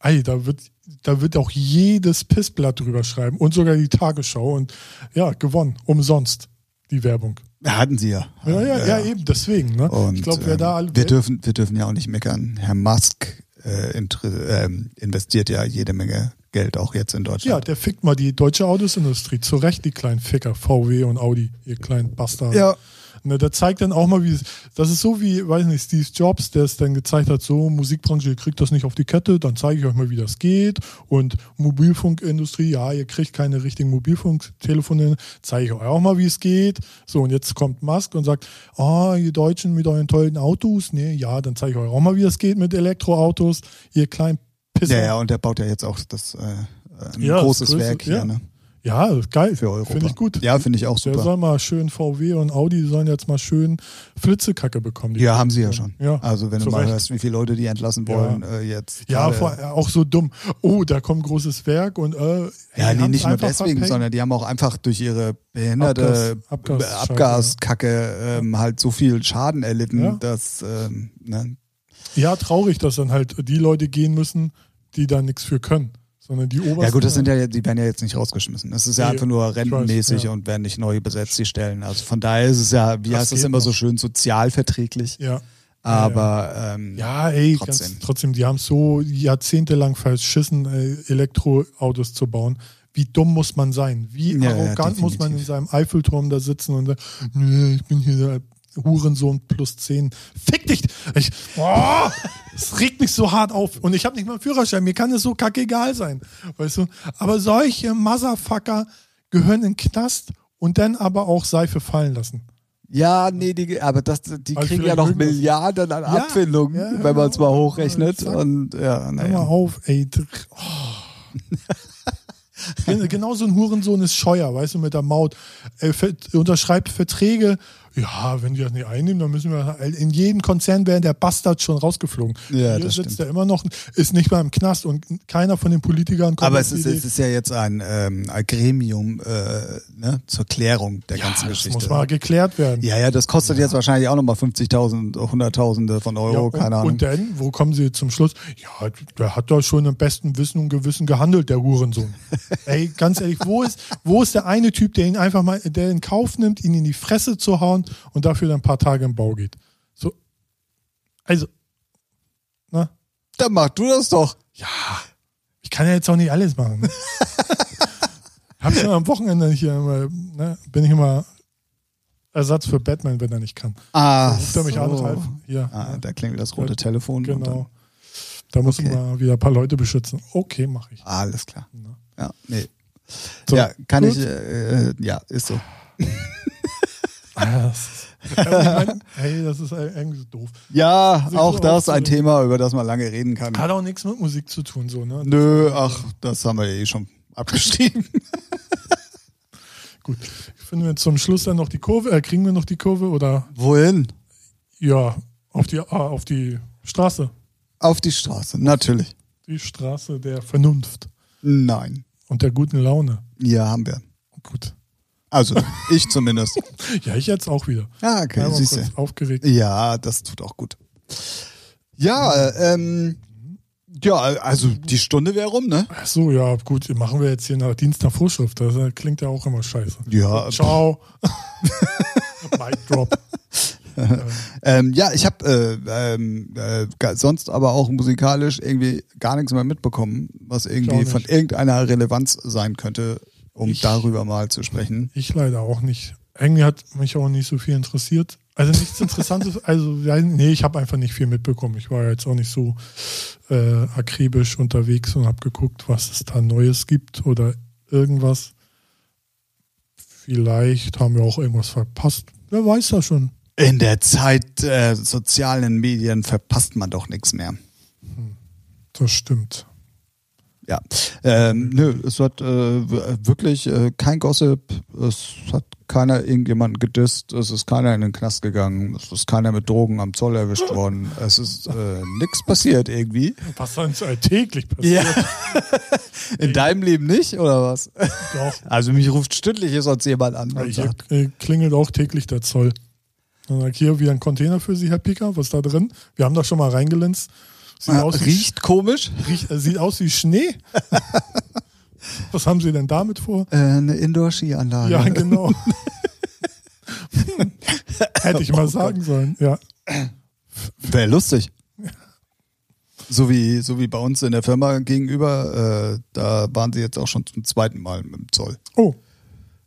[SPEAKER 1] ey, da wird, da wird auch jedes Pissblatt drüber schreiben und sogar die Tagesschau und ja, gewonnen, umsonst die Werbung.
[SPEAKER 2] Hatten sie ja.
[SPEAKER 1] Ja, ja, ja, eben, deswegen. Ne?
[SPEAKER 2] Und,
[SPEAKER 1] ich glaube, wer
[SPEAKER 2] ähm,
[SPEAKER 1] da alle.
[SPEAKER 2] wir dürfen, wir dürfen ja auch nicht meckern. Herr Musk äh, ähm, investiert ja jede Menge Geld auch jetzt in
[SPEAKER 1] ja,
[SPEAKER 2] Deutschland.
[SPEAKER 1] der fickt mal die deutsche Autosindustrie. Zu Recht, die kleinen Ficker, VW und Audi, ihr kleinen Bastard.
[SPEAKER 2] Ja.
[SPEAKER 1] Ne, der zeigt dann auch mal, wie es. Das ist so wie, weiß nicht, Steve Jobs, der es dann gezeigt hat, so, Musikbranche, ihr kriegt das nicht auf die Kette, dann zeige ich euch mal, wie das geht. Und Mobilfunkindustrie, ja, ihr kriegt keine richtigen Mobilfunktelefone, zeige ich euch auch mal, wie es geht. So, und jetzt kommt Musk und sagt, ah, ihr Deutschen mit euren tollen Autos, ne, ja, dann zeige ich euch auch mal, wie das geht mit Elektroautos, ihr kleinen Pisser.
[SPEAKER 2] Ja, ja, und der baut ja jetzt auch das äh, ein
[SPEAKER 1] Ja, das
[SPEAKER 2] großes
[SPEAKER 1] größte-
[SPEAKER 2] Werk hier,
[SPEAKER 1] ja.
[SPEAKER 2] ne?
[SPEAKER 1] Ja, geil.
[SPEAKER 2] Für Europa.
[SPEAKER 1] Finde ich gut.
[SPEAKER 2] Ja, finde ich auch
[SPEAKER 1] Der
[SPEAKER 2] super.
[SPEAKER 1] soll mal schön VW und Audi sollen jetzt mal schön Flitzekacke bekommen.
[SPEAKER 2] Ja, haben sie ja schon.
[SPEAKER 1] Ja,
[SPEAKER 2] also wenn du mal
[SPEAKER 1] Recht.
[SPEAKER 2] hörst, wie viele Leute die entlassen
[SPEAKER 1] Ja.
[SPEAKER 2] wollen, äh, jetzt.
[SPEAKER 1] Ja, vor, auch so dumm. Oh, da kommt großes Werk und äh,
[SPEAKER 2] Ja,
[SPEAKER 1] die
[SPEAKER 2] nee, nicht nur deswegen,
[SPEAKER 1] verpennt.
[SPEAKER 2] sondern die haben auch einfach durch ihre behinderte
[SPEAKER 1] Abgas- Abgas-
[SPEAKER 2] Abgaskacke ähm, halt so viel Schaden erlitten,
[SPEAKER 1] Ja.
[SPEAKER 2] dass ähm, ne?
[SPEAKER 1] Ja, traurig, dass dann halt die Leute gehen müssen, die da nichts für können. Sondern die obersten.
[SPEAKER 2] Ja gut, das sind ja, die werden ja jetzt nicht rausgeschmissen. Das ist ja
[SPEAKER 1] Nee,
[SPEAKER 2] einfach nur
[SPEAKER 1] ich weiß,
[SPEAKER 2] rentenmäßig
[SPEAKER 1] ja.
[SPEAKER 2] und werden nicht neu besetzt, die Stellen. Also von daher ist es ja, wie
[SPEAKER 1] Das
[SPEAKER 2] heißt das immer so
[SPEAKER 1] noch.
[SPEAKER 2] schön, sozialverträglich.
[SPEAKER 1] Ja.
[SPEAKER 2] Aber ähm,
[SPEAKER 1] Ja, ey,
[SPEAKER 2] Trotzdem.
[SPEAKER 1] Ganz, trotzdem, die haben so jahrzehntelang verschissen, äh, Elektroautos zu bauen. Wie dumm muss man sein? Wie
[SPEAKER 2] Ja, ja,
[SPEAKER 1] arrogant muss man in seinem Eiffelturm da sitzen und sagen, ich bin hier Hurensohn plus 10. Fick dich! Ich, oh, es regt mich so hart auf. Und ich habe nicht mal einen Führerschein. Mir kann es so kackegal sein. Weißt du? Aber solche Motherfucker gehören in den Knast und dann aber auch Seife fallen lassen.
[SPEAKER 2] ja, nee, die, aber das, die
[SPEAKER 1] Aber
[SPEAKER 2] kriegen ja noch. Milliarden an Abfindungen,
[SPEAKER 1] ja,
[SPEAKER 2] wenn man es
[SPEAKER 1] mal
[SPEAKER 2] hochrechnet.
[SPEAKER 1] Zack.
[SPEAKER 2] Und ja,
[SPEAKER 1] Hör mal
[SPEAKER 2] naja.
[SPEAKER 1] auf, ey. Oh. *laughs* Gen- Genau so ein Hurensohn ist Scheuer, weißt du, mit der Maut. Er ver unterschreibt Verträge. Ja, wenn die das nicht einnehmen, dann müssen wir in jedem Konzern wäre der Bastard schon rausgeflogen.
[SPEAKER 2] Ja,
[SPEAKER 1] Hier
[SPEAKER 2] das
[SPEAKER 1] sitzt er immer noch, ist nicht mal im Knast und keiner von den Politikern kommt
[SPEAKER 2] Aber es ist, es ist ja jetzt ein, ähm, ein Gremium äh, ne, zur Klärung der
[SPEAKER 1] ja,
[SPEAKER 2] ganzen
[SPEAKER 1] das
[SPEAKER 2] Geschichte.
[SPEAKER 1] muss mal geklärt werden.
[SPEAKER 2] ja, ja, das kostet jetzt wahrscheinlich auch nochmal 50.000, Hunderttausende von Euro,
[SPEAKER 1] Ja, und,
[SPEAKER 2] keine Ahnung.
[SPEAKER 1] Und dann, wo kommen sie zum Schluss? Ja, der hat doch schon im besten Wissen und Gewissen gehandelt, der Hurensohn. *laughs* Ey, ganz ehrlich, wo ist, wo ist der eine Typ, der ihn einfach mal, der in Kauf nimmt, ihn in die Fresse zu hauen und dafür dann ein paar Tage im Bau geht? So. Also, ne?
[SPEAKER 2] Dann mach du das doch.
[SPEAKER 1] Ja, ich kann ja jetzt auch nicht alles machen. Ne? *laughs* Hab schon am Wochenende hier immer, ne, bin ich immer Ersatz für Batman, wenn er nicht kann.
[SPEAKER 2] Ah,
[SPEAKER 1] Ruft er mich an,
[SPEAKER 2] so.
[SPEAKER 1] Ralf? Hier.
[SPEAKER 2] Ah, da klingelt das rote Telefon. und
[SPEAKER 1] Genau. Da muss
[SPEAKER 2] Okay.
[SPEAKER 1] ich mal wieder ein paar Leute beschützen. Okay, mache ich.
[SPEAKER 2] Alles klar. Ja, nee.
[SPEAKER 1] So,
[SPEAKER 2] ja, kann
[SPEAKER 1] gut.
[SPEAKER 2] ich, äh, ja, ist so. *laughs*
[SPEAKER 1] ich *laughs* mein, hey, das ist eigentlich so doof.
[SPEAKER 2] Ja,
[SPEAKER 1] Sich
[SPEAKER 2] auch
[SPEAKER 1] so
[SPEAKER 2] das ein. Thema, über das man lange reden kann.
[SPEAKER 1] Hat auch nichts mit Musik zu tun, so, ne?
[SPEAKER 2] Nö, ach, das haben wir eh schon abgeschrieben. *laughs*
[SPEAKER 1] Gut. Finden wir zum Schluss dann noch die Kurve? Äh, kriegen wir noch die Kurve oder
[SPEAKER 2] Wohin?
[SPEAKER 1] ja, auf die, ah, auf die Straße.
[SPEAKER 2] Auf die Straße, natürlich.
[SPEAKER 1] Die Straße der Vernunft
[SPEAKER 2] Nein.
[SPEAKER 1] und der guten Laune.
[SPEAKER 2] Ja, haben wir.
[SPEAKER 1] Gut.
[SPEAKER 2] Also, ich zumindest. *laughs*
[SPEAKER 1] Ja, ich jetzt auch wieder.
[SPEAKER 2] Ja, okay,
[SPEAKER 1] Einmal
[SPEAKER 2] siehst
[SPEAKER 1] kurz
[SPEAKER 2] du.
[SPEAKER 1] aufgeregt.
[SPEAKER 2] Ja, das tut auch gut. Ja, ähm, ja, also die Stunde wäre rum, ne?
[SPEAKER 1] Ach so, ja, gut, machen wir jetzt hier nach Dienst nach Vorschrift. Das äh, klingt ja auch immer scheiße.
[SPEAKER 2] Ja,
[SPEAKER 1] Ciao. *laughs* Mic drop. *laughs*
[SPEAKER 2] Ähm, ja, ich habe äh, ähm, äh, sonst aber auch musikalisch irgendwie gar nichts mehr mitbekommen, was irgendwie von irgendeiner Relevanz sein könnte, um
[SPEAKER 1] Ich-
[SPEAKER 2] darüber mal zu sprechen.
[SPEAKER 1] Ich leider auch nicht. Irgendwie hat mich auch nicht so viel interessiert. Also nichts Interessantes. *laughs* Also nee, ich habe einfach nicht viel mitbekommen. Ich war ja jetzt auch nicht so äh, akribisch unterwegs und habe geguckt, was es da Neues gibt oder irgendwas. Vielleicht haben wir auch irgendwas verpasst. Wer weiß das schon.
[SPEAKER 2] In der Zeit äh, sozialen Medien verpasst man doch nichts mehr.
[SPEAKER 1] Das stimmt.
[SPEAKER 2] Ja, ähm, nö, es hat äh, wirklich äh, kein Gossip, es hat keiner irgendjemanden gedisst, es ist keiner in den Knast gegangen, es ist keiner mit Drogen am Zoll erwischt *laughs* worden, es ist äh, nichts passiert irgendwie.
[SPEAKER 1] Was sonst alltäglich passiert. *laughs*
[SPEAKER 2] In deinem Leben nicht, oder was?
[SPEAKER 1] Doch. *laughs*
[SPEAKER 2] Also mich ruft stündlich sonst jemand an und
[SPEAKER 1] Hier
[SPEAKER 2] sagt,
[SPEAKER 1] äh, klingelt auch täglich der Zoll. Dann sag ich, hier wieder ein Container für Sie, Herr Picker. Was ist da drin? Wir haben da schon mal reingelinst. Sieht,
[SPEAKER 2] ah,
[SPEAKER 1] aus, wie,
[SPEAKER 2] riecht komisch.
[SPEAKER 1] riecht, äh, sieht aus wie Schnee. *laughs* Was haben Sie denn damit vor?
[SPEAKER 2] Äh, eine Indoor-Ski-Anlage.
[SPEAKER 1] Ja, genau. *laughs* Hätte ich mal
[SPEAKER 2] Oh
[SPEAKER 1] sagen sollen. Ja.
[SPEAKER 2] Wäre lustig. So wie, so wie bei uns in der Firma gegenüber, äh, da waren sie jetzt auch schon zum zweiten Mal mit dem Zoll.
[SPEAKER 1] Oh,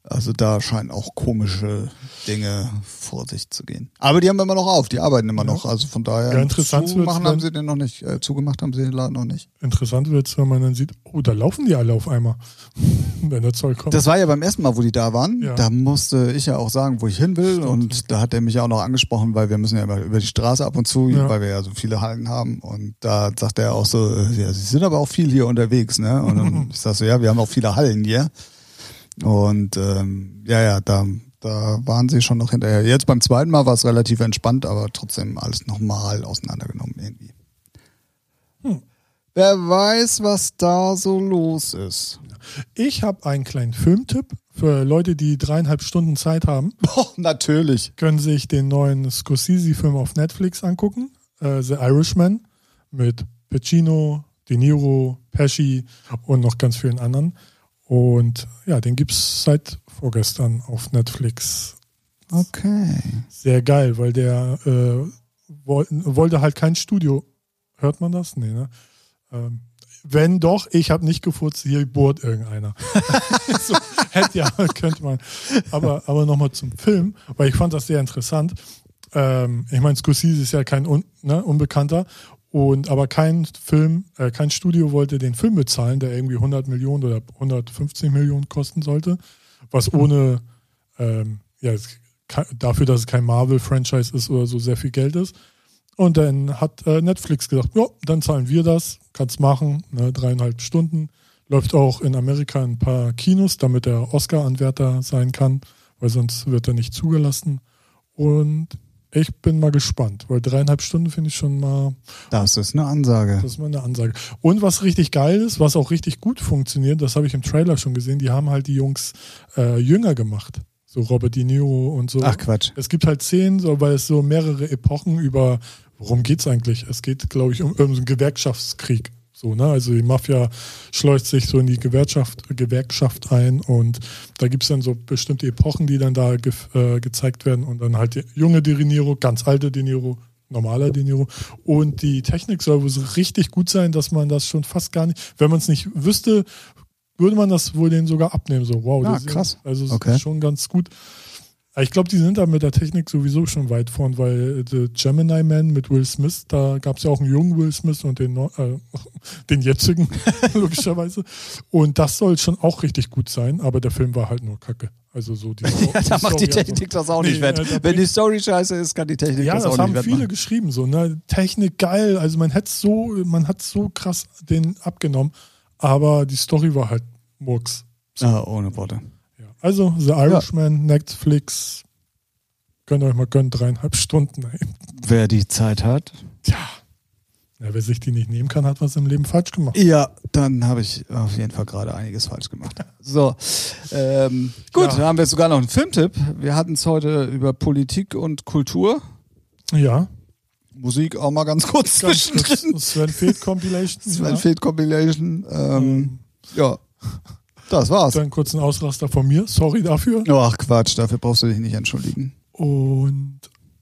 [SPEAKER 2] Also da scheinen auch komische Dinge vor sich zu gehen. Aber die haben immer noch auf, die arbeiten immer noch. Also von daher,
[SPEAKER 1] Ja, interessant wird's,
[SPEAKER 2] zumachen haben sie den noch nicht, äh, zugemacht haben sie den Laden noch nicht.
[SPEAKER 1] interessant wird es, wenn man dann sieht, oh, da laufen die alle auf einmal, *laughs* wenn der Zoll kommt.
[SPEAKER 2] Das war ja beim ersten Mal, wo die da waren.
[SPEAKER 1] Ja.
[SPEAKER 2] Da musste ich ja auch sagen, wo ich hin will.
[SPEAKER 1] Stimmt.
[SPEAKER 2] Und da hat er mich ja auch noch angesprochen, weil wir müssen ja immer über die Straße ab und zu,
[SPEAKER 1] Ja.
[SPEAKER 2] weil wir ja so viele Hallen haben. Und da sagt er auch so, äh, ja, sie sind aber auch viel hier unterwegs, ne? Und dann *laughs* ich sag so, ja, wir haben auch viele Hallen hier. Und ähm, ja, ja, da, da waren sie schon noch hinterher. Jetzt beim zweiten Mal war es relativ entspannt, aber trotzdem alles nochmal auseinandergenommen irgendwie.
[SPEAKER 1] Hm.
[SPEAKER 2] Wer weiß, was da so los ist.
[SPEAKER 1] Ich habe einen kleinen Filmtipp für Leute, die dreieinhalb Stunden Zeit haben. *laughs*
[SPEAKER 2] Oh, natürlich.
[SPEAKER 1] können sich den neuen Scorsese-Film auf Netflix angucken. Äh, The Irishman mit Pacino, De Niro, Pesci und noch ganz vielen anderen. Und ja, den gibt's seit vorgestern auf Netflix.
[SPEAKER 2] Okay.
[SPEAKER 1] Sehr geil, weil der äh, woll, wollte halt kein Studio. Hört man das? Nee, ne? Ähm, wenn doch, ich habe nicht gefurzt, hier bohrt irgendeiner. *laughs* so, hätte ja, *laughs* könnte man. Aber, aber nochmal zum Film, weil ich fand das sehr interessant. Ähm, ich meine, Scorsese ist ja kein Un, ne, Unbekannter. Und aber kein Film, äh, kein Studio wollte den Film bezahlen, der irgendwie 100 Millionen oder 150 Millionen kosten sollte, was ohne ähm, ja, dafür, dass es kein Marvel-Franchise ist oder so, sehr viel Geld ist. Und dann hat äh, Netflix gesagt, ja, dann zahlen wir das, kannst machen, ne, dreieinhalb Stunden. Läuft auch in Amerika in ein paar Kinos, damit er Oscar-Anwärter sein kann, weil sonst wird er nicht zugelassen. Und ich bin mal gespannt, weil dreieinhalb Stunden finde ich schon mal,
[SPEAKER 2] Das ist eine Ansage.
[SPEAKER 1] das ist mal eine Ansage. Und was richtig geil ist, was auch richtig gut funktioniert, das habe ich im Trailer schon gesehen, die haben halt die Jungs äh, jünger gemacht. So Robert De Niro und so.
[SPEAKER 2] Ach Quatsch.
[SPEAKER 1] Es gibt halt Szenen, so, weil es so mehrere Epochen über, worum geht's eigentlich? Es geht, glaube ich, um irgendeinen Gewerkschaftskrieg. So, ne? Also die Mafia schleust sich so in die Gewerkschaft, Gewerkschaft ein und da gibt's dann so bestimmte Epochen, die dann da ge äh, gezeigt werden und dann halt die junge De Niro, ganz alte De Niro, normaler De Niro. Und die Technik soll wohl so richtig gut sein, dass man das schon fast gar nicht, wenn man es nicht wüsste, würde man das wohl denen sogar abnehmen. So, wow,
[SPEAKER 2] Ah,
[SPEAKER 1] das ist-
[SPEAKER 2] krass.
[SPEAKER 1] Also es
[SPEAKER 2] Okay.
[SPEAKER 1] ist schon ganz gut. Aber Ich glaube, die sind da mit der Technik sowieso schon weit vorn, weil The Gemini Man mit Will Smith, da gab es ja auch einen jungen Will Smith und den, äh, *laughs* den jetzigen, *laughs* logischerweise. Und das soll schon auch richtig gut sein, aber der Film war halt nur Kacke. Also so die, *laughs*
[SPEAKER 2] Ja, da macht die Technik das auch
[SPEAKER 1] Nee,
[SPEAKER 2] nicht wett.
[SPEAKER 1] äh, da
[SPEAKER 2] Wenn die Story scheiße ist, kann die Technik
[SPEAKER 1] ja,
[SPEAKER 2] das,
[SPEAKER 1] das,
[SPEAKER 2] auch
[SPEAKER 1] haben
[SPEAKER 2] nicht
[SPEAKER 1] viele
[SPEAKER 2] wettmachen.
[SPEAKER 1] geschrieben, so, ne? Technik geil, also man hätte so, man hat so krass den abgenommen, aber die Story war halt Murks.
[SPEAKER 2] Ah, ohne Worte.
[SPEAKER 1] Ja. Also, The Irishman, Netflix, könnt ihr euch mal gönnen, dreieinhalb Stunden. Ey.
[SPEAKER 2] Wer die Zeit hat.
[SPEAKER 1] Tja, ja, wer sich die nicht nehmen kann, hat was im Leben falsch gemacht.
[SPEAKER 2] Ja, dann habe ich auf jeden Fall gerade einiges falsch gemacht. So, ähm, gut,
[SPEAKER 1] Ja.
[SPEAKER 2] dann haben wir sogar noch einen Filmtipp. Wir hatten es heute über Politik und Kultur.
[SPEAKER 1] Ja,
[SPEAKER 2] Musik auch mal ganz kurz
[SPEAKER 1] ganz
[SPEAKER 2] zwischendrin.
[SPEAKER 1] Sven Feld Compilation.
[SPEAKER 2] Sven
[SPEAKER 1] ja.
[SPEAKER 2] Feld Compilation. Ähm,
[SPEAKER 1] Ähm,
[SPEAKER 2] ja, das war's.
[SPEAKER 1] Dann kurz ein Ausraster von mir, sorry dafür.
[SPEAKER 2] Ach Quatsch, dafür brauchst du dich nicht entschuldigen.
[SPEAKER 1] Und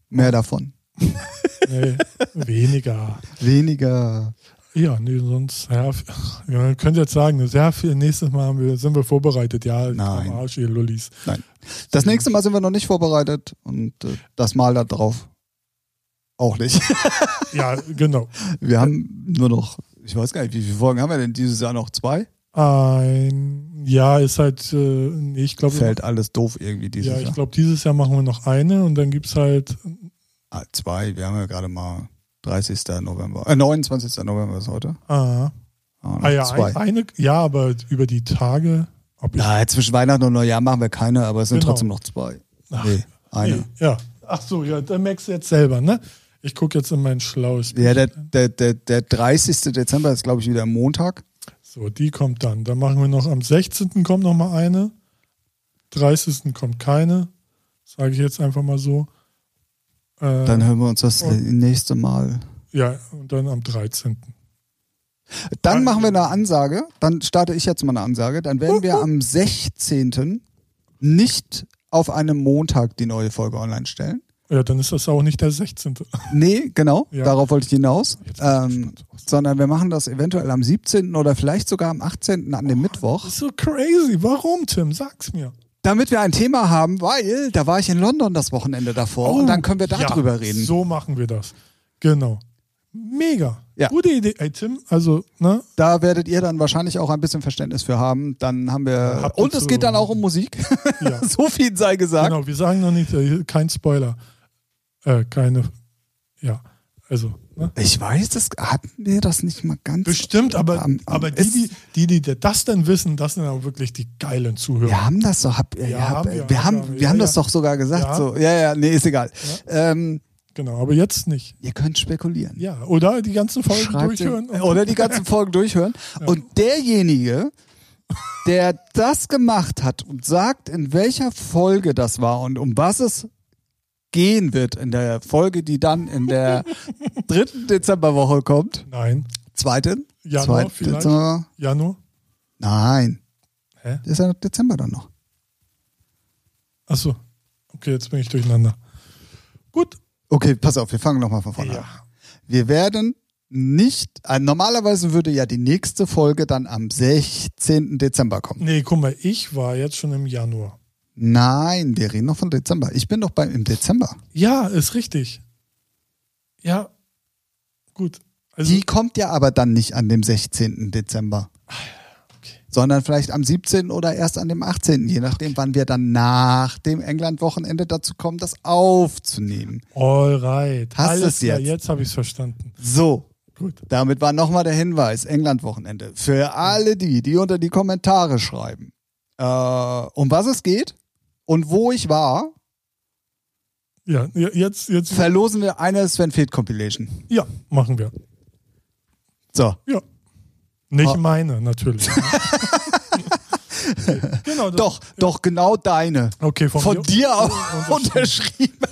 [SPEAKER 2] Mehr davon. *laughs*
[SPEAKER 1] nee, weniger.
[SPEAKER 2] Weniger.
[SPEAKER 1] Ja, nee, sonst, ja, f- ja, ihr könnt jetzt sagen, sehr viel, nächstes Mal haben wir, sind wir vorbereitet. Ja,
[SPEAKER 2] Nein.
[SPEAKER 1] Arsch, ihr Lullis.
[SPEAKER 2] Nein. Das nächste Mal sind wir noch nicht vorbereitet und äh, das Mal da drauf auch nicht.
[SPEAKER 1] Ja, genau. *laughs*
[SPEAKER 2] Wir haben nur noch, ich weiß gar nicht, wie viele Folgen haben wir denn dieses Jahr noch? Zwei?
[SPEAKER 1] Ein, ja, ist halt, äh, nee, ich glaube,
[SPEAKER 2] Fällt alles doof irgendwie dieses
[SPEAKER 1] ja, ich
[SPEAKER 2] Jahr.
[SPEAKER 1] glaube, dieses Jahr machen wir noch eine und dann gibt's halt,
[SPEAKER 2] Ah, zwei, wir haben ja gerade mal 30. November, äh, 29. November ist heute.
[SPEAKER 1] ah,
[SPEAKER 2] Ah,
[SPEAKER 1] ah ja,
[SPEAKER 2] zwei.
[SPEAKER 1] ein, eine, ja, aber über die Tage,
[SPEAKER 2] Na, zwischen Weihnachten und Neujahr machen wir keine, aber es sind
[SPEAKER 1] Genau.
[SPEAKER 2] trotzdem noch zwei.
[SPEAKER 1] Ach,
[SPEAKER 2] nee, eine.
[SPEAKER 1] nee, ja. Ach so, ja, dann merkst du jetzt selber, ne? Ich gucke jetzt in mein schlaues
[SPEAKER 2] Ja, der, der, der, der 30. Dezember ist, glaube ich, wieder Montag.
[SPEAKER 1] So, die kommt dann. Dann machen wir noch am 16. kommt noch mal eine. 30. kommt keine. Sage ich jetzt einfach mal so. Äh,
[SPEAKER 2] Dann hören wir uns das
[SPEAKER 1] und-
[SPEAKER 2] nächste Mal.
[SPEAKER 1] ja, und dann am 13.
[SPEAKER 2] Dann machen wir eine Ansage. Dann starte ich jetzt mal eine Ansage. Dann werden wir am 16. nicht auf einem Montag die neue Folge online stellen.
[SPEAKER 1] Ja, dann ist das auch nicht der 16.
[SPEAKER 2] Nee, genau.
[SPEAKER 1] Ja.
[SPEAKER 2] Darauf wollte ich hinaus. Ähm, sondern wir machen das eventuell am 17. oder vielleicht sogar am 18. an dem Mittwoch.
[SPEAKER 1] Das ist so crazy. Warum, Tim? Sag's mir.
[SPEAKER 2] Damit wir ein Thema haben, weil da war ich in London das Wochenende davor und dann können wir
[SPEAKER 1] Oh, ja,
[SPEAKER 2] darüber reden.
[SPEAKER 1] So machen wir das. Genau. Mega.
[SPEAKER 2] Ja.
[SPEAKER 1] Gute Idee. Ey, Tim, also, ne?
[SPEAKER 2] Da werdet ihr dann wahrscheinlich auch ein bisschen Verständnis für haben. Dann haben wir.
[SPEAKER 1] habt
[SPEAKER 2] Und es geht dann auch um Musik.
[SPEAKER 1] Ja. *laughs*
[SPEAKER 2] so viel sei gesagt.
[SPEAKER 1] Genau, wir sagen noch nicht, äh, kein Spoiler. Äh, keine, ja, also, ne?
[SPEAKER 2] Ich weiß, das hatten wir das nicht mal ganz.
[SPEAKER 1] Bestimmt, aber,
[SPEAKER 2] Am- am-
[SPEAKER 1] aber die, die, die, die das dann wissen, das sind auch wirklich die geilen Zuhörer.
[SPEAKER 2] Wir haben das doch, hab, ja,
[SPEAKER 1] Ja,
[SPEAKER 2] hab,
[SPEAKER 1] haben wir,
[SPEAKER 2] wir, haben,
[SPEAKER 1] wir,
[SPEAKER 2] wir haben
[SPEAKER 1] ja,
[SPEAKER 2] das
[SPEAKER 1] ja.
[SPEAKER 2] doch sogar gesagt.
[SPEAKER 1] Ja.
[SPEAKER 2] So. Ja, ja, nee, ist egal. Ähm,
[SPEAKER 1] Genau, aber jetzt nicht.
[SPEAKER 2] ihr könnt spekulieren.
[SPEAKER 1] Ja, oder die ganzen Folgen
[SPEAKER 2] Schreibt
[SPEAKER 1] durchhören.
[SPEAKER 2] oder die ganzen *laughs* Folgen durchhören. Und derjenige, der das gemacht hat und sagt, in welcher Folge das war und um was es gehen wird in der Folge, die dann in der *laughs* dritten Dezemberwoche kommt.
[SPEAKER 1] Nein,
[SPEAKER 2] Zweiten?
[SPEAKER 1] Januar
[SPEAKER 2] Zweiten
[SPEAKER 1] vielleicht.
[SPEAKER 2] Dezember?
[SPEAKER 1] Januar.
[SPEAKER 2] Nein.
[SPEAKER 1] Hä?
[SPEAKER 2] Ist ja Dezember dann noch.
[SPEAKER 1] Achso, okay, jetzt bin ich durcheinander. Gut.
[SPEAKER 2] Okay, pass auf, wir fangen nochmal von vorne an.
[SPEAKER 1] Ja.
[SPEAKER 2] Wir werden nicht, äh, normalerweise würde ja die nächste Folge dann am 16. Dezember kommen.
[SPEAKER 1] Nee, guck mal, ich war jetzt schon im Januar.
[SPEAKER 2] Nein, wir reden noch von Dezember. Ich bin doch beim im Dezember.
[SPEAKER 1] Ja, ist richtig. Ja, gut. Also,
[SPEAKER 2] Die kommt ja aber dann nicht an dem 16. Dezember. Sondern vielleicht am 17. oder erst an dem 18., je nachdem, wann wir dann nach dem England-Wochenende dazu kommen, das aufzunehmen.
[SPEAKER 1] alright.
[SPEAKER 2] Hast
[SPEAKER 1] Alles klar,
[SPEAKER 2] jetzt?
[SPEAKER 1] jetzt habe ich es verstanden.
[SPEAKER 2] So,
[SPEAKER 1] Gut.
[SPEAKER 2] damit war nochmal der Hinweis, England-Wochenende. Für alle die, die unter die Kommentare schreiben, äh, um was es geht und wo ich war,
[SPEAKER 1] Ja, ja, jetzt, jetzt.
[SPEAKER 2] verlosen wir eine Sven Feth Compilation.
[SPEAKER 1] Ja, machen wir.
[SPEAKER 2] So.
[SPEAKER 1] Ja. Nicht
[SPEAKER 2] Ah.
[SPEAKER 1] meine, natürlich. *laughs* genau. Das,
[SPEAKER 2] Doch, doch genau deine.
[SPEAKER 1] Okay, von,
[SPEAKER 2] Von dir auch unterschrieben. *laughs*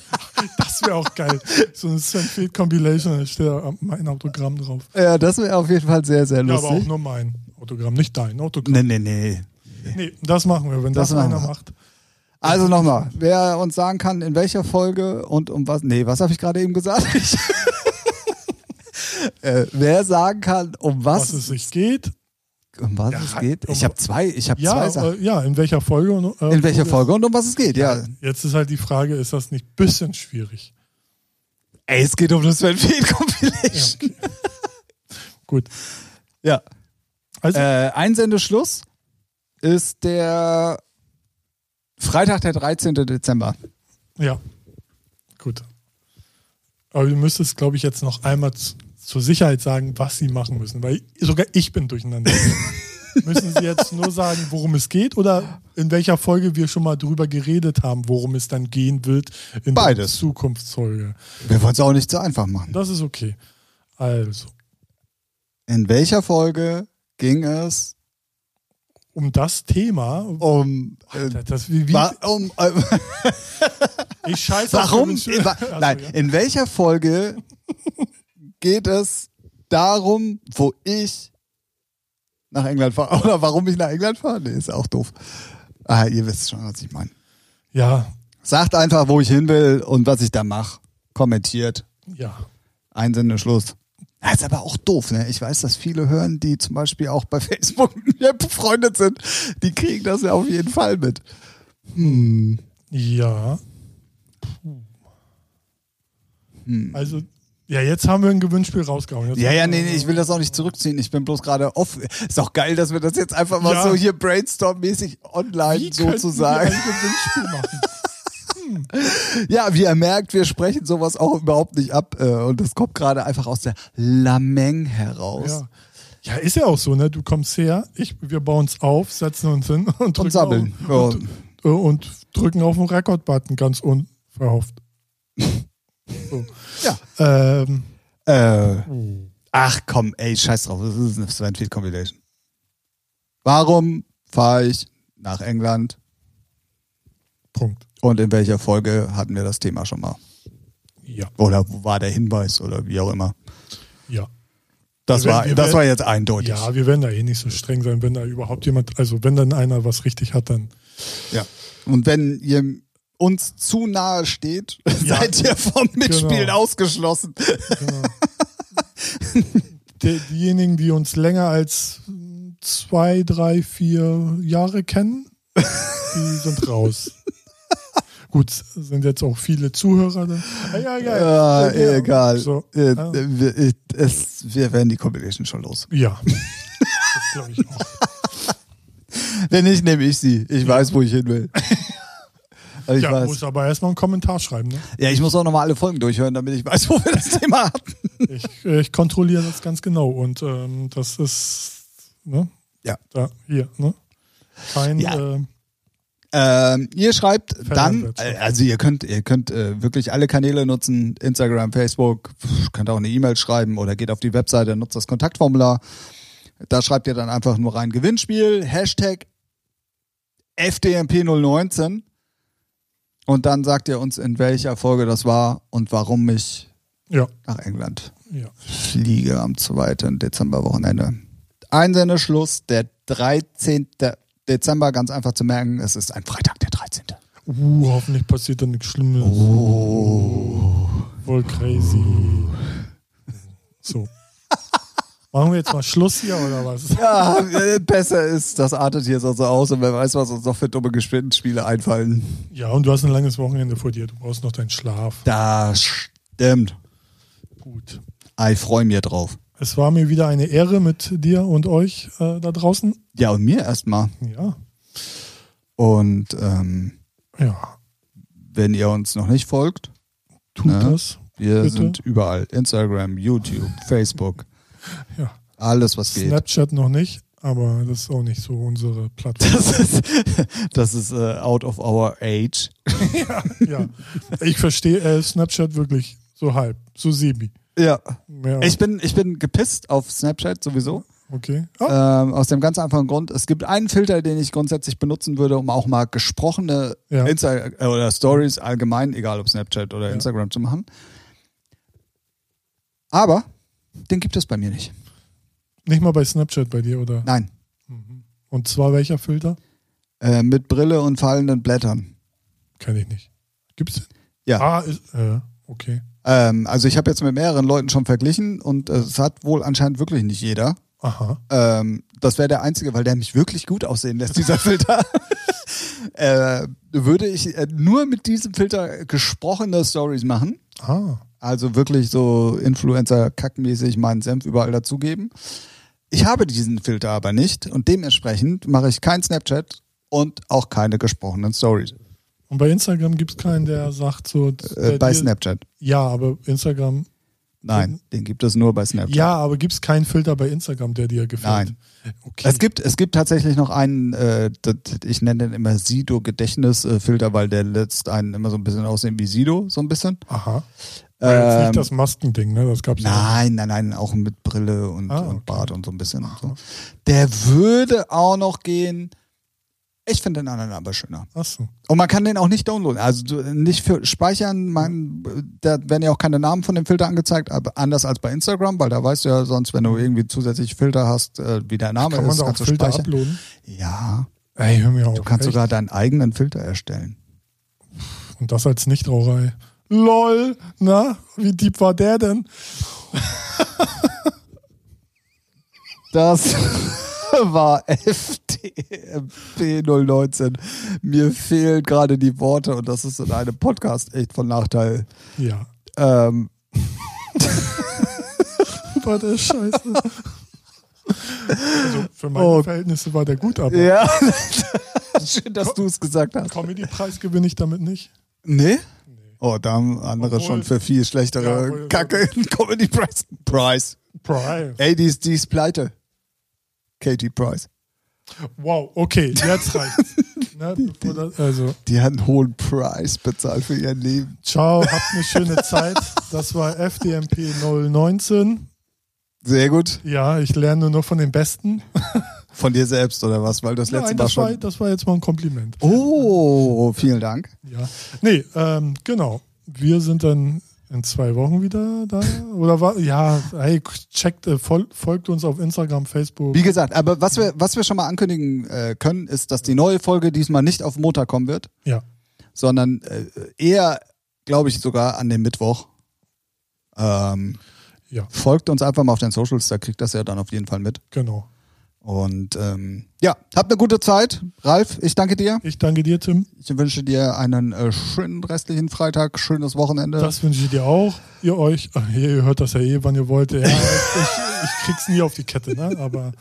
[SPEAKER 1] Das wäre auch geil. So eine Sven Feth Compilation, da steht da mein Autogramm drauf.
[SPEAKER 2] Ja, das wäre auf jeden Fall sehr, sehr
[SPEAKER 1] Ja, aber auch
[SPEAKER 2] lustig.
[SPEAKER 1] nur mein Autogramm, nicht dein Autogramm.
[SPEAKER 2] Nee, nee, nee.
[SPEAKER 1] Nee, das machen wir, wenn das,
[SPEAKER 2] Das
[SPEAKER 1] einer macht.
[SPEAKER 2] Also nochmal, wer uns sagen kann, in welcher Folge und um was. Nee, was habe ich gerade eben gesagt? Ich, *laughs* äh, wer sagen kann, um was,
[SPEAKER 1] Was es sich geht.
[SPEAKER 2] um was
[SPEAKER 1] Ja,
[SPEAKER 2] es geht? Ich habe zwei, ich habe
[SPEAKER 1] Ja,
[SPEAKER 2] zwei Sachen.
[SPEAKER 1] äh, ja, in welcher Folge? und, äh,
[SPEAKER 2] In welcher Folge und um was es geht, ja.
[SPEAKER 1] wir- Jetzt ist halt die Frage, ist das nicht ein bisschen schwierig?
[SPEAKER 2] Ey, es geht um das Sven Feth Compilation. *laughs*
[SPEAKER 1] Gut.
[SPEAKER 2] Ja.
[SPEAKER 1] Also,
[SPEAKER 2] Äh, Einsendeschluss ist der Freitag, der 13. Dezember.
[SPEAKER 1] ja. Gut. Aber du müsstest, glaube ich, jetzt noch einmal zur Sicherheit sagen, was sie machen müssen, weil sogar ich bin durcheinander. *laughs* müssen sie jetzt nur sagen, worum es geht oder in welcher Folge wir schon mal drüber geredet haben, worum es dann gehen wird in
[SPEAKER 2] Beides.
[SPEAKER 1] der Zukunftsfolge.
[SPEAKER 2] Wir wollen es auch nicht so einfach machen.
[SPEAKER 1] Das ist okay. Also,
[SPEAKER 2] In welcher Folge ging es
[SPEAKER 1] um das Thema,
[SPEAKER 2] um. Äh,
[SPEAKER 1] das, wie, wie,
[SPEAKER 2] um äh, *laughs*
[SPEAKER 1] ich scheiße
[SPEAKER 2] warum?
[SPEAKER 1] Gewinnspiel.
[SPEAKER 2] Wa-
[SPEAKER 1] Also,
[SPEAKER 2] Nein,
[SPEAKER 1] ja.
[SPEAKER 2] in welcher Folge geht es darum, wo ich nach England fahre? *laughs* Oder warum ich nach England fahre? Nee, ist auch doof. Ah, ihr wisst schon, was ich meine.
[SPEAKER 1] Ja,
[SPEAKER 2] Sagt einfach, wo ich hin will und was ich da mache. Kommentiert.
[SPEAKER 1] ja.
[SPEAKER 2] Einsende Schluss. Ja, ist aber auch doof, ne? Ich weiß, dass viele hören, die zum Beispiel auch bei *laughs* Facebook befreundet sind, die kriegen das ja auf jeden Fall mit. Hm.
[SPEAKER 1] Ja. Also, ja, jetzt haben wir ein Gewinnspiel rausgehauen. Jetzt
[SPEAKER 2] Ja, ja, nee, nee, ich will das auch nicht zurückziehen. Ich bin bloß gerade off. Ist auch geil, dass wir das jetzt einfach mal
[SPEAKER 1] Ja.
[SPEAKER 2] so hier brainstorm-mäßig online
[SPEAKER 1] Wie
[SPEAKER 2] sozusagen.
[SPEAKER 1] wir ein Gewinnspiel machen? *laughs*
[SPEAKER 2] Ja, wie ihr merkt, wir sprechen sowas auch überhaupt nicht ab. äh, Und das kommt gerade einfach aus der Lameng heraus.
[SPEAKER 1] Ja. ja, ist ja auch so, ne? Du kommst her, ich, wir bauen es auf, setzen uns hin und, drücken
[SPEAKER 2] sammeln.
[SPEAKER 1] Auf, und, äh, und drücken auf den Rekord-Button, ganz unverhofft. *laughs* so.
[SPEAKER 2] Ja.
[SPEAKER 1] Ähm,
[SPEAKER 2] Äh, ach komm, ey, scheiß drauf. Das ist eine Sven Compilation. Warum fahre ich nach England
[SPEAKER 1] Punkt.
[SPEAKER 2] Und in welcher Folge hatten wir das Thema schon mal?
[SPEAKER 1] Ja,
[SPEAKER 2] Oder wo war der Hinweis oder wie auch immer?
[SPEAKER 1] ja.
[SPEAKER 2] Das,
[SPEAKER 1] werden-
[SPEAKER 2] war, das
[SPEAKER 1] werden-
[SPEAKER 2] war jetzt eindeutig.
[SPEAKER 1] Ja, wir werden da eh nicht so streng sein, wenn da überhaupt jemand, also wenn dann einer was richtig hat, dann
[SPEAKER 2] Ja. Und wenn ihr uns zu nahe steht, *laughs*
[SPEAKER 1] Ja.
[SPEAKER 2] seid ihr vom Mitspielen
[SPEAKER 1] Genau.
[SPEAKER 2] ausgeschlossen.
[SPEAKER 1] Genau. *laughs* Die, diejenigen, die uns länger als zwei, drei, vier Jahre kennen, die sind raus. Gut, sind jetzt auch viele Zuhörer dann. Ah, ja, ja,
[SPEAKER 2] Ja,
[SPEAKER 1] ja.
[SPEAKER 2] egal.
[SPEAKER 1] So,
[SPEAKER 2] Äh,
[SPEAKER 1] ja.
[SPEAKER 2] wir, es, wir werden die Compilation schon los.
[SPEAKER 1] ja. *laughs* Das glaube ich auch.
[SPEAKER 2] Wenn nicht, nehme ich sie. Ich weiß, wo ich hin will. Also *laughs* ich,
[SPEAKER 1] ja,
[SPEAKER 2] weiß.
[SPEAKER 1] muss aber erstmal einen Kommentar schreiben. Ne?
[SPEAKER 2] ja, ich muss auch nochmal alle Folgen durchhören, damit ich weiß, wo wir das Thema hatten.
[SPEAKER 1] Ich, äh, ich kontrolliere das ganz genau und ähm, das ist, ne?
[SPEAKER 2] Ja.
[SPEAKER 1] Da, hier, ne? Kein,
[SPEAKER 2] Ja.
[SPEAKER 1] äh,
[SPEAKER 2] Ähm, ihr schreibt dann, also ihr könnt, ihr könnt äh, wirklich alle Kanäle nutzen, Instagram, Facebook, könnt auch eine E-Mail schreiben oder geht auf die Webseite, nutzt das Kontaktformular. Da schreibt ihr dann einfach nur rein Gewinnspiel, Hashtag FDMP019 und dann sagt ihr uns, in welcher Folge das war und warum ich
[SPEAKER 1] ja,
[SPEAKER 2] nach England
[SPEAKER 1] ja.
[SPEAKER 2] fliege am 2. Dezemberwochenende. Einsendeschluss der 13. Dezember, ganz einfach zu merken, es ist ein Freitag, der 13.
[SPEAKER 1] Uh, hoffentlich passiert da nichts Schlimmes.
[SPEAKER 2] Oh.
[SPEAKER 1] Voll crazy. So. Machen wir jetzt mal Schluss hier oder was?
[SPEAKER 2] Ja, äh, besser ist, das artet hier so so aus und wer weiß, was uns noch für dumme Gespinnspiele einfallen.
[SPEAKER 1] Ja, und du hast ein langes Wochenende vor dir. Du brauchst noch deinen Schlaf.
[SPEAKER 2] Das stimmt.
[SPEAKER 1] Gut.
[SPEAKER 2] Ah, Ich freue mich drauf.
[SPEAKER 1] Es war mir wieder eine Ehre mit dir und euch äh, da draußen.
[SPEAKER 2] Ja, und mir erstmal.
[SPEAKER 1] Ja.
[SPEAKER 2] Und ähm,
[SPEAKER 1] Ja.
[SPEAKER 2] wenn ihr uns noch nicht folgt,
[SPEAKER 1] Tut
[SPEAKER 2] Ne?
[SPEAKER 1] das.
[SPEAKER 2] wir
[SPEAKER 1] Bitte.
[SPEAKER 2] sind überall. Instagram, YouTube, *laughs* Facebook,
[SPEAKER 1] Ja.
[SPEAKER 2] alles was geht.
[SPEAKER 1] Snapchat noch nicht, aber das ist auch nicht so unsere Plattform.
[SPEAKER 2] Das ist, *laughs* das ist äh, out of our age. *laughs*
[SPEAKER 1] ja, ja. Ich verstehe äh, Snapchat wirklich so halb, so semi.
[SPEAKER 2] Ja.
[SPEAKER 1] Ja,
[SPEAKER 2] Ich bin, ich bin gepisst auf Snapchat sowieso.
[SPEAKER 1] okay. Ah,
[SPEAKER 2] Ähm, aus dem ganz einfachen Grund, es gibt einen Filter, den ich grundsätzlich benutzen würde, um auch mal gesprochene
[SPEAKER 1] Ja.
[SPEAKER 2] Insta äh, oder Stories allgemein, egal ob Snapchat oder Instagram zu machen. Aber den gibt es bei mir nicht.
[SPEAKER 1] nicht mal bei Snapchat bei dir, oder?
[SPEAKER 2] Nein.
[SPEAKER 1] Und zwar welcher Filter?
[SPEAKER 2] Äh, mit Brille und fallenden Blättern.
[SPEAKER 1] Kenne ich nicht. Gibt's den?
[SPEAKER 2] Ja.
[SPEAKER 1] Ah, ist, äh, okay.
[SPEAKER 2] Ähm, also ich habe jetzt mit mehreren Leuten schon verglichen und äh, es hat wohl anscheinend wirklich nicht jeder.
[SPEAKER 1] Aha.
[SPEAKER 2] Ähm, das wäre der einzige, weil der mich wirklich gut aussehen lässt, dieser *laughs* Filter. äh, würde ich äh, nur mit diesem Filter gesprochene Stories machen.
[SPEAKER 1] Ah.
[SPEAKER 2] Also wirklich so Influencer-Kackmäßig meinen Senf überall dazugeben. Ich habe diesen Filter aber nicht und dementsprechend mache ich kein Snapchat und auch keine gesprochenen Stories.
[SPEAKER 1] Und bei Instagram gibt es keinen, der sagt so.
[SPEAKER 2] Äh,
[SPEAKER 1] der
[SPEAKER 2] bei
[SPEAKER 1] dir-
[SPEAKER 2] Snapchat.
[SPEAKER 1] Ja, aber Instagram.
[SPEAKER 2] Nein, den gibt es nur bei Snapchat.
[SPEAKER 1] Ja, aber gibt es keinen Filter bei Instagram, der dir gefällt?
[SPEAKER 2] Nein.
[SPEAKER 1] Okay.
[SPEAKER 2] Es gibt, es gibt tatsächlich noch einen, äh, das, ich nenne den immer Sido-Gedächtnisfilter, weil der lässt einen immer so ein bisschen aussehen wie Sido, so ein bisschen.
[SPEAKER 1] Aha. War jetzt
[SPEAKER 2] Ähm,
[SPEAKER 1] nicht das Maskending, ne? Das gab's ja.
[SPEAKER 2] Nein, nein, nein, auch mit Brille und,
[SPEAKER 1] Ah, okay.
[SPEAKER 2] und Bart und so ein bisschen. Und so. Der würde auch noch gehen. Ich finde den anderen aber schöner.
[SPEAKER 1] Achso.
[SPEAKER 2] Und man kann den auch nicht downloaden. Also nicht für speichern, man, da werden ja auch keine Namen von dem Filter angezeigt, aber anders als bei Instagram, weil da weißt du ja sonst, wenn du irgendwie zusätzlich Filter hast, äh, wie der Name
[SPEAKER 1] Kann man
[SPEAKER 2] ist,
[SPEAKER 1] da auch
[SPEAKER 2] kannst du
[SPEAKER 1] Filter
[SPEAKER 2] speichern.
[SPEAKER 1] uploaden?
[SPEAKER 2] Ja,
[SPEAKER 1] Ey, hör mir auf.
[SPEAKER 2] du kannst
[SPEAKER 1] echt?
[SPEAKER 2] sogar deinen eigenen Filter erstellen.
[SPEAKER 1] Und das als Nichtraucherei. LOL, na, wie deep war der denn?
[SPEAKER 2] Das *laughs* war FDMP 019. Mir fehlen gerade die Worte und das ist in einem Podcast echt von Nachteil.
[SPEAKER 1] Ja.
[SPEAKER 2] Ähm,
[SPEAKER 1] War der Scheiße. Also für meine
[SPEAKER 2] Oh.
[SPEAKER 1] Verhältnisse war der gut, aber
[SPEAKER 2] ja, schön, dass du es gesagt hast.
[SPEAKER 1] Comedy-Preis gewinne ich damit nicht.
[SPEAKER 2] Nee? Oh, da haben andere
[SPEAKER 1] Obwohl-
[SPEAKER 2] schon für viel schlechtere
[SPEAKER 1] Ja, obwohl-
[SPEAKER 2] Kacke in Comedy Price. Price.
[SPEAKER 1] Price.
[SPEAKER 2] Ey, die ist, die ist pleite. Katie Price.
[SPEAKER 1] Wow, okay, jetzt reicht's. *laughs* ne, das, also,
[SPEAKER 2] Die hat einen hohen Preis bezahlt für ihr Leben.
[SPEAKER 1] ciao, habt eine schöne Zeit. Das war FDMP 019.
[SPEAKER 2] Sehr gut.
[SPEAKER 1] Ja, ich lerne nur noch von den Besten. *laughs*
[SPEAKER 2] Von dir selbst oder was? Weil das letzte
[SPEAKER 1] Nein,
[SPEAKER 2] Mal
[SPEAKER 1] das war,
[SPEAKER 2] schon.
[SPEAKER 1] das war jetzt mal ein Kompliment.
[SPEAKER 2] Oh, vielen Dank.
[SPEAKER 1] Ja. Nee, ähm, genau. Wir sind dann in zwei Wochen wieder da. Oder war, ja, hey, checkt, äh, fol folgt uns auf Instagram, Facebook.
[SPEAKER 2] Wie gesagt, aber was wir, was wir schon mal ankündigen äh, können, ist, dass die neue Folge diesmal nicht auf Montag kommen wird,
[SPEAKER 1] Ja,
[SPEAKER 2] sondern äh, eher, glaube ich, sogar an dem Mittwoch. Ähm,
[SPEAKER 1] ja,
[SPEAKER 2] folgt uns einfach mal auf den Socials, da kriegt das ja dann auf jeden Fall mit.
[SPEAKER 1] genau.
[SPEAKER 2] Und ähm, ja, habt eine gute Zeit. Ralf, ich danke dir.
[SPEAKER 1] Ich danke dir, Tim.
[SPEAKER 2] Ich wünsche dir einen äh, schönen restlichen Freitag, schönes Wochenende.
[SPEAKER 1] Das wünsche ich dir auch. Ihr euch, ach, ihr hört das ja eh, wann ihr wollt. Ja, *laughs* ich, ich krieg's nie auf die Kette, ne? Aber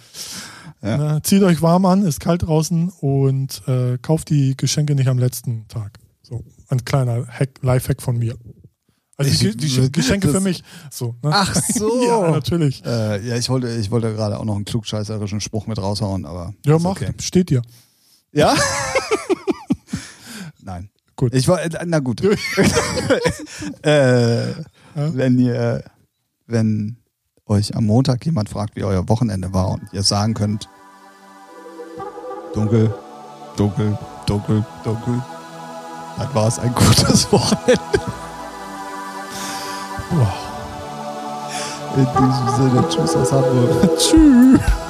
[SPEAKER 2] Ja.
[SPEAKER 1] ne, zieht euch warm an, ist kalt draußen und äh, kauft die Geschenke nicht am letzten Tag. So, ein kleiner Hack, Lifehack von mir. Also die, die *laughs* Ge- Geschenke
[SPEAKER 2] das-
[SPEAKER 1] für mich. So, ne?
[SPEAKER 2] Ach so. *laughs*
[SPEAKER 1] ja, natürlich.
[SPEAKER 2] Äh, ja, ich wollte, ich wollte gerade auch noch einen klugscheißerischen Spruch mit raushauen, aber.
[SPEAKER 1] Ja, mach.
[SPEAKER 2] Okay.
[SPEAKER 1] Steht dir.
[SPEAKER 2] Ja? *laughs* Nein.
[SPEAKER 1] Gut.
[SPEAKER 2] Ich war, na gut. äh, Wenn ihr, wenn euch am Montag jemand fragt, wie euer Wochenende war und ihr sagen könnt, dunkel, dunkel, dunkel, dunkel, dann war es ein gutes Wochenende.
[SPEAKER 1] Wow.
[SPEAKER 2] In diesem Sinne, tschüss aus Hamburg. *laughs*
[SPEAKER 1] Tschüss.